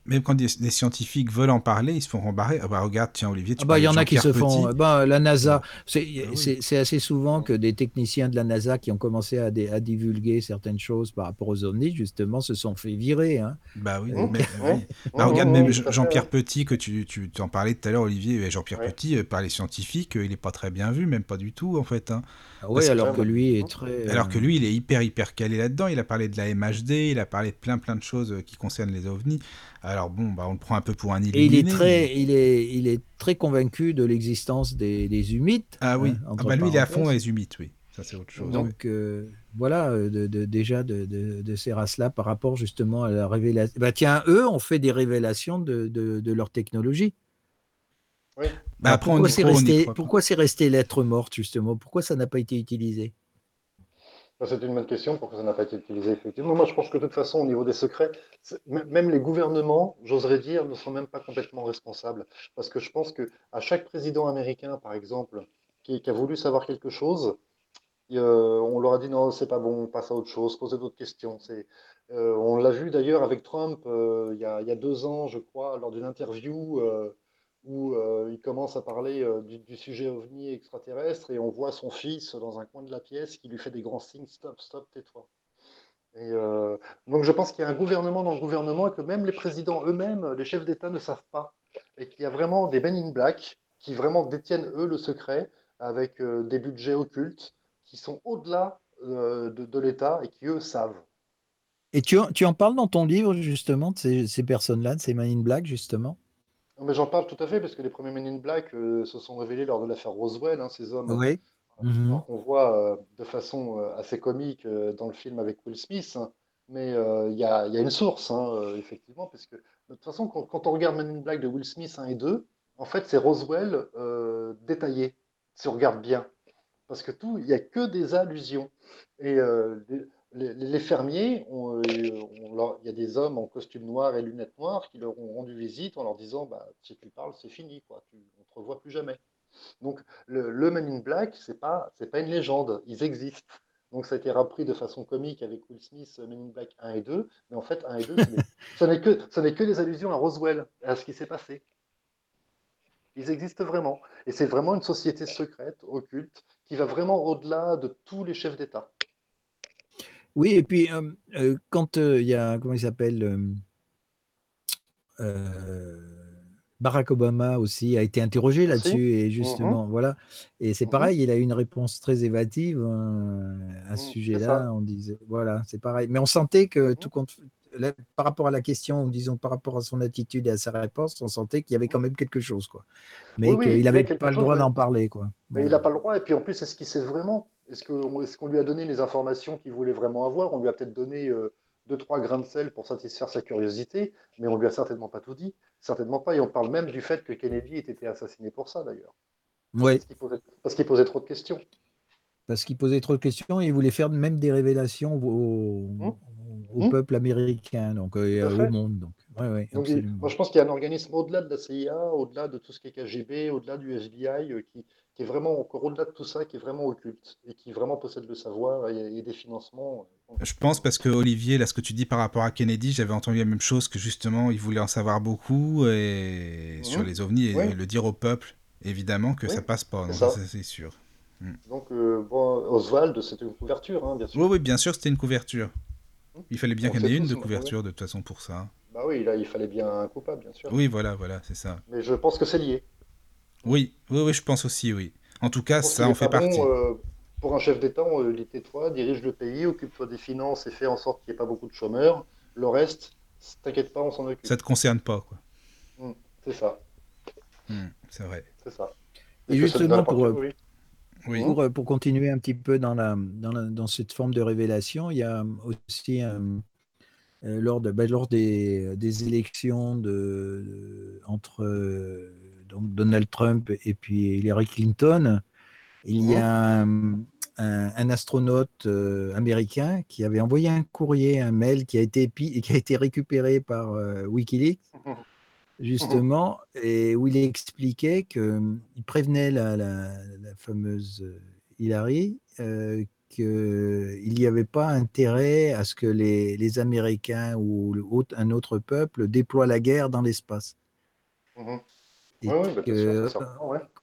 même quand des, scientifiques veulent en parler, ils se font rembarrer. Ah bah, regarde, tiens, Olivier, tu ah bah, Il y en a qui se font. Bah, la NASA, bah c'est assez souvent que des techniciens de la NASA qui ont commencé à, à, divulguer certaines choses par rapport aux ovnis, justement, se sont fait virer. Hein. Bah oui, mais, bah, regarde, même Jean-Pierre Petit, que tu, tu en parlais tout à l'heure, Olivier, Jean-Pierre Petit, euh, par les scientifiques, euh, il n'est pas très bien vu, même pas du tout, en fait. Hein. Ah oui, alors que, lui est très. Alors que lui, il est hyper, hyper calé là-dedans. Il a parlé de la MHD, il a parlé de plein, plein de choses qui concernent les ovnis. Alors bon, bah, on le prend un peu pour un illuminé. Et il est très, il est, il est très convaincu de l'existence des, des, humites. Ah oui, hein, ah bah, lui, il est à fond les humites, oui. Ça, c'est autre chose. Donc, euh, voilà, euh, de, de, déjà de, de ces races-là par rapport justement à la révélation. Bah, tiens, eux ont fait des révélations de, leur technologie. Oui. Bah, pourquoi c'est resté, pourquoi resté lettre morte, justement? Pourquoi ça n'a pas été utilisé? C'est une bonne question, pourquoi ça n'a pas été utilisé effectivement. Moi, je pense que de toute façon, au niveau des secrets, même les gouvernements, j'oserais dire, ne sont même pas complètement responsables. Parce que je pense qu'à chaque président américain, par exemple, qui, a voulu savoir quelque chose, euh, on leur a dit non, c'est pas bon, on passe à autre chose, posez d'autres questions. Euh, on l'a vu d'ailleurs avec Trump euh, il, y a, deux ans, je crois, lors d'une interview où euh, il commence à parler euh, du, sujet ovni extraterrestre et on voit son fils dans un coin de la pièce qui lui fait des grands signes stop, stop, tais-toi. Euh, donc je pense qu'il y a un gouvernement dans le gouvernement et que même les présidents eux-mêmes, les chefs d'État ne savent pas. Et qu'il y a vraiment des men in black qui vraiment détiennent eux le secret avec des budgets occultes qui sont au-delà de, l'État et qui eux savent. Et tu, tu, en parles dans ton livre justement de ces, ces personnes-là, de ces men in black justement? Mais j'en parle tout à fait parce que les premiers Men in Black euh, se sont révélés lors de l'affaire Roswell, hein, ces hommes oui. Mhm. qu'on voit euh, de façon euh, assez comique dans le film avec Will Smith. Hein. mais il y, a, une source, hein, effectivement, parce que de toute façon, quand, on regarde Men in Black de Will Smith 1 et 2, en fait, c'est Roswell détaillé, si on regarde bien. Parce que tout, il n'y a que des allusions. Et les, fermiers, euh, il y a des hommes en costume noir et lunettes noires qui leur ont rendu visite en leur disant bah, si tu parles, c'est fini, quoi. Tu, on ne te revoit plus jamais. Donc le, le Man in Black, ce n'est pas, pas une légende, ils existent. Donc ça a été repris de façon comique avec Will Smith, Men in Black 1 et 2, mais en fait 1 et 2, ce n'est que, que des allusions à Roswell, à ce qui s'est passé. Ils existent vraiment. Et c'est vraiment une société secrète, occulte, qui va vraiment au-delà de tous les chefs d'État. Oui, et puis quand il y a, comment il s'appelle Barack Obama aussi a été interrogé là-dessus et mmh justement voilà. Et c'est mmh pareil il a eu une réponse très évative hein, à ce mmh, sujet-là. On disait voilà c'est pareil. Mais on sentait que tout compte par rapport à la question disons par rapport à son attitude et à sa réponse on sentait qu'il y avait quand même quelque chose quoi. Mais qu'il n'avait pas le droit d'en parler quoi. mais il n'a pas le droit et puis en plus est-ce qu'il sait vraiment est-ce qu'on lui a donné les informations qu'il voulait vraiment avoir? On lui a peut-être donné euh, deux, trois grains de sel pour satisfaire sa curiosité, mais on lui a certainement pas tout dit. Certainement pas. Et on parle même du fait que Kennedy ait été assassiné pour ça, d'ailleurs. Oui. Parce qu'il posait, trop de questions. Parce qu'il posait trop de questions et il voulait faire même des révélations aux, mmh. au mmh. peuple américain, donc au monde. Donc, moi, je pense qu'il y a un organisme au-delà de la CIA, au-delà de tout ce qui est KGB, au-delà du FBI, qui, qui, est vraiment encore au-delà de tout ça, qui est vraiment occulte et qui vraiment possède le savoir et, des financements. Je pense parce que Olivier, là, ce que tu dis par rapport à Kennedy, j'avais entendu la même chose que justement, il voulait en savoir beaucoup et sur mmh. les ovnis et le dire au peuple, évidemment que ça passe pas. C'est sûr. Mm. Donc, euh, bon, Oswald, c'était une couverture, hein, bien sûr. Oui, oui, bien sûr, c'était une couverture. Mm. Il fallait bien qu'il y en ait une de couverture, de toute façon, pour ça. Bah oui, là, il fallait bien un coupable, bien sûr. Oui, voilà, voilà, c'est ça. Mais je pense que c'est lié. Oui, oui, oui, je pense aussi, oui. En tout cas, ça en fait partie. Euh, pour un chef d'État, il dit tais-toi, dirige le pays, occupe-toi des finances et fais en sorte qu'il n'y ait pas beaucoup de chômeurs. Le reste, t'inquiète pas, on s'en occupe. Ça te concerne pas, quoi. Mm, c'est ça. c'est vrai. C'est ça. Et, justement, pour, pour, euh, pour, continuer un petit peu dans, la, dans, dans, cette forme de révélation, il y a aussi euh, lors, de, ben, lors des, des, élections de, entre donc Donald Trump et puis Hillary Clinton, il y a un, un, astronaute euh, américain qui avait envoyé un courrier, un mail qui a été, qui a été récupéré par Wikileaks justement, et où il expliquait qu'il prévenait la, la, fameuse euh, Hillary euh, qu'il n'y avait pas intérêt à ce que les, les Américains ou un autre peuple déploient la guerre dans l'espace. Mmh et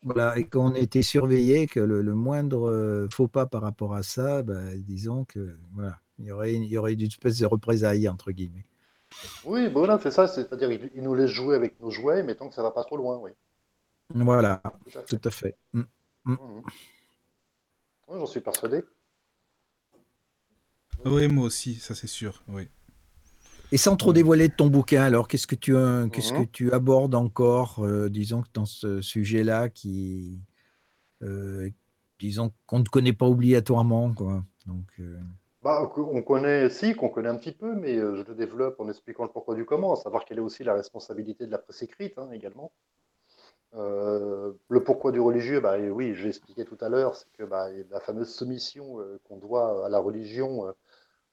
bah, qu'on était surveillé, que le, moindre euh, faux pas par rapport à ça, bah, disons que voilà, il y aurait, il y aurait une espèce de représailles entre guillemets. Oui, bon, voilà, c'est ça, c'est-à-dire il nous laisse jouer avec nos jouets, mais tant que ça va pas trop loin, oui. Voilà, tout à fait. Mm, mm. Mmh. J'en suis persuadé. Oui, moi aussi, ça c'est sûr, oui. Et sans trop dévoiler de ton bouquin, alors qu'est-ce que tu, qu'est-ce que mmh. tu abordes encore, euh, disons que dans ce sujet-là, qui, euh, disons qu'on ne connaît pas obligatoirement, quoi. Donc. Euh, bah, on connaît, si, qu'on connaît un petit peu, mais je le développe en expliquant le pourquoi du comment, savoir quelle est aussi la responsabilité de la presse écrite hein, également. Euh, le pourquoi du religieux, bah, oui, j'ai expliqué tout à l'heure, c'est que bah, la fameuse soumission euh, qu'on doit à la religion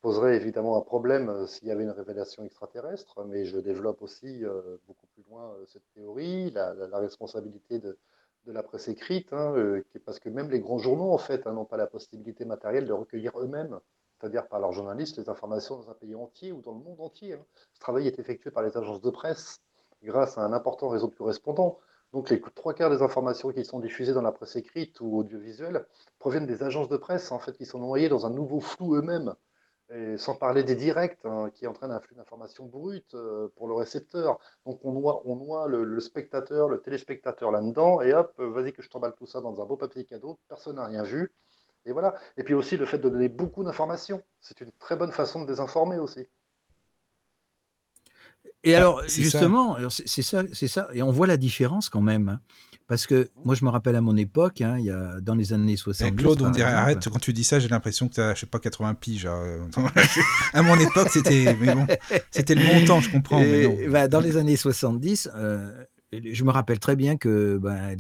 poserait évidemment un problème s'il y avait une révélation extraterrestre, mais je développe aussi beaucoup plus loin cette théorie, la, responsabilité de, la presse écrite, hein, parce que même les grands journaux, en fait, hein, n'ont pas la possibilité matérielle de recueillir eux-mêmes c'est-à-dire par leurs journalistes, les informations dans un pays entier ou dans le monde entier. Hein. Ce travail est effectué par les agences de presse grâce à un important réseau de correspondants. Donc les trois quarts des informations qui sont diffusées dans la presse écrite ou audiovisuelle proviennent des agences de presse en fait qui sont noyées dans un nouveau flou eux-mêmes. Sans parler des directs hein, qui entraînent un flux d'informations brutes euh, pour le récepteur. Donc on noie, on noie le, spectateur, le téléspectateur là-dedans, et hop, vas-y que je t'emballe tout ça dans un beau papier cadeau, personne n'a rien vu, et voilà. Et puis aussi le fait de donner beaucoup d'informations. C'est une très bonne façon de désinformer aussi. Et alors, justement, c'est ça, c'est ça. Et on voit la différence quand même. Hein. parce que moi, je me rappelle à mon époque, hein, il y a, dans les années 70. Claude, on dirait, arrête, quand tu dis ça, j'ai l'impression que tu as, je sais pas, 80 piges. à mon époque, c'était bon, le montant, je comprends. Bah, dans les années 70, euh, je me rappelle très bien que ben,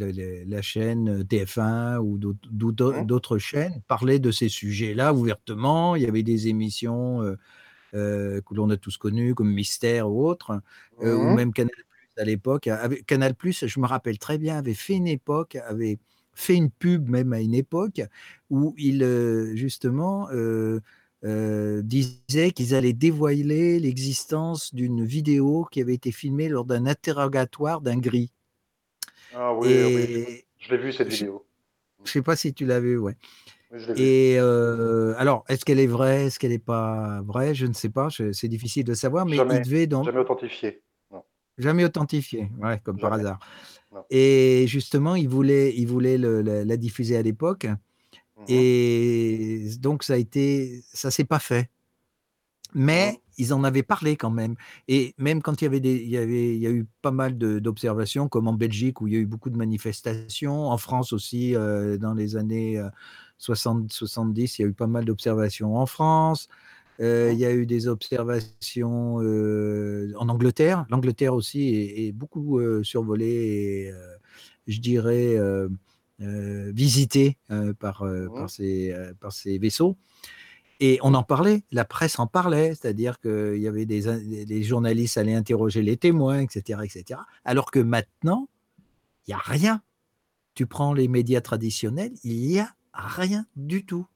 la chaîne TF1 ou mmh. d'autres chaînes parlaient de ces sujets-là ouvertement. Il y avait des émissions euh, euh, que l'on a tous connues, comme Mystère ou autres, euh, ou même Canal Plus à l'époque. Canal Plus, je me rappelle très bien, avait fait une époque, avait fait une pub même à une époque où il justement euh, disaient qu'ils allaient dévoiler l'existence d'une vidéo qui avait été filmée lors d'un interrogatoire d'un gris. Ah oui, oui. je l'ai vu cette vidéo. Je ne sais pas si tu l'as vu, ouais. Et euh, alors, est-ce qu'elle est vraie, est-ce qu'elle n'est pas vraie? Je ne sais pas, c'est difficile de savoir, mais jamais, il devait donc. Jamais authentifié. Jamais authentifié, ouais, comme par hasard. Et justement, il voulait, il voulait la, diffuser à l'époque. Mmh et donc, ça a été, ça s'est pas fait. Mais ils en avaient parlé quand même. Et même quand il y avait des, il y avait, il y a eu pas mal d'observations, comme en Belgique où il y a eu beaucoup de manifestations, en France aussi dans les années 60, 70, il y a eu pas mal d'observations en France. Mmh. il y a eu des observations en Angleterre. L'Angleterre aussi est, est beaucoup survolée et je dirais euh, visité euh, par, euh, par, ces, par ces vaisseaux. Et on en parlait, la presse en parlait, c'est-à-dire qu'il y avait des les journalistes allaient interroger les témoins, etc., etc. Alors que maintenant, il n'y a rien. Tu prends les médias traditionnels, il n'y a rien du tout.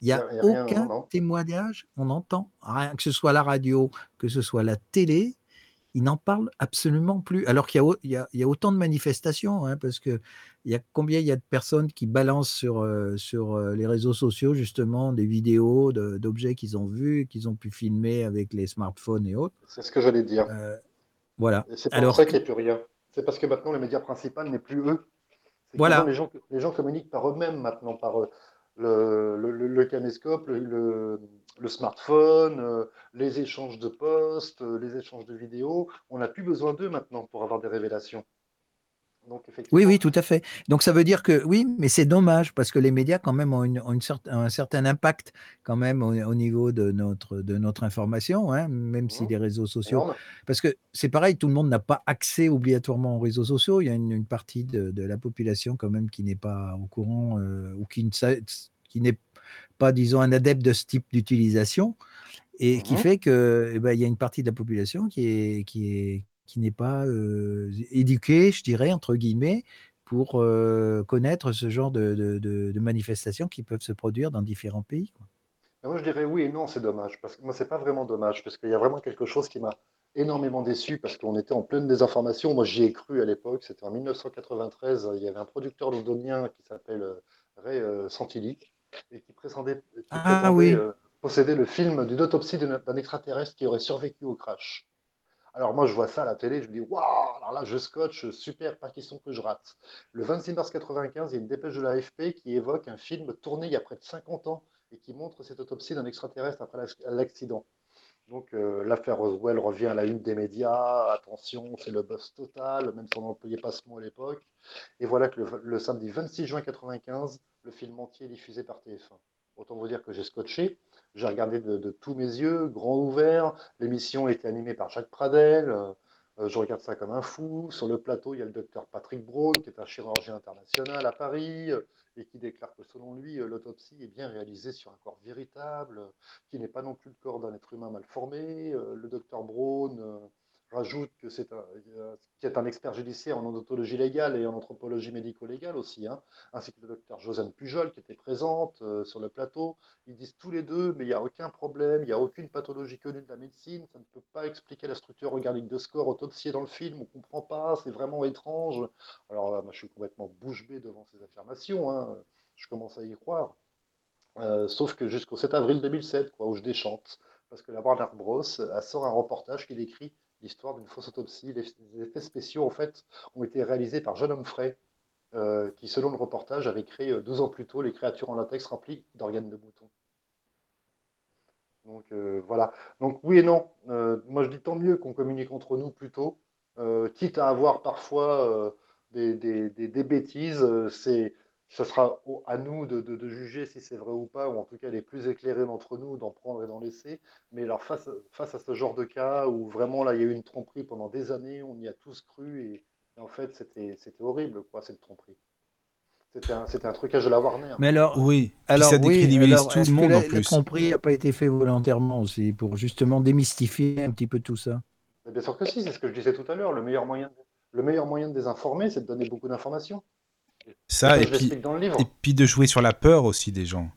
Il n'y a, aucun témoignage, on entend rien, que ce soit la radio, que ce soit la télé, ils n'en parlent absolument plus. Alors qu'il y, y, a autant de manifestations, hein, parce que il y a combien il y a de personnes qui balancent sur, euh, sur euh, les réseaux sociaux justement des vidéos d'objets qu'ils ont vus, qu'ils ont pu filmer avec les smartphones et autres? C'est ce que j'allais dire. Euh, voilà. C'est pour Alors, ça qu'il n'y a plus rien. C'est parce que maintenant les médias principaux n'est plus eux. Voilà. Les gens, les gens communiquent par eux-mêmes maintenant, par le, le, le, caméscope, le, smartphone, les échanges de postes, les échanges de vidéos. On n'a plus besoin d'eux maintenant pour avoir des révélations. Oui, oui, tout à fait. Donc ça veut dire que oui, mais c'est dommage parce que les médias quand même ont, une, une un certain impact quand même au, niveau de notre, de notre information, hein, même si mmh. les réseaux sociaux. Parce que c'est pareil, tout le monde n'a pas accès obligatoirement aux réseaux sociaux. Il y a une, partie de, de, la population quand même qui n'est pas au courant euh, ou qui, qui n'est pas, disons, un adepte de ce type d'utilisation et qui mmh. fait que eh ben, il y a une partie de la population qui est, qui est, qui n'est pas éduqué, je dirais, entre guillemets, pour connaître ce genre de, manifestations qui peuvent se produire dans différents pays. Moi, je dirais oui et non, c'est dommage. Parce que moi, c'est pas vraiment dommage, parce qu'il y a vraiment quelque chose qui m'a énormément déçu, parce qu'on était en pleine désinformation. Moi, j'y ai cru à l'époque. C'était en 1993. Il y avait un producteur londonien qui s'appelle Ray Santilli et qui présentait, ah, oui. possédait le film d'une autopsie d'un extraterrestre qui aurait survécu au crash. Alors moi, je vois ça à la télé, je me dis, waouh, alors là, je scotche, super, pas question que je rate. Le 26 mars 95, il y a une dépêche de l'AFP qui évoque un film tourné il y a près de 50 ans et qui montre cette autopsie d'un extraterrestre après l'accident. Donc euh, l'affaire Roswell revient à la une des médias, attention, c'est le buzz total, même si on n'employait pas ce mot à l'époque. Et voilà que le, samedi 26 juin 95, le film entier est diffusé par TF1. Autant vous dire que j'ai scotché. J'ai regardé de, tous mes yeux, grand ouvert. L'émission était animée par Jacques Pradel. Euh, euh, je regarde ça comme un fou. Sur le plateau, il y a le docteur Patrick Braun, qui est un chirurgien international à Paris, euh, et qui déclare que selon lui, l'autopsie est bien réalisée sur un corps véritable, qui n'est pas non plus le corps d'un être humain mal formé. Le docteur Braun rajoute que c'est un, qui est un expert judiciaire en odontologie légale et en anthropologie médico-légale aussi, hein, ainsi que le docteur Josiane Pujol qui était présente euh, sur le plateau. Ils disent tous les deux, mais il n'y a aucun problème, il n'y a aucune pathologie connue de la médecine, ça ne peut pas expliquer la structure organique de score autopsié dans le film, on ne comprend pas, c'est vraiment étrange. Alors là, moi, je suis complètement bouche bée devant ces affirmations, hein, je commence à y croire. Euh, sauf que jusqu'au 7 avril 2007, quoi, où je déchante, parce que la Warner Bros. sort un reportage qui décrit l'histoire d'une fausse autopsie. Les, effets spéciaux, en fait, ont été réalisés par Jean Humphrey, euh, qui, selon le reportage, avait créé 12 euh, ans plus tôt les créatures en latex remplies d'organes de moutons. Donc euh, voilà. Donc oui et non. moi je dis tant mieux qu'on communique entre nous plutôt, quitte à avoir parfois des, des, bêtises. c'est ce sera à nous de, juger si c'est vrai ou pas, ou en tout cas les plus éclairés d'entre nous d'en prendre et d'en laisser. Mais alors face, face à ce genre de cas où vraiment là il y a eu une tromperie pendant des années, on y a tous cru et, en fait c'était horrible quoi cette tromperie. C'était un, un, trucage de la Warner. Mais alors, oui, alors, ça décrédibilise tout le monde en plus. La tromperie n'a pas été fait volontairement aussi pour justement démystifier un petit peu tout ça? bien sûr que si, c'est ce que je disais tout à l'heure. Le meilleur moyen, le meilleur moyen de désinformer, c'est de donner beaucoup d'informations. Ça, et puis, et puis de jouer sur la peur aussi des gens.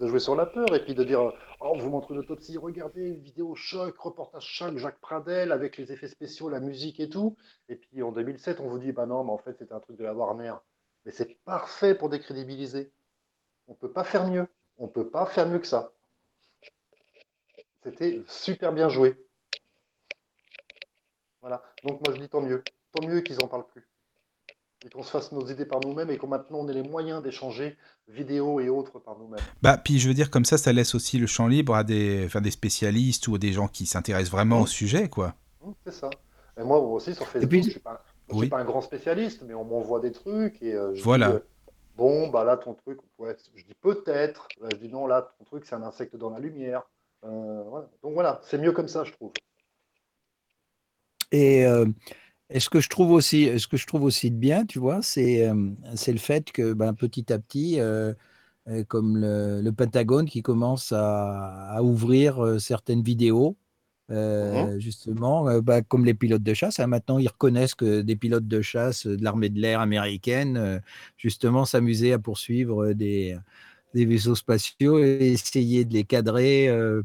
De jouer sur la peur, et puis de dire Oh, on vous montre une autopsie, regardez, une vidéo choc, reportage choc, Jacques Pradel, avec les effets spéciaux, la musique et tout. Et puis en 2007, on vous dit Bah non, mais en fait, c'est un truc de la Warner. Mais c'est parfait pour décrédibiliser. On ne peut pas faire mieux. On ne peut pas faire mieux que ça. C'était super bien joué. Voilà. Donc moi je dis tant mieux. Tant mieux qu'ils en parlent plus et qu'on se fasse nos idées par nous-mêmes et qu'on maintenant on ait les moyens d'échanger vidéos et autres par nous-mêmes. Bah, puis je veux dire, comme ça, ça laisse aussi le champ libre à des, enfin, des spécialistes ou à des gens qui s'intéressent vraiment au sujet, quoi. C'est ça. Et moi aussi, sur Facebook, je ne suis, pas, suis pas un grand spécialiste, mais on m'envoie des trucs et euh, je voilà. Dis, euh, bon, bah là, ton truc, je dis peut-être, je dis non, là, ton truc, c'est un insecte dans la lumière. Euh, Donc voilà, c'est mieux comme ça, je trouve. Et et ce que je trouve aussi, ce que je trouve aussi de bien, tu vois, c'est le fait que ben, petit à petit, comme le, Pentagone qui commence à, ouvrir certaines vidéos. Mmh justement, bah, comme les pilotes de chasse. Hein, maintenant, ils reconnaissent que des pilotes de chasse de l'armée de l'air américaine, justement, s'amusaient à poursuivre des, des vaisseaux spatiaux et essayer de les cadrer euh,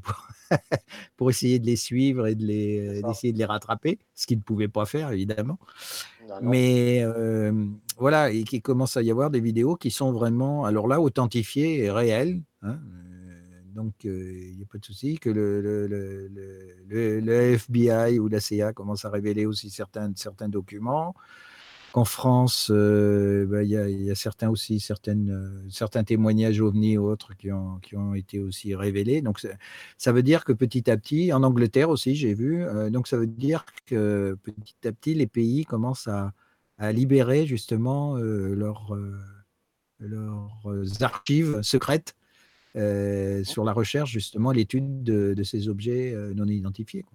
pour, essayer de les suivre et de les, d'essayer de les rattraper, ce qu'ils ne pouvaient pas faire évidemment. Mais euh, voilà, et qu'il commence à y avoir des vidéos qui sont vraiment, alors là, authentifiées et réelles. Hein, euh, donc, il n'y a pas de souci que le, le, le, le, FBI ou la CIA commence à révéler aussi certains, certains documents qu'en France, euh, bah, il y, a certains aussi, certaines, euh, certains témoignages ovnis ou autres qui ont, été aussi révélés. Donc, ça veut dire que petit à petit, en Angleterre aussi, j'ai vu, euh, donc ça veut dire que petit à petit, les pays commencent à, à libérer justement leurs archives secrètes sur la recherche, justement, l'étude de, ces objets non identifiés.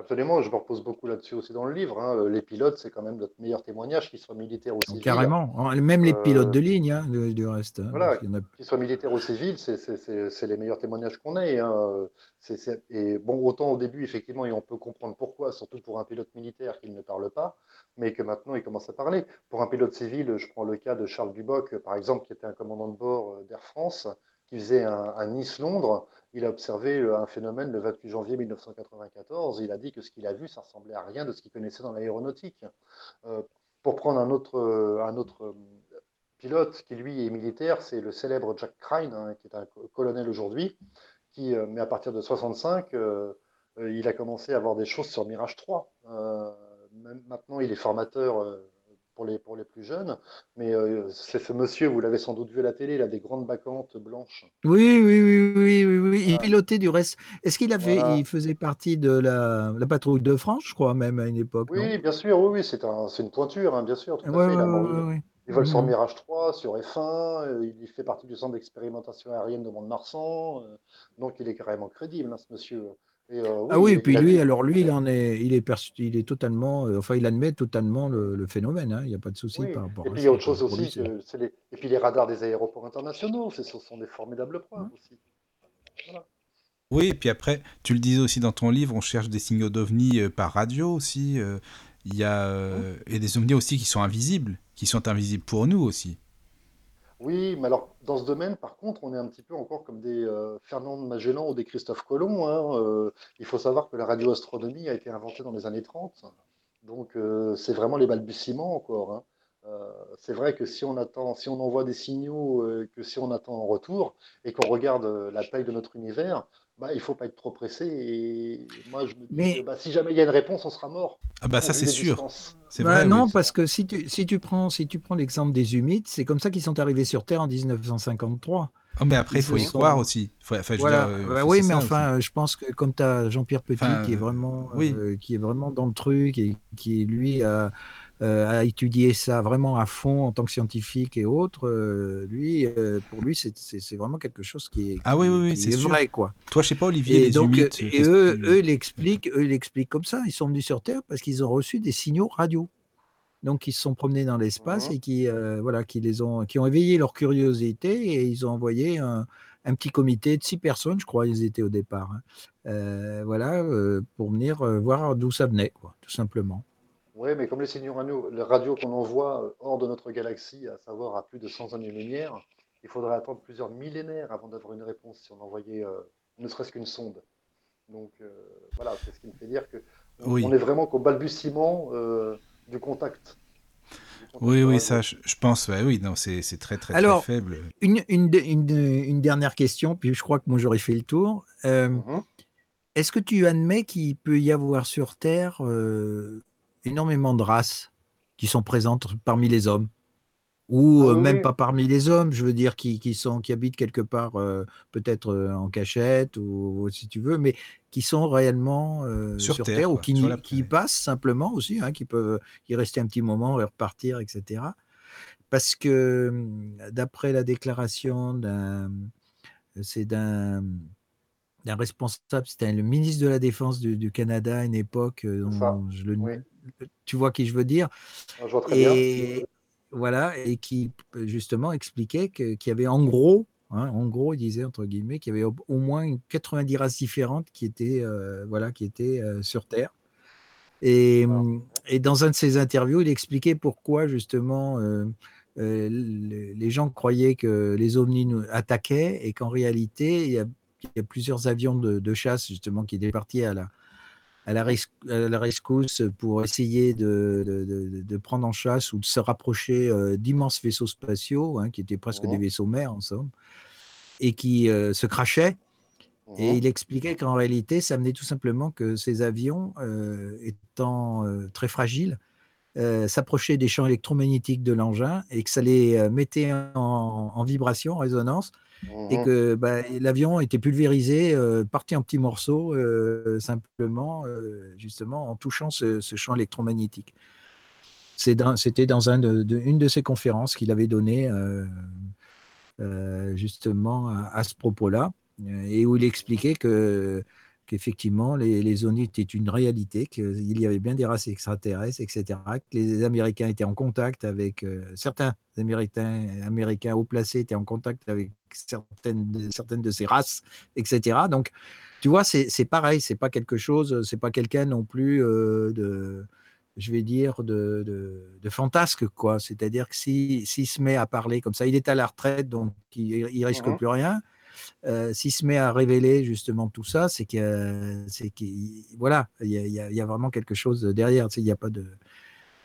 Absolument, je me repose beaucoup là-dessus aussi dans le livre. Hein. Les pilotes, c'est quand même notre meilleur témoignage, qu'ils soient militaires ou civils. Carrément, même les pilotes euh, de ligne, hein, du, reste. Hein, voilà, qu'ils soient militaires ou civils, c'est les meilleurs témoignages qu'on ait. Et bon, autant au début, effectivement, et on peut comprendre pourquoi, surtout pour un pilote militaire qu'il ne parle pas, mais que maintenant il commence à parler. Pour un pilote civil, je prends le cas de Charles Duboc, par exemple, qui était un commandant de bord euh, d'Air France, qui faisait un Nice-Londres il a observé euh, un phénomène le 28 janvier 1994. Il a dit que ce qu'il a vu, ça ressemblait à rien de ce qu'il connaissait dans l'aéronautique. Euh, pour prendre un autre, euh, un autre pilote qui, lui, est militaire, c'est le célèbre Jack Crane, hein, qui est un colonel aujourd'hui, qui, mais à partir de 65, il a commencé à voir des choses sur Mirage 3. maintenant, il est formateur pour les, pour les plus jeunes. Mais c'est ce monsieur, vous l'avez sans doute vu à la télé, il a des grandes bacantes blanches. Oui, oui, oui, oui. Il pilotait du reste. Est-ce qu'il avait, il faisait partie de la, la, patrouille de France, je crois, même à une époque Oui, bien sûr, oui, oui, c'est un, une pointure, hein, bien sûr. Tout à fait. il, il vole sur mmh. Mirage 3, sur F1, euh, il fait partie du centre d'expérimentation aérienne de Mont-de-Marsan, euh, donc il est carrément crédible, hein, ce monsieur. Euh, ah oui, et puis lui, alors lui, il en est, il est, il est totalement, euh, enfin, il admet totalement le, phénomène. Hein, il n'y a pas de souci par rapport. Et puis il y a autre chose aussi, les... et puis les radars des aéroports internationaux, ce sont des formidables preuves mmh. aussi. Oui, et puis après, tu le disais aussi dans ton livre, on cherche des signaux d'ovnis euh, par radio aussi. Il y a mmh. et des ovnis aussi qui sont invisibles, qui sont invisibles pour nous aussi. Oui, mais alors dans ce domaine, par contre, on est un petit peu encore comme des euh, Fernand Magellan ou des Christophe Colomb. Hein, euh, il faut savoir que la radioastronomie a été inventée dans les années 30. Donc euh, c'est vraiment les balbutiements encore. Hein. C'est vrai que si on attend, si on envoie des signaux, que si on attend en retour et qu'on regarde la taille de notre univers, bah, il ne faut pas être trop pressé. Et moi, je me dis que bah, si jamais il y a une réponse, on sera mort. Ah bah ça, c'est sûr. C'est bah, vrai, non, parce que si tu, si tu prends, si tu prends l'exemple des humides, c'est comme ça qu'ils sont arrivés sur Terre en 1953. Oh, mais après, il faut y croire aussi. Euh, oui, mais enfin, je pense que comme tu as Jean-Pierre Petit qui, est vraiment, euh, qui est vraiment dans le truc et qui, lui, a, euh, à étudier ça vraiment à fond en tant que scientifique et autres, euh, lui, euh, pour lui, c'est vraiment quelque chose qui est, ah oui, oui, c'est vrai. Quoi. Toi, je sais pas, Olivier, et donc, et eux, eux, ils l'expliquent, eux, l'expliquent comme ça. Ils sont venus sur Terre parce qu'ils ont reçu des signaux radio. Donc, ils se sont promenés dans l'espace mmh et qui, voilà, qui, les ont, qui ont éveillé leur curiosité et ils ont envoyé un, un petit comité de six personnes, je crois, ils étaient au départ. Hein. voilà, pour venir voir d'où ça venait, quoi, tout simplement. Oui, mais comme les signaux radio, les radios qu'on envoie euh, hors de notre galaxie, à savoir à plus de 100 années-lumière, il faudrait attendre plusieurs millénaires avant d'avoir une réponse si on envoyait euh, ne serait-ce qu'une sonde. Donc euh, voilà, c'est ce qui me fait dire que on est vraiment qu'au balbutiement du contact. oui, oui, ça, je, pense, oui, non, c'est très, très, Alors, très faible. Une, une, une, dernière question, puis je crois que moi j'aurais fait le tour. Mhm. Est-ce que tu admets qu'il peut y avoir sur Terre énormément de races qui sont présentes parmi les hommes. Ou ah euh, même pas parmi les hommes, je veux dire, qui, qui sont, qui habitent quelque part, euh, peut-être euh, en cachette ou, si tu veux, mais qui sont réellement sur, Terre, ou qui, qui passent simplement aussi, hein, qui peuvent y rester un petit moment et repartir, etc. Parce que hum, d'après la déclaration d'un, c'est d'un d'un responsable, c'était le ministre de la Défense du, Canada à une époque, je le, tu vois qui je veux dire? Ah, je vois très et, Voilà, et qui justement expliquait qu'il y avait en gros Hein. En gros, il disait, entre guillemets, qu'il y avait au, moins 90 races différentes qui étaient, voilà, qui étaient sur Terre. Et, et, dans un de ses interviews, il expliquait pourquoi, justement, les gens croyaient que les ovnis nous attaquaient et qu'en réalité, il y, a, plusieurs avions de, chasse, justement, qui étaient partis à la, à la, rescousse pour essayer de, de, prendre en chasse ou de se rapprocher d'immenses vaisseaux spatiaux, hein, qui étaient presque des vaisseaux mers, en somme, et qui se crachaient. Et il expliquait qu'en réalité, ça venait tout simplement que ces avions, étant très fragiles, euh, s'approcher des champs électromagnétiques de l'engin et que ça les euh, mettait en, vibration, en résonance, et mmh que bah, l'avion était pulvérisé, euh, parti en petits morceaux, simplement, justement, en touchant ce, champ électromagnétique. C'était dans, un une de ses conférences qu'il avait donné justement à ce propos-là, et où il expliquait que qu'effectivement les, les zones étaient une réalité, qu'il y avait bien des races extraterrestres, etc., que les Américains étaient en contact avec euh, certains Américains, Américains haut placés étaient en contact avec certaines, certaines de ces races, etc. Donc, tu vois, c'est pareil, c'est pas quelque chose, c'est pas quelqu'un non plus euh, de, je vais dire, de, de, fantasque, quoi. C'est-à-dire que s'il se met à parler comme ça, il est à la retraite, donc il, il risque mmh plus rien. Euh, s'il se met à révéler justement tout ça, c'est que, c'est voilà, il y, a, vraiment quelque chose derrière. il n'y a pas de,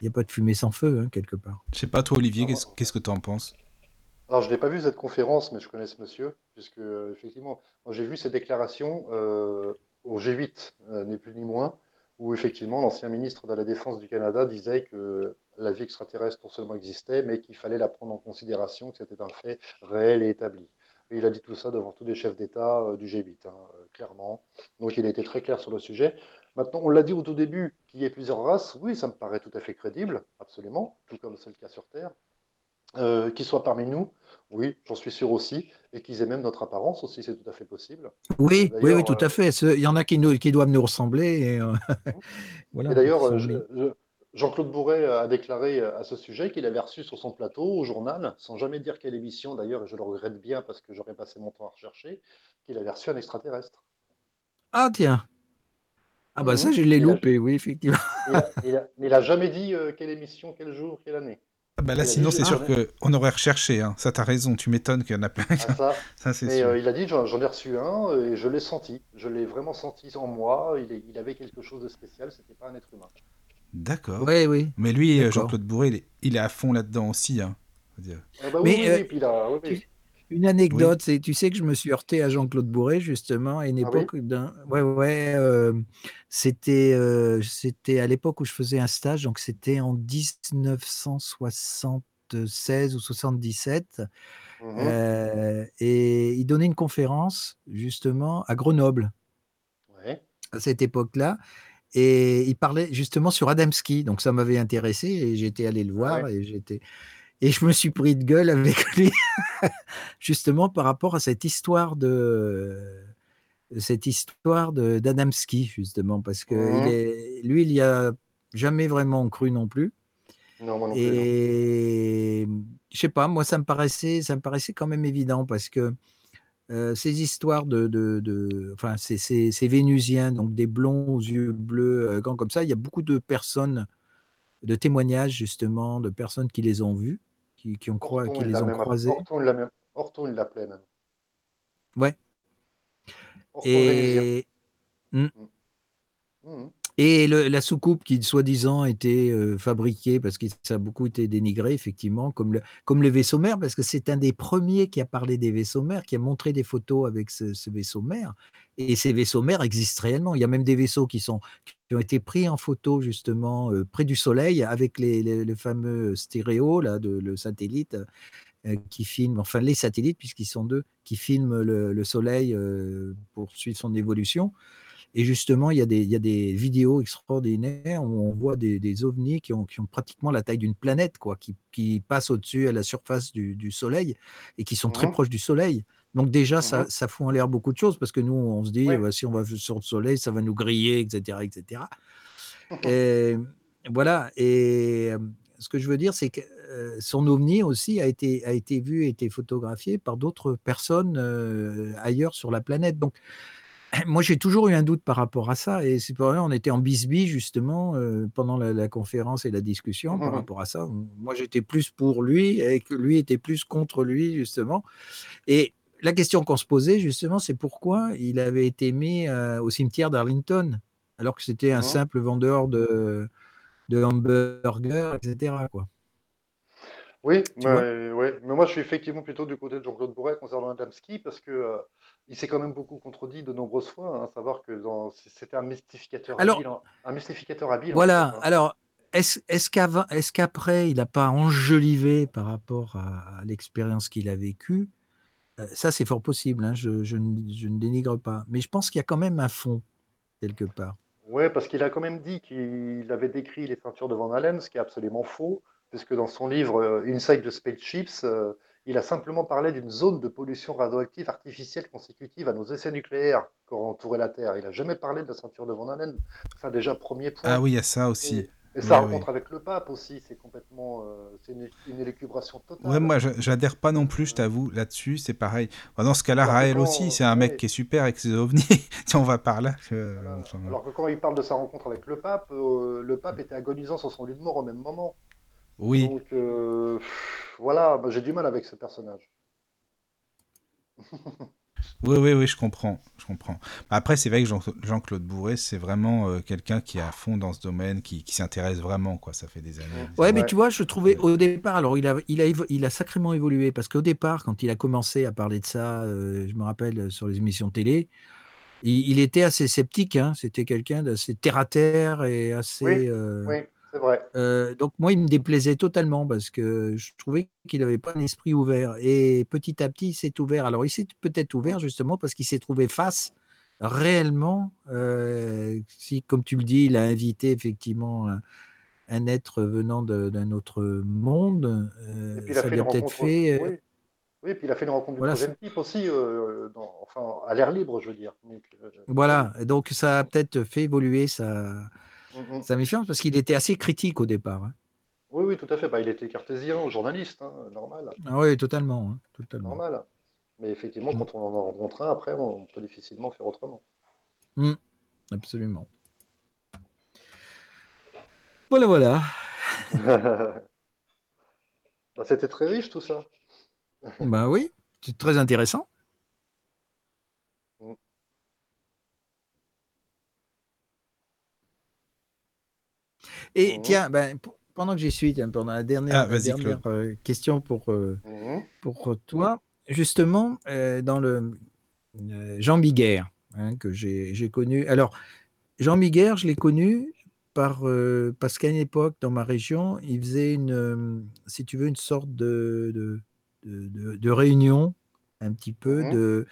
il a pas de fumée sans feu hein, quelque part. Je sais pas toi, Olivier, qu'est-ce, que tu en penses? Alors, je n'ai pas vu cette conférence, mais je connais ce monsieur, puisque effectivement, j'ai vu cette déclaration euh, au G8, euh, ni plus ni moins, où effectivement l'ancien ministre de la Défense du Canada disait que la vie extraterrestre non seulement existait, mais qu'il fallait la prendre en considération, que c'était un fait réel et établi il a dit tout ça devant tous les chefs d'État euh, du G8, hein, euh, clairement. Donc il a été très clair sur le sujet. Maintenant, on l'a dit au tout début, qu'il y ait plusieurs races, oui, ça me paraît tout à fait crédible, absolument, tout comme c'est le cas sur Terre. Euh, qu'ils soient parmi nous, oui, j'en suis sûr aussi, et qu'ils aient même notre apparence aussi, c'est tout à fait possible. Oui, oui, oui, tout à fait. Il y en a qui, nous, qui doivent nous ressembler. Et, voilà, et d'ailleurs, je, Jean-Claude Bourret a déclaré à ce sujet qu'il avait reçu sur son plateau au journal, sans jamais dire quelle émission d'ailleurs, et je le regrette bien parce que j'aurais passé mon temps à rechercher, qu'il avait reçu un extraterrestre. Ah tiens Ah bah ça je l'ai loupé, oui, effectivement. mais il n'a jamais dit euh, quelle émission, quel jour, quelle année. Ah bah là, sinon, c'est sûr qu'on aurait recherché. Hein. Ça, t'as raison. Tu m'étonnes qu'il y en a plein. Ah, ça, mais euh, il a dit j'en ai reçu un et je l'ai senti. Je l'ai vraiment senti en moi. Il, il avait quelque chose de spécial. C'était pas un être humain. D'accord. Oui, oui. Mais lui, euh, Jean-Claude Bourré, il est, à fond là-dedans aussi. Hein, Mais une anecdote, c'est tu sais que je me suis heurté à Jean-Claude Bourré justement à une ah époque d'un. Ouais, ouais. Euh, c'était, euh, c'était à l'époque où je faisais un stage, donc c'était en 1976 ou 77. Mmh et il donnait une conférence justement à Grenoble. Ouais. À cette époque-là. Et il parlait justement sur Adamski, donc ça m'avait intéressé et j'étais allé le ah voir et j'étais et je me suis pris de gueule avec lui justement par rapport à cette histoire de cette histoire d'Adamski justement parce que il mmh. est, lui il y a jamais vraiment cru non plus. Non, moi non plus. Et je sais pas, moi ça me paraissait ça me paraissait quand même évident parce que euh, ces histoires de, de, enfin, ces, Vénusiens, donc des blonds aux yeux bleus, euh, grands comme ça, il y a beaucoup de personnes, de témoignages justement, de personnes qui les ont vus, qui, ont, qui les ont croisés. Orton, il l'appelait même. Ouais. Et. Hmm. Hmm. Et la soucoupe qui, soi-disant, était euh, fabriquée, parce que ça a beaucoup été dénigré, effectivement, comme le, comme le vaisseau mère, parce que c'est un des premiers qui a parlé des vaisseaux mères, qui a montré des photos avec ce, vaisseau mère. Et ces vaisseaux mères existent réellement. Il y a même des vaisseaux qui, sont, qui ont été pris en photo, justement, euh, près du Soleil, avec les, les, fameux stéréos, là, de, le satellite, euh, qui filment, enfin les satellites, puisqu'ils sont deux, qui filment le, le Soleil pour suivre son évolution. Et justement, il y, a des, il y a des vidéos extraordinaires où on voit des, des ovnis qui ont, qui ont, pratiquement la taille d'une planète, quoi, qui, qui passent au-dessus à la surface du, du, Soleil et qui sont très proches du Soleil. Donc déjà, ça, ça, fout en l'air beaucoup de choses parce que nous, on se dit, bah, si on va sur le Soleil, ça va nous griller, etc. etc. et voilà. Et Ce que je veux dire, c'est que euh, son ovni aussi a été, a été vu, a été photographié par d'autres personnes euh, ailleurs sur la planète. Donc, moi, j'ai toujours eu un doute par rapport à ça. Et c'est pour ça on était en bisbille, justement, euh, pendant la, conférence et la discussion par mmh rapport à ça. Moi, j'étais plus pour lui et que lui était plus contre lui, justement. Et la question qu'on se posait, justement, c'est pourquoi il avait été mis au cimetière d'Arlington, alors que c'était un mmh simple vendeur de de hamburgers, etc. Quoi. Oui, mais, mais moi je suis effectivement plutôt du côté de Jean-Claude Bourret concernant Adamski parce que euh, il s'est quand même beaucoup contredit de nombreuses fois, hein, à savoir que c'était un mystificateur habile. Un mystificateur habile voilà, hein. alors est-ce est qu'après il n'a pas enjolivé par rapport à, l'expérience qu'il a vécue? Euh, Ça c'est fort possible, hein, je, je, je ne dénigre pas. Mais je pense qu'il y a quand même un fond quelque part. Oui, parce qu'il a quand même dit qu'il avait décrit les ceintures de Van Allen, ce qui est absolument faux, puisque dans son livre euh, Inside the Spaceships, euh, il a simplement parlé d'une zone de pollution radioactive artificielle consécutive à nos essais nucléaires qui auraient entouré la Terre. Il n'a jamais parlé de la ceinture de Van Allen. Enfin, déjà, premier point. Ah oui, il y a ça aussi. Et sa rencontre avec le pape aussi, c'est complètement, euh, c'est une, une, élucubration totale. Ouais, moi, j'adhère pas non plus, je t'avoue, là-dessus, c'est pareil. dans ce cas-là, Raël aussi, c'est un mec qui est super avec ses ovnis. si on va par là. Alors que quand il parle de sa rencontre avec le pape, euh, le pape était agonisant sur son lit de mort au même moment. Oui. Donc euh, voilà, j'ai du mal avec ce personnage. Oui, oui, oui, je comprends. Je comprends. Après, c'est vrai que Jean-Claude Bourré, c'est vraiment euh, quelqu'un qui est à fond dans ce domaine, qui, s'intéresse vraiment, quoi. Ça fait des années. Ouais, mais tu vois, je trouvais au départ, alors il a, il a, il a sacrément évolué, parce qu'au départ, quand il a commencé à parler de ça, euh, je me rappelle euh, sur les émissions télé, il, était assez sceptique. Hein. C'était quelqu'un d'assez terre à terre et assez. oui. Euh, donc moi, il me déplaisait totalement parce que je trouvais qu'il n'avait pas un esprit ouvert. Et petit à petit, il s'est ouvert. Alors, il s'est peut-être ouvert justement parce qu'il s'est trouvé face réellement, euh, si, comme tu le dis, il a invité effectivement un, être venant d'un autre monde, euh, ça lui a peut-être fait... Oui. oui. puis il a fait une rencontre du troisième type aussi, enfin, à l'air libre, je veux dire. voilà, donc ça a peut-être fait évoluer sa, Mmh Ça méfiance parce qu'il était assez critique au départ. Hein. Oui, oui, tout à fait. Bah, il était cartésien, journaliste, hein, normal. Ah oui, totalement, hein, totalement. Normal. Mais effectivement, mmh. quand on en rencontre un, après, on peut difficilement faire autrement. Mmh. Absolument. Voilà, voilà. Bah, c'était très riche tout ça. bah oui, c'est très intéressant. Et mmh tiens, ben, pendant que j'y suis, pendant la dernière, ah, euh, question pour, euh, mmh pour toi, justement, euh, dans le Jean Biguerre, hein, que j'ai connu. Alors, Jean Biguerre, je l'ai connu par, parce qu'à une époque, dans ma région, il faisait une, si tu veux, une sorte de, de, de, de réunion, un petit peu, mmh de,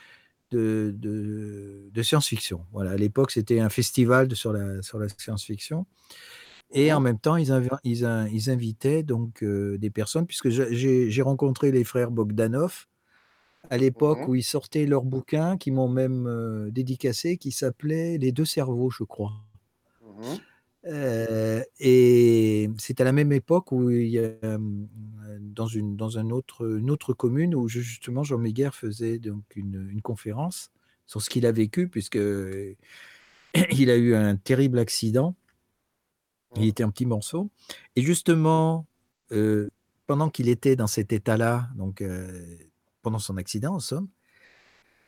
de, de, science-fiction. Voilà, à l'époque, c'était un festival sur la, sur la science-fiction. Et en même temps, ils, ils, invitaient donc des personnes, puisque j'ai rencontré les frères Bogdanov à l'époque où ils sortaient leur bouquin, qui m'ont même dédicacé, qui s'appelait Les deux cerveaux, je crois. Mmh et c'est à la même époque où il y a, dans, une, dans un autre, une autre commune où justement Jean Méguer faisait donc une, une conférence sur ce qu'il a vécu, puisque il a eu un terrible accident il était un petit morceau. Et justement, euh, pendant qu'il était dans cet état-là, donc euh, pendant son accident en somme,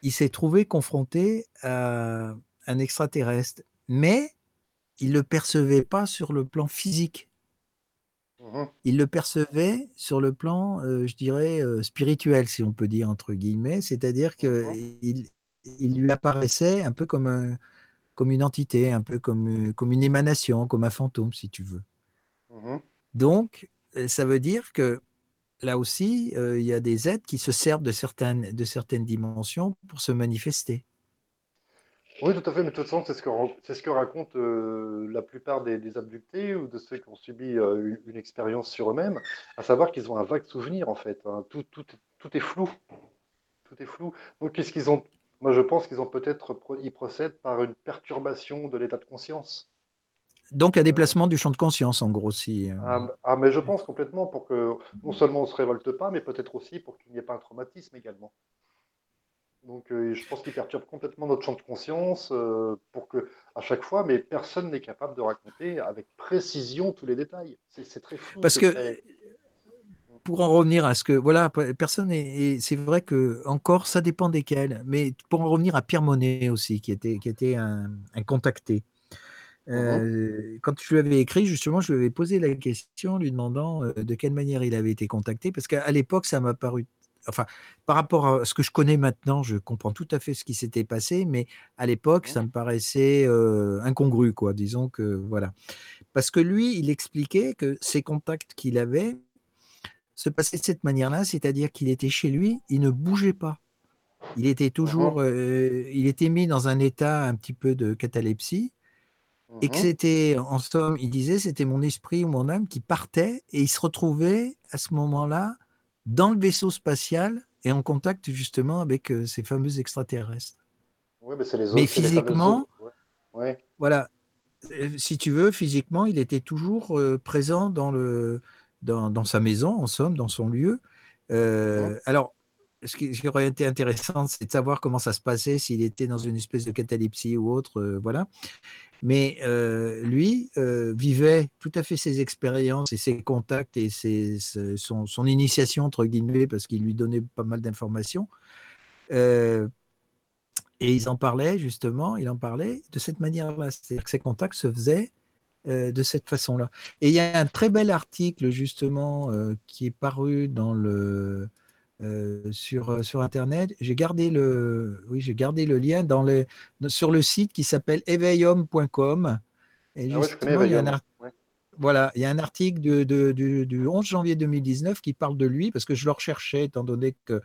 il s'est trouvé confronté à un extraterrestre, mais il ne le percevait pas sur le plan physique. Mmh il le percevait sur le plan, euh, je dirais, spirituel, si on peut dire, entre guillemets, c'est-à-dire mmh qu'il il lui apparaissait un peu comme un, comme une entité, un peu comme, euh, comme une émanation, comme un fantôme, si tu veux. Mmh Donc, euh, ça veut dire que là aussi, euh, il y a des êtres qui se servent de certaines, de certaines dimensions pour se manifester. Oui, tout à fait, mais de toute façon, c'est ce que, c'est ce que racontent la plupart des, abductés ou de ceux qui ont subi une, expérience sur eux-mêmes, à savoir qu'ils ont un vague souvenir, en fait. Hein. Tout, tout, tout est flou. Tout est flou. Donc, qu'est-ce qu'ils ont moi, je pense qu'ils ont peut-être, ils procèdent par une perturbation de l'état de conscience. Donc un déplacement du champ de conscience, en gros, si. Ah, ah, mais je pense complètement pour que non seulement on ne se révolte pas, mais peut-être aussi pour qu'il n'y ait pas un traumatisme également. Donc je pense qu'il perturbe complètement notre champ de conscience pour que, à chaque fois, mais personne n'est capable de raconter avec précision tous les détails. C'est très fou. Parce que pour en revenir à ce que voilà, personne et c'est vrai que encore ça dépend desquels, mais pour en revenir à Pierre Monet aussi, qui était qui était un, contacté. Mmh quand je lui avais écrit, justement, je lui avais posé la question, lui demandant de quelle manière il avait été contacté, parce qu'à l'époque, ça m'a paru enfin, par rapport à ce que je connais maintenant, je comprends tout à fait ce qui s'était passé, mais à l'époque, ça me paraissait incongru, quoi. Disons que voilà, parce que lui, il expliquait que ces contacts qu'il avait se passaient de cette manière-là, c'est-à-dire qu'il était chez lui, il ne bougeait pas. Il était toujours, il était mis dans un état un petit peu de catalepsie, et que mmh c'était, en somme, il disait, c'était mon esprit ou mon âme qui partait, et il se retrouvait à ce moment-là dans le vaisseau spatial et en contact justement avec euh, ces fameux extraterrestres. Oui, mais c'est les autres. Mais physiquement, voilà, euh, si tu veux, physiquement, il était toujours euh, présent dans, le, dans, dans, sa maison, en somme, dans son lieu. Alors, ce qui aurait été intéressant, c'est de savoir comment ça se passait, s'il était dans une espèce de catalepsie ou autre, voilà. Mais lui vivait tout à fait ses expériences et ses contacts et son, initiation, entre guillemets, parce qu'il lui donnait pas mal d'informations. et ils en parlaient, justement, il en parlait de cette manière-là. C'est-à-dire que ces contacts se faisaient de cette façon-là. Et il y a un très bel article, justement, qui est paru dans le euh, sur, euh, sur Internet. J'ai gardé le, oui, j'ai gardé le lien dans sur le site qui s'appelle éveillhomme.com. Et ah il y a un Voilà, il y a un article de, du 11 janvier 2019 qui parle de lui, parce que je le recherchais, étant donné que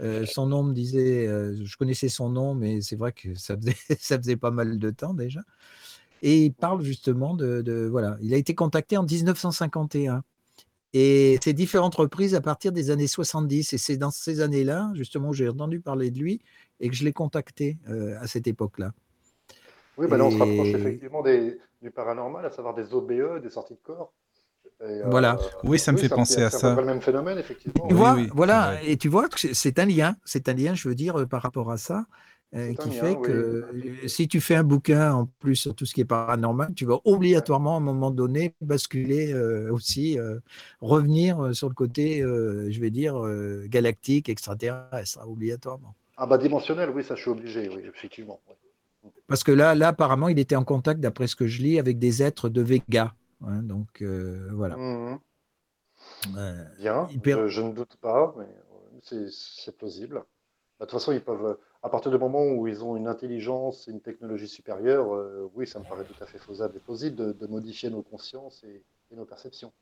euh, son nom me disait, je connaissais son nom, mais c'est vrai que ça faisait, ça faisait pas mal de temps déjà. Et il parle justement de, de, Voilà, il a été contacté en 1951. Et c'est différentes reprises à partir des années 70. Et c'est dans ces années-là, justement, où j'ai entendu parler de lui et que je l'ai contacté euh, à cette époque-là. Oui, bah là, on se rapproche effectivement des, du paranormal, à savoir des OBE, des sorties de corps. voilà. Euh, oui, ça me fait penser à ça. C'est le même phénomène, effectivement. Tu vois, voilà, et tu vois que c'est un lien, c'est un lien, je veux dire, euh, par rapport à ça. Euh, qui fait que si tu fais un bouquin en plus sur tout ce qui est paranormal, tu vas obligatoirement à un moment donné basculer euh, aussi, euh, revenir sur le côté, je vais dire, galactique, extraterrestre, obligatoirement. Ah bah dimensionnel, oui, ça je suis obligé, oui, effectivement. Parce que là, là, apparemment, il était en contact, d'après ce que je lis, avec des êtres de Vega. Hein, donc voilà. Mmh Bien, je, ne doute pas, mais c'est plausible. Bah, de toute façon, ils peuvent, à partir du moment où ils ont une intelligence et une technologie supérieure, euh, oui, ça me paraît tout à fait faisable et possible de, modifier nos consciences et, nos perceptions.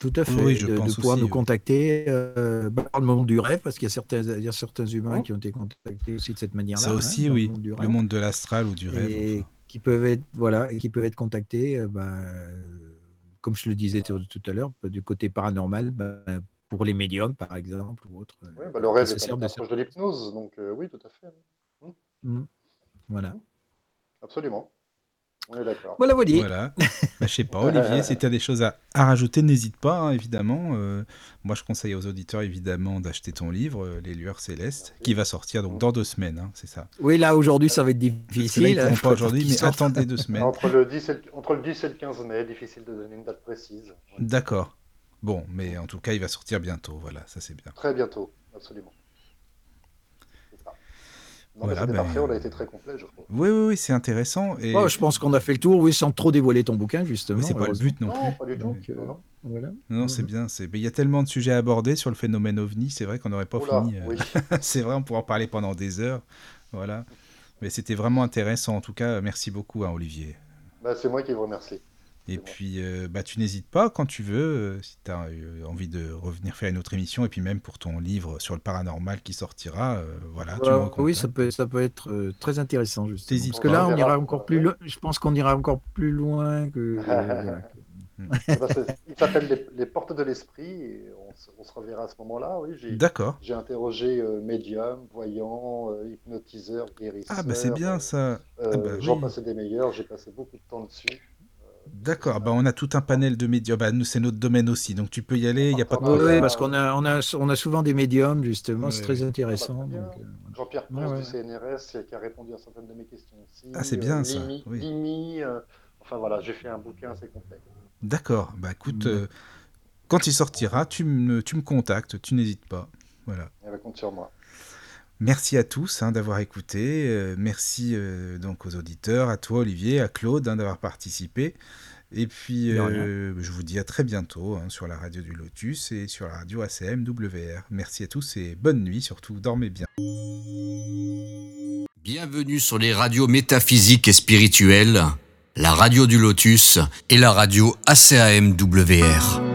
Tout à fait, je de, pense pouvoir nous contacter euh, dans le monde du rêve, parce qu'il y a certains, il y a certains humains qui ont été contactés aussi de cette manière-là. Ça aussi, hein, oui, le monde, de l'astral ou du rêve. Et qui peuvent être, voilà, et qui peuvent être contactés, euh, bah, comme je le disais tout à l'heure, du côté paranormal, bah, pour les médiums, par exemple, ou autre. Oui, bah, le rêve est une approche de l'hypnose, donc euh, oui, tout à fait. Mmh. Mmh. Voilà. Absolument. On est d'accord. Voilà, voilà. voilà. bah, je sais pas, Olivier, si tu as des choses à, rajouter, n'hésite pas, hein, évidemment. Euh, moi, je conseille aux auditeurs, évidemment, d'acheter ton livre, euh, Les Lueurs Célestes, qui va sortir donc dans deux semaines, hein, c'est ça Oui, là, aujourd'hui, ça va être difficile. Là, pas aujourd'hui, mais attendez deux semaines. Entre le, 10 et entre le 10 et le 15 mai, difficile de donner une date précise. D'accord. Bon, mais en tout cas, il va sortir bientôt. Voilà, ça c'est bien. Très bientôt, absolument. voilà, ben... parfait, on a été très complet, je crois. Oui, oui, oui c'est intéressant. Et... Oh, je pense qu'on a fait le tour, oui, sans trop dévoiler ton bouquin, justement. c'est pas le but non, non Pas du tout. Euh, non, voilà. non c'est bien. Il y a tellement de sujets à aborder sur le phénomène ovni, c'est vrai qu'on n'aurait pas fini. Euh, oui. c'est vrai, on pourrait en parler pendant des heures. Voilà. Mais c'était vraiment intéressant. En tout cas, merci beaucoup, hein, Olivier. Bah, c'est moi qui vous remercie. Et puis, euh, bah, tu n'hésites pas quand tu veux, euh, si tu as euh, envie de revenir faire une autre émission, et puis même pour ton livre sur le paranormal qui sortira, voilà. oui, ça peut, ça peut être très intéressant, justement. Parce que là, on ira encore plus loin. Je pense qu'on ira encore plus loin que. Eh ben, il s'appelle les, portes de l'esprit et on, se reverra à ce moment-là. Oui, D'accord. J'ai interrogé médium, voyant, hypnotiseur, guérisseur. Ah, bah c'est bien ça. Ah, bah J'en passais des meilleurs, j'ai passé beaucoup de temps dessus. D'accord, bah on a tout un panel de médiums. Bah, c'est notre domaine aussi, donc tu peux y aller, il n'y a pas de problème. Oui, parce qu'on a, on a, on a souvent des médiums, justement, c'est très intéressant. Bah, euh, Jean-Pierre Ponce du CNRS qui a répondu à certaines de mes questions aussi. Ah, c'est bien ça. Limi, euh, enfin voilà, j'ai fait un bouquin assez complet. D'accord, bah écoute, mm. quand il sortira, tu me, tu me contactes, tu n'hésites pas. Voilà. Eh ben, compte sur moi. Merci à tous hein, d'avoir écouté. Euh, merci euh, donc aux auditeurs, à toi Olivier, à Claude hein, d'avoir participé. Et puis euh, je vous dis à très bientôt hein, sur la radio du Lotus et sur la radio ACM WR. Merci à tous et bonne nuit surtout. Dormez bien. Bienvenue sur les radios métaphysiques et spirituelles, la radio du Lotus et la radio ACAM WR.